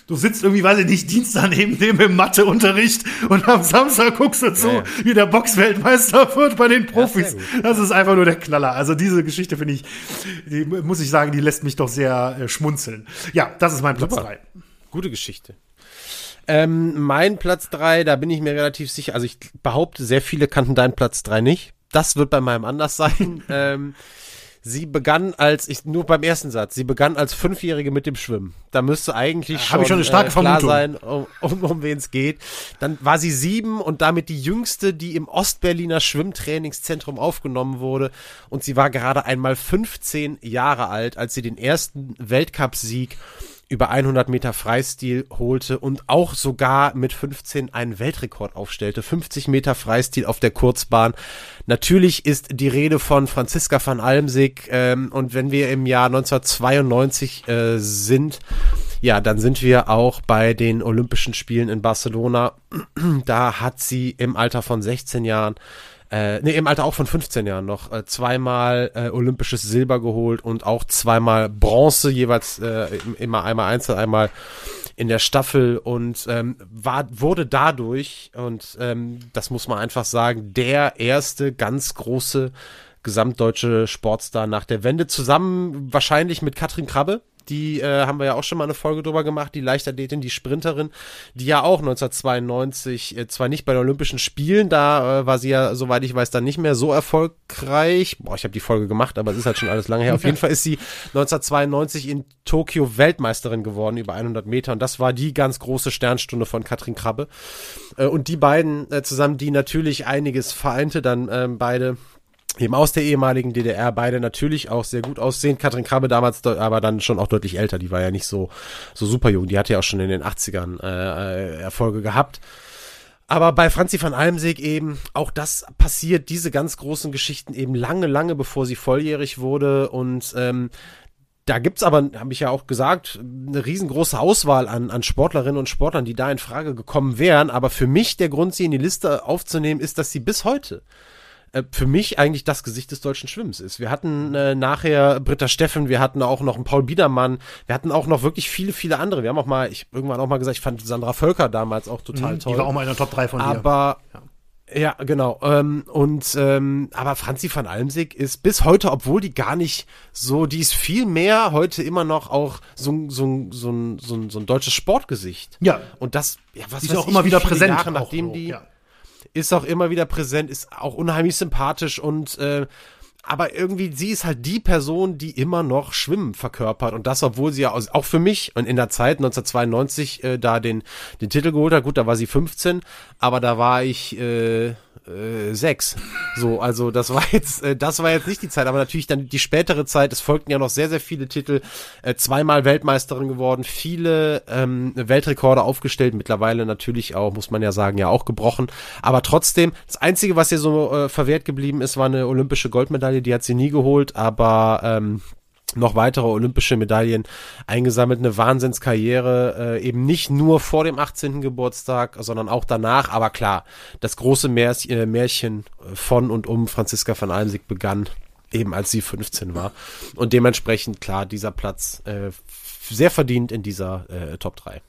du sitzt irgendwie, weiß ich nicht, Dienstag neben dem im Matheunterricht und am Samstag guckst du zu, ja, ja. wie der Boxweltmeister wird bei den Profis. Ja, das ist einfach nur der Knaller. Also diese Geschichte finde ich, die, muss ich sagen, die lässt mich doch sehr äh, schmunzeln. Ja, das ist mein Platz Super. drei. Gute Geschichte. Ähm, mein Platz drei, da bin ich mir relativ sicher. Also ich behaupte, sehr viele kannten deinen Platz drei nicht. Das wird bei meinem anders sein. ähm, Sie begann als, ich nur beim ersten Satz, sie begann als Fünfjährige mit dem Schwimmen. Da müsste eigentlich schon, ich schon eine starke äh, klar sein, um, um, um wen es geht. Dann war sie sieben und damit die jüngste, die im Ostberliner Schwimmtrainingszentrum aufgenommen wurde. Und sie war gerade einmal 15 Jahre alt, als sie den ersten Weltcupsieg über 100 Meter Freistil holte und auch sogar mit 15 einen Weltrekord aufstellte. 50 Meter Freistil auf der Kurzbahn. Natürlich ist die Rede von Franziska van Almsig ähm, und wenn wir im Jahr 1992 äh, sind, ja, dann sind wir auch bei den Olympischen Spielen in Barcelona. Da hat sie im Alter von 16 Jahren äh, nee, im Alter auch von 15 Jahren noch, äh, zweimal äh, olympisches Silber geholt und auch zweimal Bronze, jeweils äh, immer einmal einzeln, einmal in der Staffel und ähm, war, wurde dadurch, und ähm, das muss man einfach sagen, der erste ganz große gesamtdeutsche Sportstar nach der Wende, zusammen wahrscheinlich mit Katrin Krabbe, die äh, haben wir ja auch schon mal eine Folge drüber gemacht, die Leichtathletin, die Sprinterin, die ja auch 1992 äh, zwar nicht bei den Olympischen Spielen, da äh, war sie ja, soweit ich weiß, dann nicht mehr so erfolgreich. Boah, ich habe die Folge gemacht, aber es ist halt schon alles lange her. Auf jeden Fall ist sie 1992 in Tokio Weltmeisterin geworden über 100 Meter und das war die ganz große Sternstunde von Katrin Krabbe. Äh, und die beiden äh, zusammen, die natürlich einiges vereinte, dann äh, beide eben aus der ehemaligen DDR, beide natürlich auch sehr gut aussehen. Katrin Krabbe damals aber dann schon auch deutlich älter, die war ja nicht so, so super jung, die hatte ja auch schon in den 80ern äh, Erfolge gehabt. Aber bei Franzi van Almsig eben, auch das passiert, diese ganz großen Geschichten eben lange, lange bevor sie volljährig wurde und ähm, da gibt's aber, habe ich ja auch gesagt, eine riesengroße Auswahl an, an Sportlerinnen und Sportlern, die da in Frage gekommen wären. Aber für mich der Grund, sie in die Liste aufzunehmen, ist, dass sie bis heute äh, für mich eigentlich das Gesicht des deutschen Schwimmens ist. Wir hatten äh, nachher Britta Steffen, wir hatten auch noch einen Paul Biedermann, wir hatten auch noch wirklich viele, viele andere. Wir haben auch mal, ich irgendwann auch mal gesagt, ich fand Sandra Völker damals auch total mhm, toll. Die war auch mal in der Top 3 von dir. Aber ja. Ja, genau. Ähm, und ähm, aber Franzi van Almsig ist bis heute, obwohl die gar nicht so, die ist viel mehr heute immer noch auch so, so, so, so, so ein deutsches Sportgesicht. Ja. Und das, ja, was ist auch immer wieder präsent, Jahre, nachdem so, die ja ist auch immer wieder präsent, ist auch unheimlich sympathisch und äh, aber irgendwie, sie ist halt die Person, die immer noch Schwimmen verkörpert. Und das, obwohl sie ja auch für mich und in der Zeit 1992 äh, da den, den Titel geholt hat. Gut, da war sie 15, aber da war ich äh, äh, sechs. So, also das war jetzt, äh, das war jetzt nicht die Zeit, aber natürlich dann die spätere Zeit. Es folgten ja noch sehr, sehr viele Titel. Äh, zweimal Weltmeisterin geworden, viele ähm, Weltrekorde aufgestellt. Mittlerweile natürlich auch, muss man ja sagen, ja auch gebrochen. Aber trotzdem, das Einzige, was ihr so äh, verwehrt geblieben ist, war eine olympische Goldmedaille. Die hat sie nie geholt, aber ähm, noch weitere olympische Medaillen eingesammelt, eine Wahnsinnskarriere, äh, eben nicht nur vor dem 18. Geburtstag, sondern auch danach. Aber klar, das große Märchen, äh, Märchen von und um Franziska van Almsig begann eben als sie 15 war. Und dementsprechend klar, dieser Platz äh, sehr verdient in dieser äh, Top 3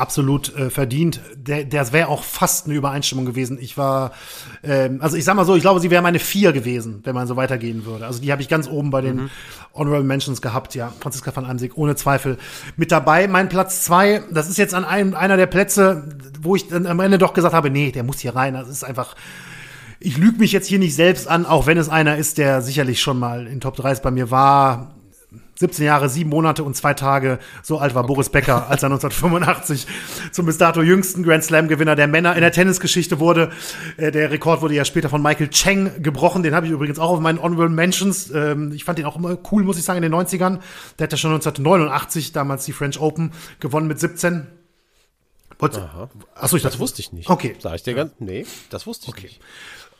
absolut äh, verdient. Der, der wäre auch fast eine Übereinstimmung gewesen. Ich war, ähm, also ich sag mal so, ich glaube, sie wäre meine vier gewesen, wenn man so weitergehen würde. Also die habe ich ganz oben bei den mhm. Honorable Mentions gehabt, ja. Franziska van Amsig, ohne Zweifel mit dabei. Mein Platz zwei, das ist jetzt an einem, einer der Plätze, wo ich dann am Ende doch gesagt habe, nee, der muss hier rein. Das ist einfach, ich lüge mich jetzt hier nicht selbst an, auch wenn es einer ist, der sicherlich schon mal in Top 3 bei mir war 17 Jahre, sieben Monate und zwei Tage, so alt war okay. Boris Becker, als er 1985 zum bis dato jüngsten Grand Slam-Gewinner der Männer in der Tennisgeschichte wurde. Äh, der Rekord wurde ja später von Michael Cheng gebrochen. Den habe ich übrigens auch auf meinen Honorable Mentions. Ähm, ich fand den auch immer cool, muss ich sagen, in den 90ern. Der hat ja schon 1989 damals die French Open gewonnen mit 17. Achso, ich das wusste ich nicht. Okay. Sag ich dir ganz, nee, das wusste ich okay. nicht.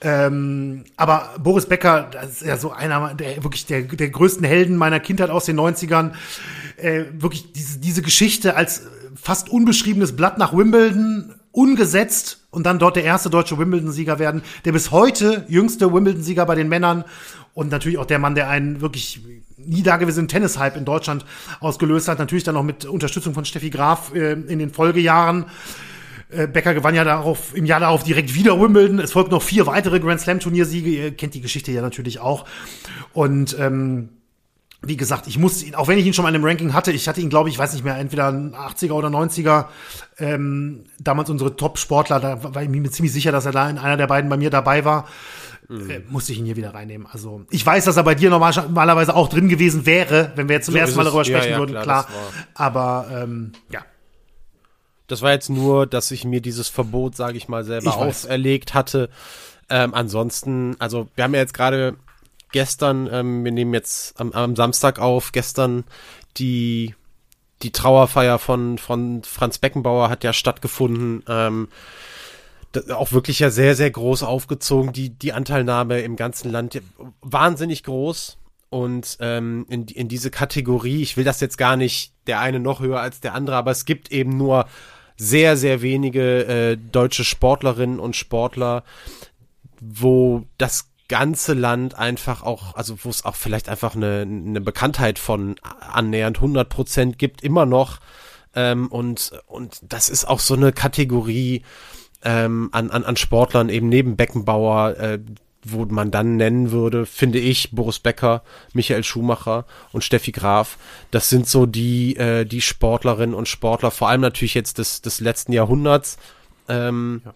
Ähm, aber Boris Becker, das ist ja so einer der wirklich der, der größten Helden meiner Kindheit aus den 90ern. Äh, wirklich diese, diese Geschichte als fast unbeschriebenes Blatt nach Wimbledon, ungesetzt und dann dort der erste deutsche Wimbledon-Sieger werden, der bis heute jüngste Wimbledon-Sieger bei den Männern und natürlich auch der Mann, der einen wirklich nie dagewesenen Tennis-Hype in Deutschland ausgelöst hat. Natürlich dann noch mit Unterstützung von Steffi Graf äh, in den Folgejahren. Äh, Becker gewann ja darauf, im Jahr darauf direkt wieder Wimbledon. Es folgten noch vier weitere Grand Slam Turniersiege. Ihr kennt die Geschichte ja natürlich auch. Und ähm, wie gesagt, ich muss ihn, auch wenn ich ihn schon mal in einem Ranking hatte, ich hatte ihn, glaube ich, weiß nicht mehr, entweder 80er oder 90er, ähm, damals unsere Top-Sportler, da war ich mir ziemlich sicher, dass er da in einer der beiden bei mir dabei war. Mhm. Äh, musste ich ihn hier wieder reinnehmen. Also ich weiß, dass er bei dir normalerweise auch drin gewesen wäre, wenn wir jetzt zum so ersten Mal darüber sprechen ja, ja, würden, klar. klar. Aber ähm, ja, das war jetzt nur, dass ich mir dieses Verbot, sage ich mal, selber ich auferlegt hatte. Ähm, ansonsten, also wir haben ja jetzt gerade gestern, ähm, wir nehmen jetzt am, am Samstag auf, gestern die die Trauerfeier von von Franz Beckenbauer hat ja stattgefunden. Ähm, auch wirklich ja sehr sehr groß aufgezogen. Die die Anteilnahme im ganzen Land wahnsinnig groß und ähm, in, in diese Kategorie. Ich will das jetzt gar nicht der eine noch höher als der andere, aber es gibt eben nur sehr, sehr wenige äh, deutsche Sportlerinnen und Sportler, wo das ganze Land einfach auch, also wo es auch vielleicht einfach eine, eine Bekanntheit von annähernd 100 Prozent gibt, immer noch. Ähm, und, und das ist auch so eine Kategorie ähm, an, an, an Sportlern, eben neben Beckenbauer, äh, wo man dann nennen würde, finde ich, Boris Becker, Michael Schumacher und Steffi Graf. Das sind so die, äh, die Sportlerinnen und Sportler, vor allem natürlich jetzt des, des letzten Jahrhunderts, ähm, ja.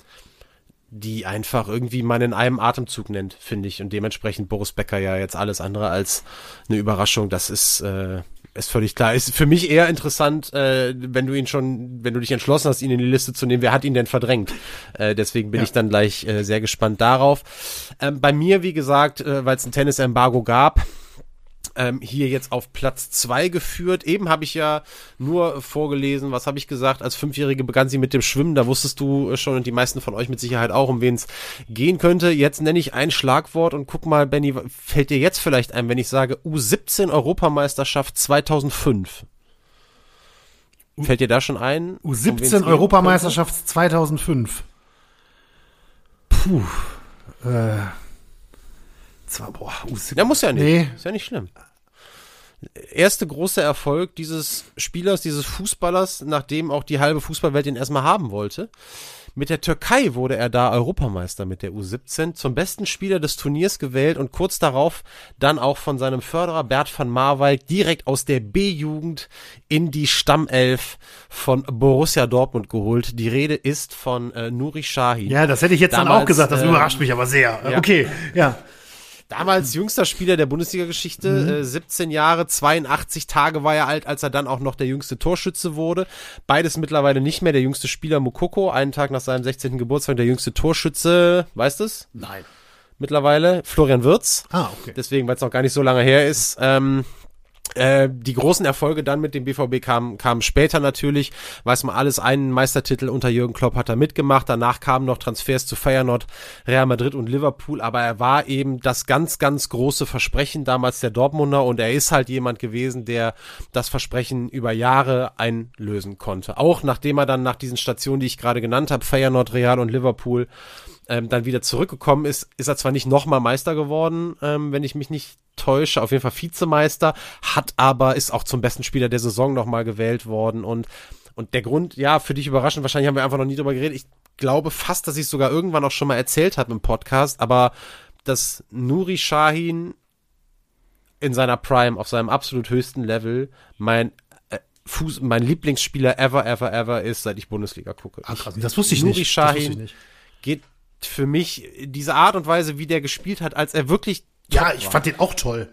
die einfach irgendwie man in einem Atemzug nennt, finde ich. Und dementsprechend Boris Becker ja jetzt alles andere als eine Überraschung. Das ist, äh, ist völlig klar. Ist für mich eher interessant, äh, wenn du ihn schon, wenn du dich entschlossen hast, ihn in die Liste zu nehmen, wer hat ihn denn verdrängt? Äh, deswegen bin ja. ich dann gleich äh, sehr gespannt darauf. Ähm, bei mir, wie gesagt, äh, weil es ein Tennis-Embargo gab, ähm, hier jetzt auf Platz zwei geführt. Eben habe ich ja nur vorgelesen, was habe ich gesagt, als Fünfjährige begann sie mit dem Schwimmen, da wusstest du schon und die meisten von euch mit Sicherheit auch, um wen es gehen könnte. Jetzt nenne ich ein Schlagwort und guck mal, Benny, fällt dir jetzt vielleicht ein, wenn ich sage U17 Europameisterschaft 2005? Fällt dir da schon ein? U17 um Europameisterschaft 2005. Puh. Äh. Zwar, boah, U17. Ja, muss ja nicht. Nee. Ist ja nicht schlimm erste große Erfolg dieses Spielers, dieses Fußballers, nachdem auch die halbe Fußballwelt ihn erstmal haben wollte. Mit der Türkei wurde er da Europameister mit der U17, zum besten Spieler des Turniers gewählt und kurz darauf dann auch von seinem Förderer Bert van Marwijk direkt aus der B-Jugend in die Stammelf von Borussia Dortmund geholt. Die Rede ist von äh, Nuri Sahin. Ja, das hätte ich jetzt Damals, dann auch gesagt, das äh, überrascht mich aber sehr. Ja. Okay, ja. Damals jüngster Spieler der Bundesliga-Geschichte, mhm. äh, 17 Jahre, 82 Tage war er alt, als er dann auch noch der jüngste Torschütze wurde. Beides mittlerweile nicht mehr. Der jüngste Spieler Mukoko, einen Tag nach seinem 16. Geburtstag, der jüngste Torschütze, weißt du es? Nein. Mittlerweile Florian Wirz. Ah, okay. Deswegen, weil es noch gar nicht so lange her ist. Ähm, äh, die großen Erfolge dann mit dem BVB kamen, kamen später natürlich. Weiß man alles, einen Meistertitel unter Jürgen Klopp hat er mitgemacht. Danach kamen noch Transfers zu Feyenoord, Real Madrid und Liverpool. Aber er war eben das ganz, ganz große Versprechen damals der Dortmunder und er ist halt jemand gewesen, der das Versprechen über Jahre einlösen konnte. Auch nachdem er dann nach diesen Stationen, die ich gerade genannt habe, Feyenoord, Real und Liverpool, ähm, dann wieder zurückgekommen ist, ist er zwar nicht nochmal Meister geworden, ähm, wenn ich mich nicht täusche, auf jeden Fall Vizemeister, hat aber, ist auch zum besten Spieler der Saison nochmal gewählt worden und und der Grund, ja, für dich überraschend, wahrscheinlich haben wir einfach noch nie drüber geredet. Ich glaube fast, dass ich es sogar irgendwann auch schon mal erzählt habe im Podcast, aber dass Nuri Shahin in seiner Prime, auf seinem absolut höchsten Level, mein äh, Fuß, mein Lieblingsspieler ever, ever, ever ist, seit ich Bundesliga gucke. Ach, krass, das wusste ich Nuri nicht. Shahin geht für mich diese Art und Weise, wie der gespielt hat, als er wirklich ja, ich war. fand den auch toll.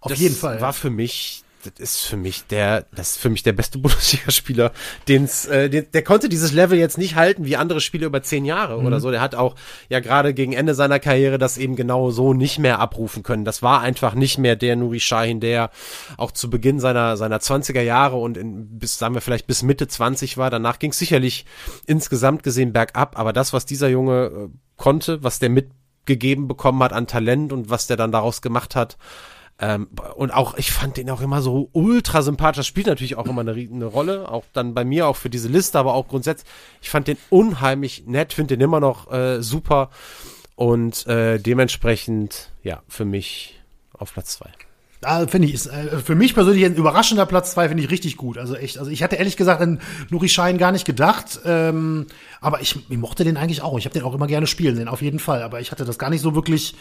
Auf das jeden Fall. War für mich das ist für mich der, das ist für mich der beste Bundesligaspieler, den's, äh, den, der konnte dieses Level jetzt nicht halten wie andere Spieler über zehn Jahre mhm. oder so. Der hat auch ja gerade gegen Ende seiner Karriere das eben genau so nicht mehr abrufen können. Das war einfach nicht mehr der Nuri Shahin, der auch zu Beginn seiner seiner 20er Jahre und in, bis sagen wir vielleicht bis Mitte 20 war. Danach ging es sicherlich insgesamt gesehen bergab, aber das, was dieser Junge äh, konnte, was der mit gegeben bekommen hat an Talent und was der dann daraus gemacht hat. Ähm, und auch, ich fand den auch immer so ultra sympathisch. Das spielt natürlich auch immer eine, eine Rolle, auch dann bei mir auch für diese Liste, aber auch grundsätzlich. Ich fand den unheimlich nett, finde den immer noch äh, super und äh, dementsprechend, ja, für mich auf Platz zwei. Da finde ich, ist äh, für mich persönlich ein überraschender Platz zwei finde ich richtig gut. Also echt, also ich hatte ehrlich gesagt an Nuri Schein gar nicht gedacht, ähm, aber ich, ich mochte den eigentlich auch. Ich habe den auch immer gerne spielen, den auf jeden Fall. Aber ich hatte das gar nicht so wirklich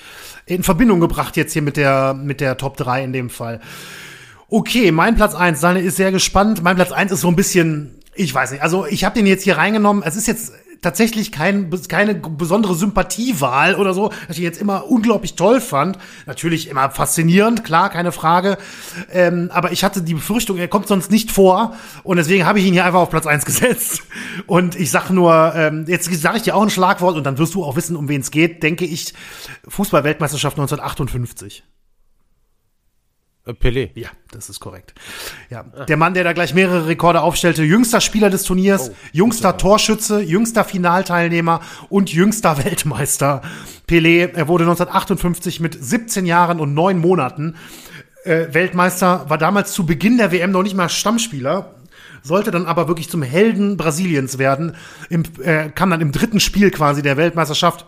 in Verbindung gebracht jetzt hier mit der, mit der Top 3 in dem Fall. Okay, mein Platz eins. Daniel ist sehr gespannt. Mein Platz eins ist so ein bisschen, ich weiß nicht, also ich habe den jetzt hier reingenommen. Es ist jetzt tatsächlich kein, keine besondere Sympathiewahl oder so, dass ich jetzt immer unglaublich toll fand. Natürlich immer faszinierend, klar, keine Frage. Ähm, aber ich hatte die Befürchtung, er kommt sonst nicht vor. Und deswegen habe ich ihn hier einfach auf Platz eins gesetzt. Und ich sag nur, ähm, jetzt sage ich dir auch ein Schlagwort und dann wirst du auch wissen, um wen es geht, denke ich, Fußball-Weltmeisterschaft 1958. Äh, Pelé. Ja, das ist korrekt. Ja, ah. der Mann, der da gleich mehrere Rekorde aufstellte, jüngster Spieler des Turniers, oh, jüngster Torschütze, jüngster Finalteilnehmer und jüngster Weltmeister. Pelé, er wurde 1958 mit 17 Jahren und 9 Monaten äh, Weltmeister, war damals zu Beginn der WM noch nicht mal Stammspieler, sollte dann aber wirklich zum Helden Brasiliens werden, im, äh, kam dann im dritten Spiel quasi der Weltmeisterschaft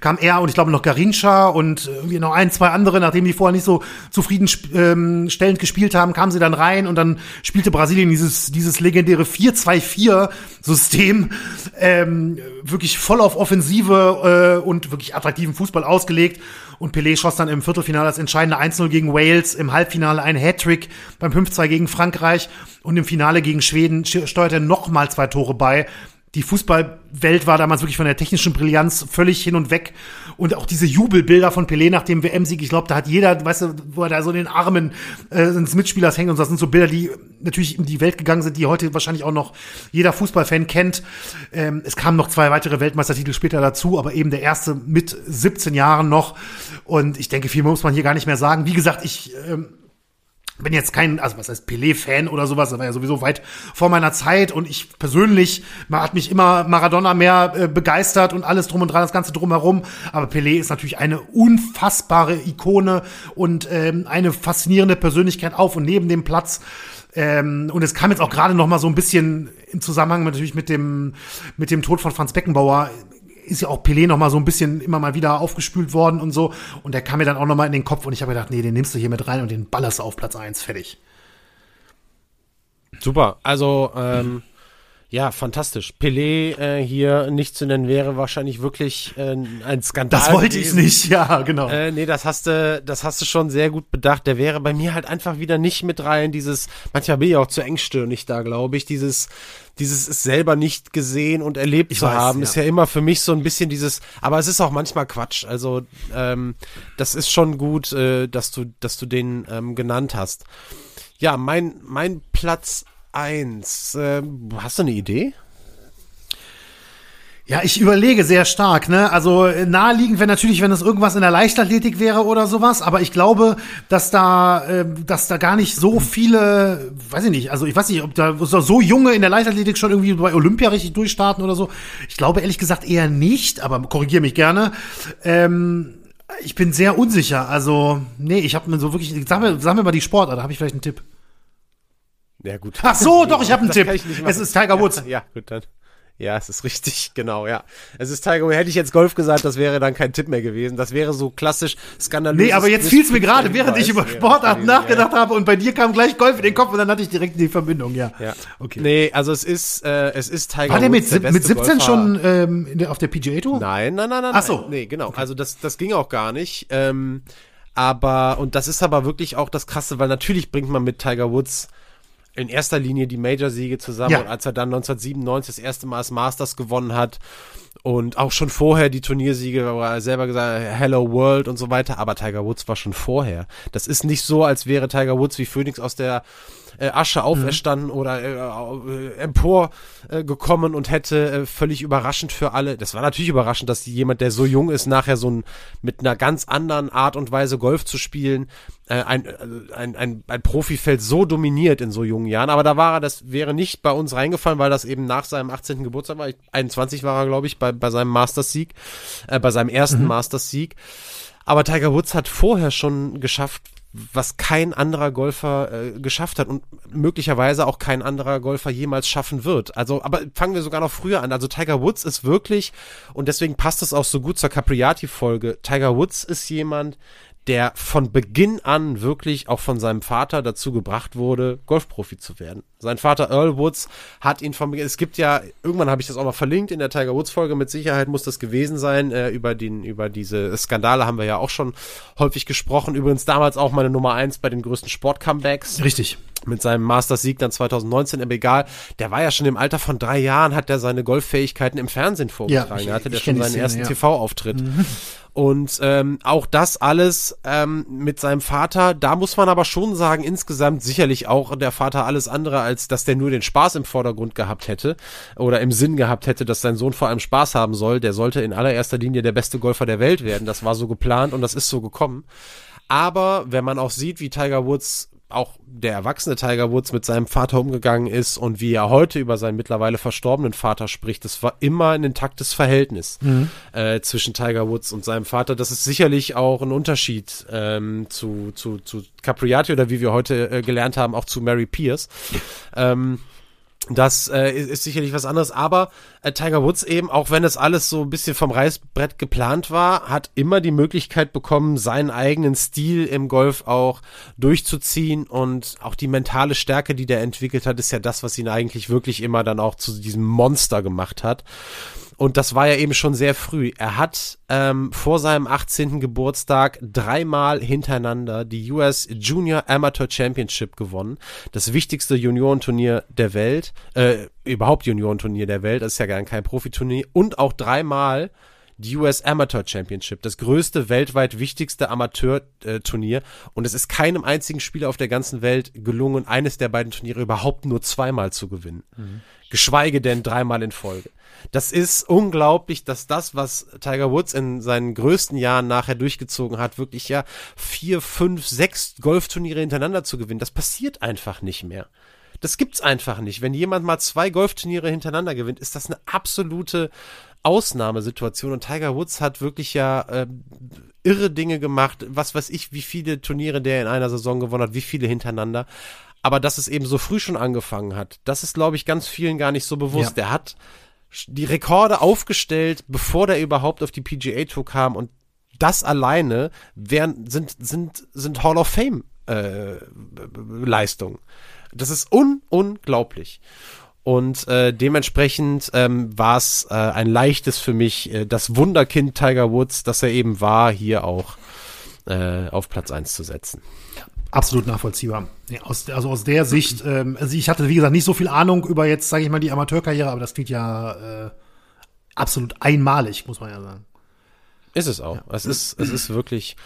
kam er und ich glaube noch Garincha und irgendwie noch ein, zwei andere, nachdem die vorher nicht so zufriedenstellend ähm, gespielt haben, kamen sie dann rein und dann spielte Brasilien dieses, dieses legendäre 4-2-4-System ähm, wirklich voll auf Offensive äh, und wirklich attraktiven Fußball ausgelegt. Und Pelé schoss dann im Viertelfinale das entscheidende 1-0 gegen Wales, im Halbfinale ein Hattrick beim 5-2 gegen Frankreich und im Finale gegen Schweden steuerte er nochmal zwei Tore bei die Fußballwelt war damals wirklich von der technischen Brillanz völlig hin und weg. Und auch diese Jubelbilder von Pelé nach dem WM-Sieg, ich glaube, da hat jeder, weißt du, wo er da so in den Armen äh, des Mitspielers hängt. Und das sind so Bilder, die natürlich in die Welt gegangen sind, die heute wahrscheinlich auch noch jeder Fußballfan kennt. Ähm, es kamen noch zwei weitere Weltmeistertitel später dazu, aber eben der erste mit 17 Jahren noch. Und ich denke, viel muss man hier gar nicht mehr sagen. Wie gesagt, ich ähm, bin jetzt kein, also was heißt Pelé-Fan oder sowas, das war ja sowieso weit vor meiner Zeit und ich persönlich hat mich immer Maradona mehr äh, begeistert und alles drum und dran, das Ganze drumherum. Aber Pelé ist natürlich eine unfassbare Ikone und ähm, eine faszinierende Persönlichkeit auf und neben dem Platz. Ähm, und es kam jetzt auch gerade noch mal so ein bisschen im Zusammenhang natürlich mit dem mit dem Tod von Franz Beckenbauer ist ja auch Pelé noch mal so ein bisschen immer mal wieder aufgespült worden und so. Und der kam mir dann auch noch mal in den Kopf und ich habe gedacht, nee, den nimmst du hier mit rein und den ballerst du auf Platz eins fertig. Super. Also, ähm, ja, fantastisch. Pelé äh, hier nicht zu nennen wäre wahrscheinlich wirklich äh, ein Skandal. Das wollte gewesen. ich nicht, ja, genau. Äh, nee, das hast du, das hast du schon sehr gut bedacht. Der wäre bei mir halt einfach wieder nicht mit rein. Dieses, manchmal bin ich auch zu engstirnig da, glaube ich. Dieses, dieses es selber nicht gesehen und erlebt ich zu weiß, haben, ja. ist ja immer für mich so ein bisschen dieses, aber es ist auch manchmal Quatsch. Also ähm, das ist schon gut, äh, dass du, dass du den ähm, genannt hast. Ja, mein, mein Platz eins. Ähm, hast du eine Idee? Ja, ich überlege sehr stark, ne? Also naheliegend wäre natürlich, wenn es irgendwas in der Leichtathletik wäre oder sowas, aber ich glaube, dass da, äh, dass da gar nicht so viele, weiß ich nicht, also ich weiß nicht, ob da so junge in der Leichtathletik schon irgendwie bei Olympia richtig durchstarten oder so. Ich glaube ehrlich gesagt eher nicht, aber korrigiere mich gerne. Ähm, ich bin sehr unsicher. Also, nee, ich habe mir so wirklich, sag mir, sag mir mal die Sportart, da habe ich vielleicht einen Tipp. Ja, gut. Ach so, doch, ich habe einen Tipp. Es ist Tiger Woods. Ja, ja, gut, dann. Ja, es ist richtig, genau, ja. Es ist Tiger Woods. Hätte ich jetzt Golf gesagt, das wäre dann kein Tipp mehr gewesen. Das wäre so klassisch skandalös. Nee, aber jetzt fiel es mir gerade, während ich über Sportarten nachgedacht ja. habe und bei dir kam gleich Golf in den Kopf und dann hatte ich direkt die Verbindung, ja. Ja, okay. Nee, also es ist, äh, es ist Tiger War der mit, der mit 17 Golfer. schon ähm, auf der PGA Tour? Nein, nein, nein, nein. Ach so. Nee, genau. Okay. Also das, das ging auch gar nicht. Ähm, aber, und das ist aber wirklich auch das Krasse, weil natürlich bringt man mit Tiger Woods in erster Linie die Major-Siege zusammen. Ja. Und als er dann 1997 das erste Mal das Masters gewonnen hat und auch schon vorher die Turniersiege, wo er selber gesagt hat, Hello World und so weiter, aber Tiger Woods war schon vorher. Das ist nicht so, als wäre Tiger Woods wie Phoenix aus der äh, Asche auferstanden mhm. oder äh, äh, empor äh, gekommen und hätte äh, völlig überraschend für alle. Das war natürlich überraschend, dass jemand, der so jung ist, nachher so ein mit einer ganz anderen Art und Weise Golf zu spielen, äh, ein, äh, ein, ein, ein Profifeld so dominiert in so jungen Jahren. Aber da war er, das wäre nicht bei uns reingefallen, weil das eben nach seinem 18. Geburtstag war. 21 war er, glaube ich, bei, bei seinem Masters-Sieg, äh, bei seinem ersten mhm. Masters-Sieg. Aber Tiger Woods hat vorher schon geschafft, was kein anderer Golfer äh, geschafft hat und möglicherweise auch kein anderer Golfer jemals schaffen wird. Also, aber fangen wir sogar noch früher an. Also Tiger Woods ist wirklich, und deswegen passt es auch so gut zur Capriati-Folge, Tiger Woods ist jemand, der von Beginn an wirklich auch von seinem Vater dazu gebracht wurde, Golfprofi zu werden. Sein Vater Earl Woods hat ihn von Beginn, es gibt ja, irgendwann habe ich das auch mal verlinkt in der Tiger Woods Folge, mit Sicherheit muss das gewesen sein, äh, über den, über diese Skandale haben wir ja auch schon häufig gesprochen. Übrigens damals auch meine Nummer eins bei den größten Sport-Comebacks. Richtig mit seinem Masters-Sieg dann 2019 im Egal. Der war ja schon im Alter von drei Jahren, hat er seine Golffähigkeiten im Fernsehen vorgetragen. Ja, ich, er hatte der schon seinen Szene, ersten ja. TV-Auftritt. Mhm. Und ähm, auch das alles ähm, mit seinem Vater, da muss man aber schon sagen, insgesamt sicherlich auch der Vater alles andere, als dass der nur den Spaß im Vordergrund gehabt hätte oder im Sinn gehabt hätte, dass sein Sohn vor allem Spaß haben soll. Der sollte in allererster Linie der beste Golfer der Welt werden. Das war so geplant und das ist so gekommen. Aber wenn man auch sieht, wie Tiger Woods auch der erwachsene Tiger Woods mit seinem Vater umgegangen ist und wie er heute über seinen mittlerweile verstorbenen Vater spricht, das war immer ein intaktes Verhältnis mhm. äh, zwischen Tiger Woods und seinem Vater. Das ist sicherlich auch ein Unterschied ähm, zu, zu, zu Capriati oder wie wir heute äh, gelernt haben, auch zu Mary Pierce. Ähm, Das äh, ist, ist sicherlich was anderes, aber äh, Tiger Woods eben, auch wenn es alles so ein bisschen vom Reißbrett geplant war, hat immer die Möglichkeit bekommen, seinen eigenen Stil im Golf auch durchzuziehen und auch die mentale Stärke, die der entwickelt hat, ist ja das, was ihn eigentlich wirklich immer dann auch zu diesem Monster gemacht hat. Und das war ja eben schon sehr früh. Er hat ähm, vor seinem 18. Geburtstag dreimal hintereinander die US Junior Amateur Championship gewonnen. Das wichtigste Juniorenturnier der Welt, äh, überhaupt Juniorenturnier der Welt, das ist ja gar kein Profiturnier. Und auch dreimal die US Amateur Championship, das größte, weltweit wichtigste Amateurturnier. Und es ist keinem einzigen Spieler auf der ganzen Welt gelungen, eines der beiden Turniere überhaupt nur zweimal zu gewinnen. Mhm. Geschweige denn dreimal in Folge. Das ist unglaublich, dass das, was Tiger Woods in seinen größten Jahren nachher durchgezogen hat, wirklich ja vier, fünf, sechs Golfturniere hintereinander zu gewinnen, das passiert einfach nicht mehr. Das gibt's einfach nicht. Wenn jemand mal zwei Golfturniere hintereinander gewinnt, ist das eine absolute Ausnahmesituation. Und Tiger Woods hat wirklich ja äh, irre Dinge gemacht. Was weiß ich, wie viele Turniere der in einer Saison gewonnen hat, wie viele hintereinander. Aber dass es eben so früh schon angefangen hat, das ist, glaube ich, ganz vielen gar nicht so bewusst. Ja. Der hat die Rekorde aufgestellt, bevor der überhaupt auf die PGA Tour kam und das alleine wären, sind, sind, sind Hall of Fame äh, Leistungen. Das ist un unglaublich. Und äh, dementsprechend ähm, war es äh, ein leichtes für mich, äh, das Wunderkind Tiger Woods, das er eben war, hier auch äh, auf Platz eins zu setzen. Absolut nachvollziehbar. Ja, aus, also aus der Sicht, ähm, also ich hatte, wie gesagt, nicht so viel Ahnung über jetzt, sage ich mal, die Amateurkarriere, aber das klingt ja äh, absolut einmalig, muss man ja sagen. Ist es auch. Ja. Es ist, es ist wirklich,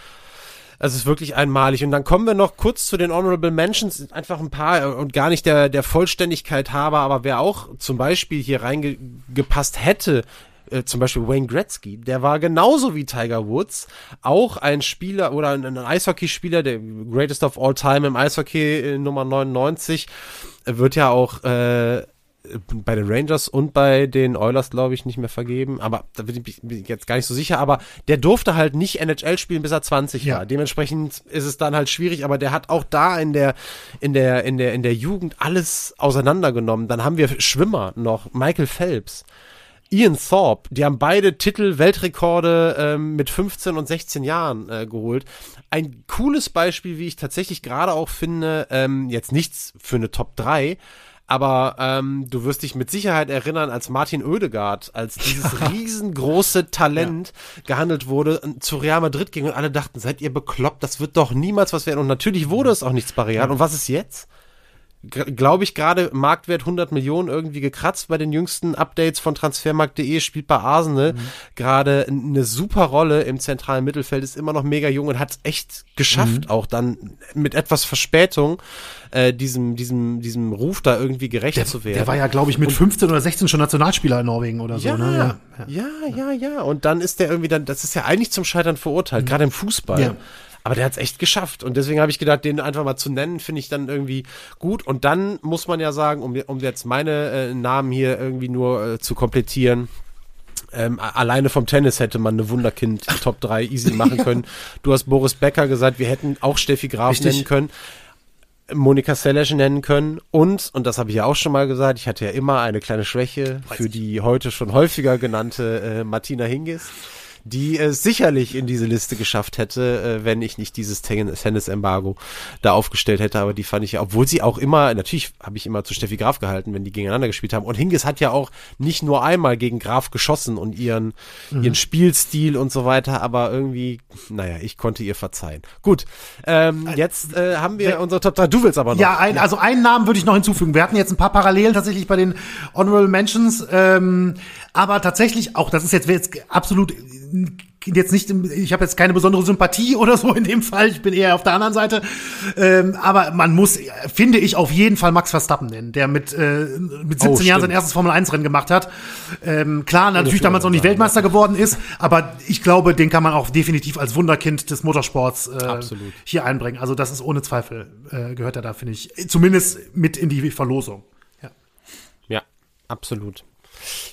es ist wirklich einmalig. Und dann kommen wir noch kurz zu den Honorable Mentions, einfach ein paar äh, und gar nicht der, der Vollständigkeit habe, aber wer auch zum Beispiel hier reingepasst hätte, äh, zum Beispiel Wayne Gretzky, der war genauso wie Tiger Woods auch ein Spieler oder ein, ein Eishockeyspieler, der greatest of all time im Eishockey äh, Nummer 99, wird ja auch äh, bei den Rangers und bei den Oilers, glaube ich, nicht mehr vergeben. Aber da bin ich jetzt gar nicht so sicher. Aber der durfte halt nicht NHL spielen, bis er 20 ja. war. Dementsprechend ist es dann halt schwierig. Aber der hat auch da in der, in der, in der, in der Jugend alles auseinandergenommen. Dann haben wir Schwimmer noch, Michael Phelps. Ian Thorpe, die haben beide Titel Weltrekorde ähm, mit 15 und 16 Jahren äh, geholt. Ein cooles Beispiel, wie ich tatsächlich gerade auch finde, ähm, jetzt nichts für eine Top 3, aber ähm, du wirst dich mit Sicherheit erinnern, als Martin Oedegaard, als dieses riesengroße Talent ja. gehandelt wurde, zu Real Madrid ging und alle dachten, seid ihr bekloppt, das wird doch niemals was werden. Und natürlich wurde es auch nichts bei Real. Und was ist jetzt? Glaube ich, gerade Marktwert 100 Millionen irgendwie gekratzt bei den jüngsten Updates von Transfermarkt.de, spielt bei Arsenal mhm. gerade eine super Rolle im zentralen Mittelfeld, ist immer noch mega jung und hat es echt geschafft, mhm. auch dann mit etwas Verspätung äh, diesem, diesem, diesem Ruf da irgendwie gerecht der, zu werden. Der war ja, glaube ich, mit und, 15 oder 16 schon Nationalspieler in Norwegen oder so. Ja, ne? ja, ja, ja, ja, ja. Und dann ist der irgendwie dann, das ist ja eigentlich zum Scheitern verurteilt, mhm. gerade im Fußball. Ja. Aber der hat es echt geschafft. Und deswegen habe ich gedacht, den einfach mal zu nennen, finde ich dann irgendwie gut. Und dann muss man ja sagen, um, um jetzt meine äh, Namen hier irgendwie nur äh, zu komplettieren, ähm, alleine vom Tennis hätte man eine Wunderkind Top 3 easy machen können. Du hast Boris Becker gesagt, wir hätten auch Steffi Graf Richtig. nennen können. Monika Seles nennen können und, und das habe ich ja auch schon mal gesagt, ich hatte ja immer eine kleine Schwäche für die heute schon häufiger genannte äh, Martina Hingis die es sicherlich in diese Liste geschafft hätte, äh, wenn ich nicht dieses Tennis-Embargo da aufgestellt hätte. Aber die fand ich, obwohl sie auch immer, natürlich habe ich immer zu Steffi Graf gehalten, wenn die gegeneinander gespielt haben. Und Hingis hat ja auch nicht nur einmal gegen Graf geschossen und ihren, mhm. ihren Spielstil und so weiter, aber irgendwie, naja, ich konnte ihr verzeihen. Gut, ähm, jetzt äh, haben wir unsere Top 3. Du willst aber noch. Ja, ein, also einen Namen würde ich noch hinzufügen. Wir hatten jetzt ein paar Parallelen tatsächlich bei den Honorable Mentions, ähm, aber tatsächlich auch, das ist jetzt, jetzt absolut jetzt nicht, ich habe jetzt keine besondere Sympathie oder so in dem Fall, ich bin eher auf der anderen Seite, ähm, aber man muss, finde ich, auf jeden Fall Max Verstappen nennen, der mit, äh, mit 17 oh, Jahren sein erstes Formel-1-Rennen gemacht hat. Ähm, klar, natürlich damals noch nicht Weltmeister geworden ist, aber ich glaube, den kann man auch definitiv als Wunderkind des Motorsports äh, hier einbringen. Also das ist ohne Zweifel, äh, gehört er da, finde ich, zumindest mit in die Verlosung. Ja, ja absolut.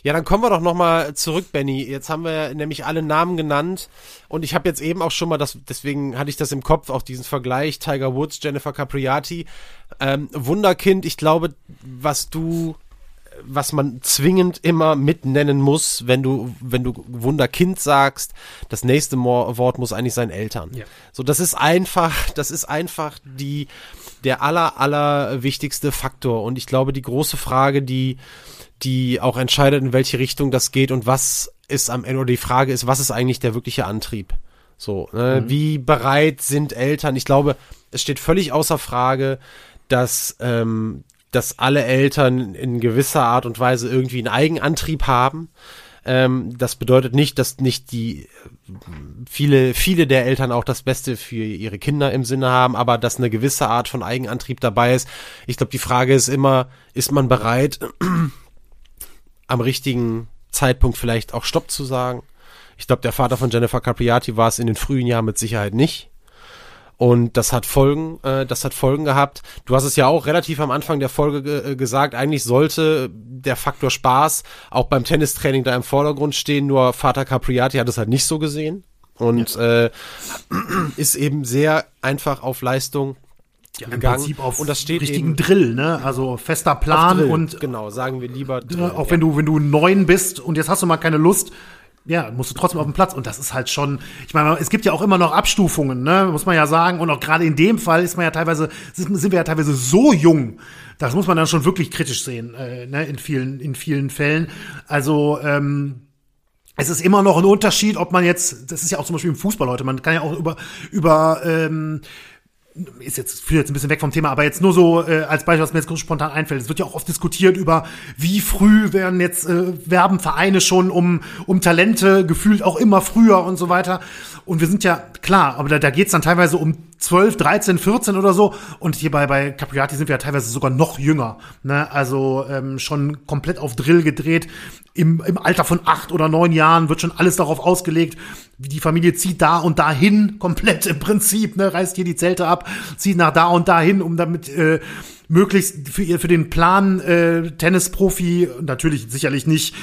Ja, dann kommen wir doch nochmal zurück, Benny. Jetzt haben wir nämlich alle Namen genannt und ich habe jetzt eben auch schon mal das, deswegen hatte ich das im Kopf, auch diesen Vergleich Tiger Woods, Jennifer Capriati. Ähm, Wunderkind, ich glaube, was du was man zwingend immer mitnennen muss, wenn du, wenn du Wunderkind sagst, das nächste Wort muss eigentlich sein Eltern. Ja. So, das ist einfach, das ist einfach die, der aller, aller wichtigste Faktor. Und ich glaube, die große Frage, die, die auch entscheidet, in welche Richtung das geht und was ist am Ende, oder die Frage ist, was ist eigentlich der wirkliche Antrieb? So, ne? Mhm. wie bereit sind Eltern? Ich glaube, es steht völlig außer Frage, dass, ähm, dass alle Eltern in gewisser Art und Weise irgendwie einen Eigenantrieb haben. Ähm, das bedeutet nicht, dass nicht die viele, viele der Eltern auch das Beste für ihre Kinder im Sinne haben, aber dass eine gewisse Art von Eigenantrieb dabei ist. Ich glaube, die Frage ist immer, ist man bereit, am richtigen Zeitpunkt vielleicht auch Stopp zu sagen? Ich glaube, der Vater von Jennifer Capriati war es in den frühen Jahren mit Sicherheit nicht. Und das hat Folgen, äh, das hat Folgen gehabt. Du hast es ja auch relativ am Anfang der Folge ge äh, gesagt, eigentlich sollte der Faktor Spaß auch beim Tennistraining da im Vordergrund stehen, nur Vater Capriati hat es halt nicht so gesehen und ja. äh, ist eben sehr einfach auf Leistung ja, im Prinzip auf und das steht richtigen Drill, ne? Also fester Plan und genau, sagen wir lieber Drill, auch ja. wenn du wenn du neun bist und jetzt hast du mal keine Lust, ja, musst du trotzdem auf dem Platz. Und das ist halt schon, ich meine, es gibt ja auch immer noch Abstufungen, ne, muss man ja sagen. Und auch gerade in dem Fall ist man ja teilweise, sind wir ja teilweise so jung. Das muss man dann schon wirklich kritisch sehen, äh, ne, in vielen, in vielen Fällen. Also, ähm, es ist immer noch ein Unterschied, ob man jetzt, das ist ja auch zum Beispiel im Fußball heute, man kann ja auch über, über, ähm, ist jetzt führt jetzt ein bisschen weg vom Thema, aber jetzt nur so äh, als Beispiel, was mir jetzt spontan einfällt. Es wird ja auch oft diskutiert über, wie früh werden jetzt äh, werben Vereine schon um um Talente gefühlt auch immer früher und so weiter. Und wir sind ja klar, aber da, da geht es dann teilweise um 12, 13, 14 oder so. Und hier bei, bei Capriati sind wir ja teilweise sogar noch jünger. Ne? Also ähm, schon komplett auf Drill gedreht. Im, Im Alter von acht oder neun Jahren wird schon alles darauf ausgelegt. Die Familie zieht da und dahin, komplett im Prinzip, ne? reißt hier die Zelte ab, zieht nach da und dahin, um damit äh, möglichst für ihr für den Plan äh, Tennisprofi natürlich sicherlich nicht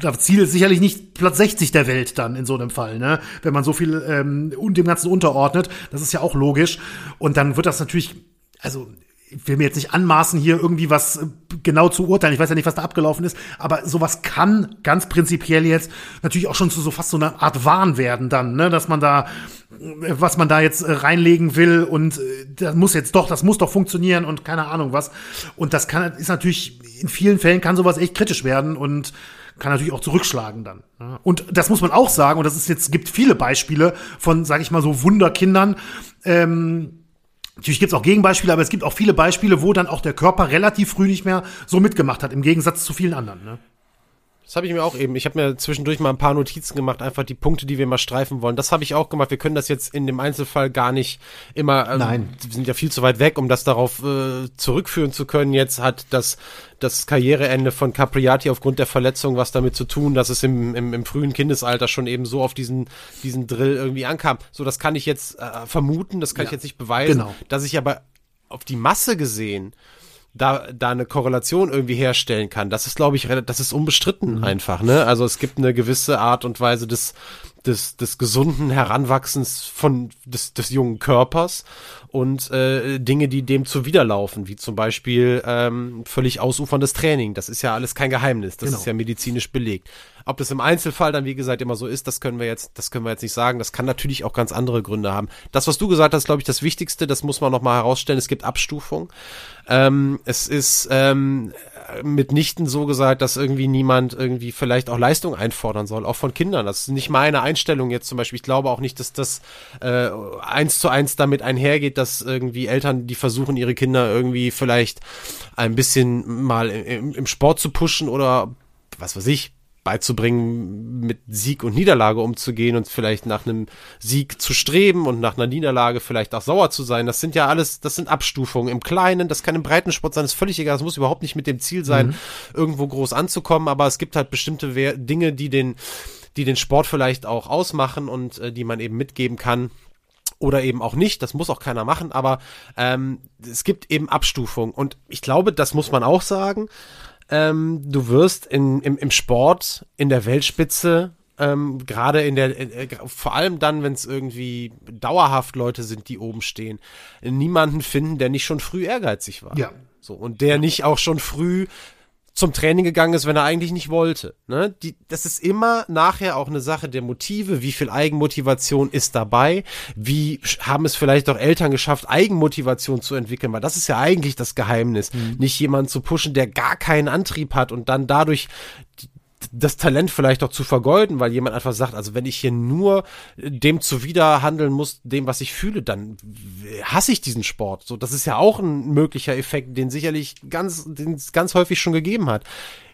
das Ziel ist sicherlich nicht Platz 60 der Welt dann in so einem Fall, ne? Wenn man so viel ähm, und dem Ganzen unterordnet, das ist ja auch logisch. Und dann wird das natürlich, also ich will mir jetzt nicht anmaßen, hier irgendwie was äh, genau zu urteilen. Ich weiß ja nicht, was da abgelaufen ist, aber sowas kann ganz prinzipiell jetzt natürlich auch schon zu so fast so einer Art Wahn werden dann, ne, dass man da äh, was man da jetzt äh, reinlegen will und das muss jetzt doch, das muss doch funktionieren und keine Ahnung was. Und das kann ist natürlich in vielen Fällen kann sowas echt kritisch werden und kann natürlich auch zurückschlagen dann. Und das muss man auch sagen, und das ist jetzt, gibt viele Beispiele von, sag ich mal, so Wunderkindern, ähm, Natürlich gibt es auch Gegenbeispiele, aber es gibt auch viele Beispiele, wo dann auch der Körper relativ früh nicht mehr so mitgemacht hat, im Gegensatz zu vielen anderen. Ne? Das habe ich mir auch eben. Ich habe mir zwischendurch mal ein paar Notizen gemacht, einfach die Punkte, die wir mal streifen wollen. Das habe ich auch gemacht. Wir können das jetzt in dem Einzelfall gar nicht immer. Ähm, Nein. Wir sind ja viel zu weit weg, um das darauf äh, zurückführen zu können. Jetzt hat das das Karriereende von Capriati aufgrund der Verletzung was damit zu tun, dass es im, im, im frühen Kindesalter schon eben so auf diesen diesen Drill irgendwie ankam. So, das kann ich jetzt äh, vermuten. Das kann ja, ich jetzt nicht beweisen. Genau. Dass ich aber auf die Masse gesehen da, da eine Korrelation irgendwie herstellen kann. Das ist, glaube ich, das ist unbestritten einfach, ne? Also es gibt eine gewisse Art und Weise des, des, des gesunden Heranwachsens von, des, des jungen Körpers und äh, Dinge, die dem zuwiderlaufen, wie zum Beispiel ähm, völlig ausuferndes Training. Das ist ja alles kein Geheimnis, das genau. ist ja medizinisch belegt. Ob das im Einzelfall dann, wie gesagt, immer so ist, das können wir jetzt, das können wir jetzt nicht sagen. Das kann natürlich auch ganz andere Gründe haben. Das, was du gesagt hast, glaube ich, das Wichtigste, das muss man nochmal herausstellen. Es gibt Abstufung. Ähm, es ist ähm, mitnichten so gesagt, dass irgendwie niemand irgendwie vielleicht auch Leistung einfordern soll, auch von Kindern. Das ist nicht meine Einstellung jetzt zum Beispiel. Ich glaube auch nicht, dass das äh, eins zu eins damit einhergeht, dass irgendwie Eltern, die versuchen, ihre Kinder irgendwie vielleicht ein bisschen mal im, im Sport zu pushen oder was weiß ich, beizubringen, mit Sieg und Niederlage umzugehen und vielleicht nach einem Sieg zu streben und nach einer Niederlage vielleicht auch sauer zu sein. Das sind ja alles, das sind Abstufungen. Im Kleinen, das kann im Breitensport sein, das ist völlig egal, das muss überhaupt nicht mit dem Ziel sein, mhm. irgendwo groß anzukommen, aber es gibt halt bestimmte We Dinge, die den, die den Sport vielleicht auch ausmachen und äh, die man eben mitgeben kann oder eben auch nicht, das muss auch keiner machen, aber ähm, es gibt eben Abstufungen. Und ich glaube, das muss man auch sagen, ähm, du wirst in, im, im Sport in der Weltspitze ähm, gerade in der, äh, vor allem dann, wenn es irgendwie dauerhaft Leute sind, die oben stehen, niemanden finden, der nicht schon früh ehrgeizig war. Ja. So, und der nicht auch schon früh zum Training gegangen ist, wenn er eigentlich nicht wollte. Ne? Die, das ist immer nachher auch eine Sache der Motive. Wie viel Eigenmotivation ist dabei? Wie haben es vielleicht auch Eltern geschafft, Eigenmotivation zu entwickeln? Weil das ist ja eigentlich das Geheimnis. Mhm. Nicht jemanden zu pushen, der gar keinen Antrieb hat und dann dadurch das Talent vielleicht auch zu vergeuden, weil jemand einfach sagt, also wenn ich hier nur dem zuwider handeln muss, dem, was ich fühle, dann hasse ich diesen Sport. So, das ist ja auch ein möglicher Effekt, den sicherlich ganz, den es ganz häufig schon gegeben hat.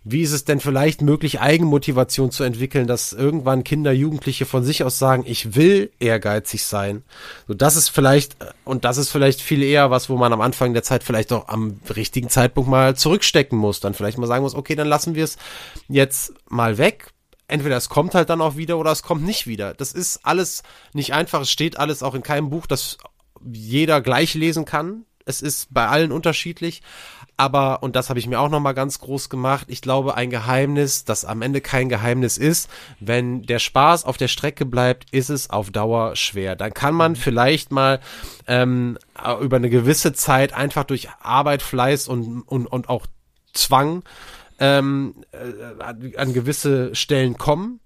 Wie ist es denn vielleicht möglich, Eigenmotivation zu entwickeln, dass irgendwann Kinder, Jugendliche von sich aus sagen, ich will ehrgeizig sein? So, das ist vielleicht, und das ist vielleicht viel eher was, wo man am Anfang der Zeit vielleicht auch am richtigen Zeitpunkt mal zurückstecken muss. Dann vielleicht mal sagen muss, okay, dann lassen wir es jetzt mal weg, entweder es kommt halt dann auch wieder oder es kommt nicht wieder. Das ist alles nicht einfach. Es steht alles auch in keinem Buch, das jeder gleich lesen kann. Es ist bei allen unterschiedlich. Aber, und das habe ich mir auch nochmal ganz groß gemacht, ich glaube, ein Geheimnis, das am Ende kein Geheimnis ist, wenn der Spaß auf der Strecke bleibt, ist es auf Dauer schwer. Dann kann man vielleicht mal ähm, über eine gewisse Zeit einfach durch Arbeit, Fleiß und, und, und auch Zwang ähm, äh, an gewisse Stellen kommen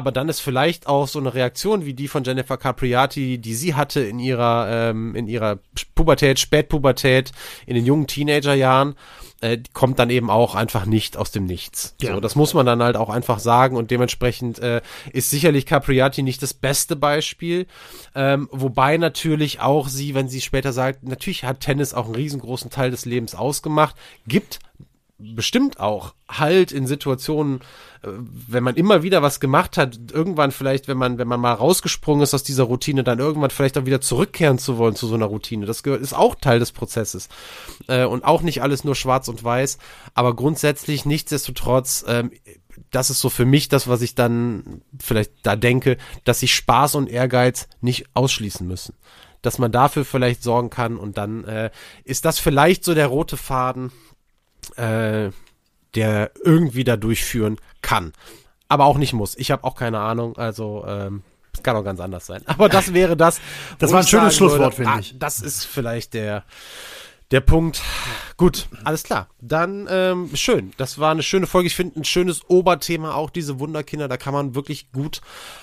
aber dann ist vielleicht auch so eine Reaktion wie die von Jennifer Capriati, die sie hatte in ihrer ähm, in ihrer Pubertät, Spätpubertät, in den jungen Teenagerjahren, äh, kommt dann eben auch einfach nicht aus dem Nichts. Ja. So, das muss man dann halt auch einfach sagen und dementsprechend äh, ist sicherlich Capriati nicht das beste Beispiel, ähm, wobei natürlich auch sie, wenn sie später sagt, natürlich hat Tennis auch einen riesengroßen Teil des Lebens ausgemacht, gibt bestimmt auch Halt in Situationen, äh, wenn man immer wieder was gemacht hat, irgendwann vielleicht, wenn man, wenn man mal rausgesprungen ist aus dieser Routine, dann irgendwann vielleicht auch wieder zurückkehren zu wollen zu so einer Routine. Das gehört, ist auch Teil des Prozesses. Äh, und auch nicht alles nur schwarz und weiß, aber grundsätzlich nichtsdestotrotz, ähm, das ist so für mich das, was ich dann vielleicht da denke, dass sich Spaß und Ehrgeiz nicht ausschließen müssen. Dass man dafür vielleicht sorgen kann und dann äh, ist das vielleicht so der rote Faden, äh, der irgendwie da durchführen kann. Aber auch nicht muss. Ich habe auch keine Ahnung. Also ähm, es kann auch ganz anders sein. Aber das wäre das. das war ein schönes Schlusswort, finde ah, ich. Das ist vielleicht der der Punkt. Gut, alles klar. Dann ähm, schön. Das war eine schöne Folge. Ich finde ein schönes Oberthema auch diese Wunderkinder. Da kann man wirklich gut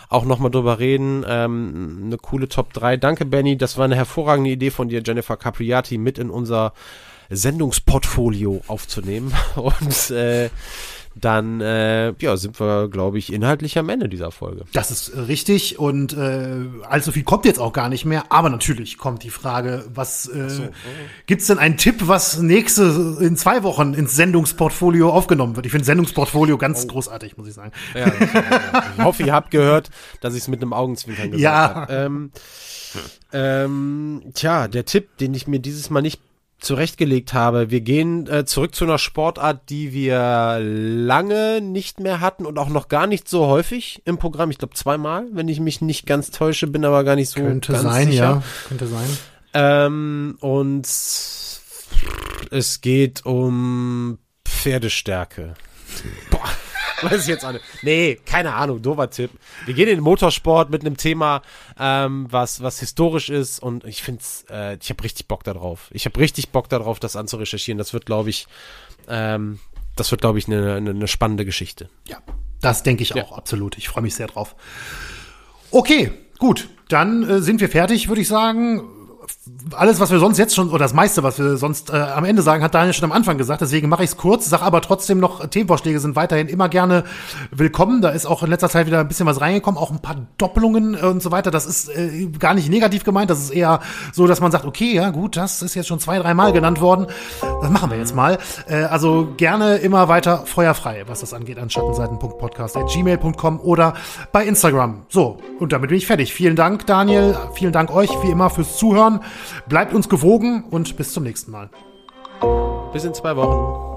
auch nochmal drüber reden. Ähm, eine coole Top 3. Danke, Benny. Das war eine hervorragende Idee von dir, Jennifer Capriati, mit in unser Sendungsportfolio aufzunehmen. Und äh, dann äh, ja, sind wir, glaube ich, inhaltlich am Ende dieser Folge. Das ist richtig und äh, allzu viel kommt jetzt auch gar nicht mehr. Aber natürlich kommt die Frage, was äh, so. gibt's denn einen Tipp, was nächste in zwei Wochen ins Sendungsportfolio aufgenommen wird? Ich finde Sendungsportfolio ganz oh. großartig, muss ich sagen. Ja, ich hoffe, ihr habt gehört, dass ich es mit einem Augenzwinkern gesagt ja. habe. Ähm, ähm, tja, der Tipp, den ich mir dieses Mal nicht zurechtgelegt habe. Wir gehen äh, zurück zu einer Sportart, die wir lange nicht mehr hatten und auch noch gar nicht so häufig im Programm. Ich glaube zweimal, wenn ich mich nicht ganz täusche, bin aber gar nicht so Könnte ganz sein, sicher. ja. Könnte sein. Ähm, und es geht um Pferdestärke. Boah. Weiß ich jetzt auch nicht. Nee, keine Ahnung, dober Tipp. Wir gehen in den Motorsport mit einem Thema, ähm, was, was historisch ist und ich find's, äh, ich habe richtig Bock darauf. Ich habe richtig Bock darauf, das anzurecherchieren. Das wird, glaube ich, ähm, das wird, glaube ich, eine, eine, eine spannende Geschichte. Ja, das denke ich auch, absolut. Ich freue mich sehr drauf. Okay, gut. Dann äh, sind wir fertig, würde ich sagen alles, was wir sonst jetzt schon, oder das meiste, was wir sonst äh, am Ende sagen, hat Daniel schon am Anfang gesagt. Deswegen mache ich es kurz, sag aber trotzdem noch, Themenvorschläge sind weiterhin immer gerne willkommen. Da ist auch in letzter Zeit wieder ein bisschen was reingekommen, auch ein paar Doppelungen und so weiter. Das ist äh, gar nicht negativ gemeint. Das ist eher so, dass man sagt, okay, ja gut, das ist jetzt schon zwei, drei Mal genannt worden. Das machen wir jetzt mal. Äh, also gerne immer weiter feuerfrei, was das angeht, an schattenseiten.podcast.gmail.com oder bei Instagram. So, und damit bin ich fertig. Vielen Dank, Daniel. Vielen Dank euch, wie immer, fürs Zuhören. Bleibt uns gewogen und bis zum nächsten Mal. Bis in zwei Wochen.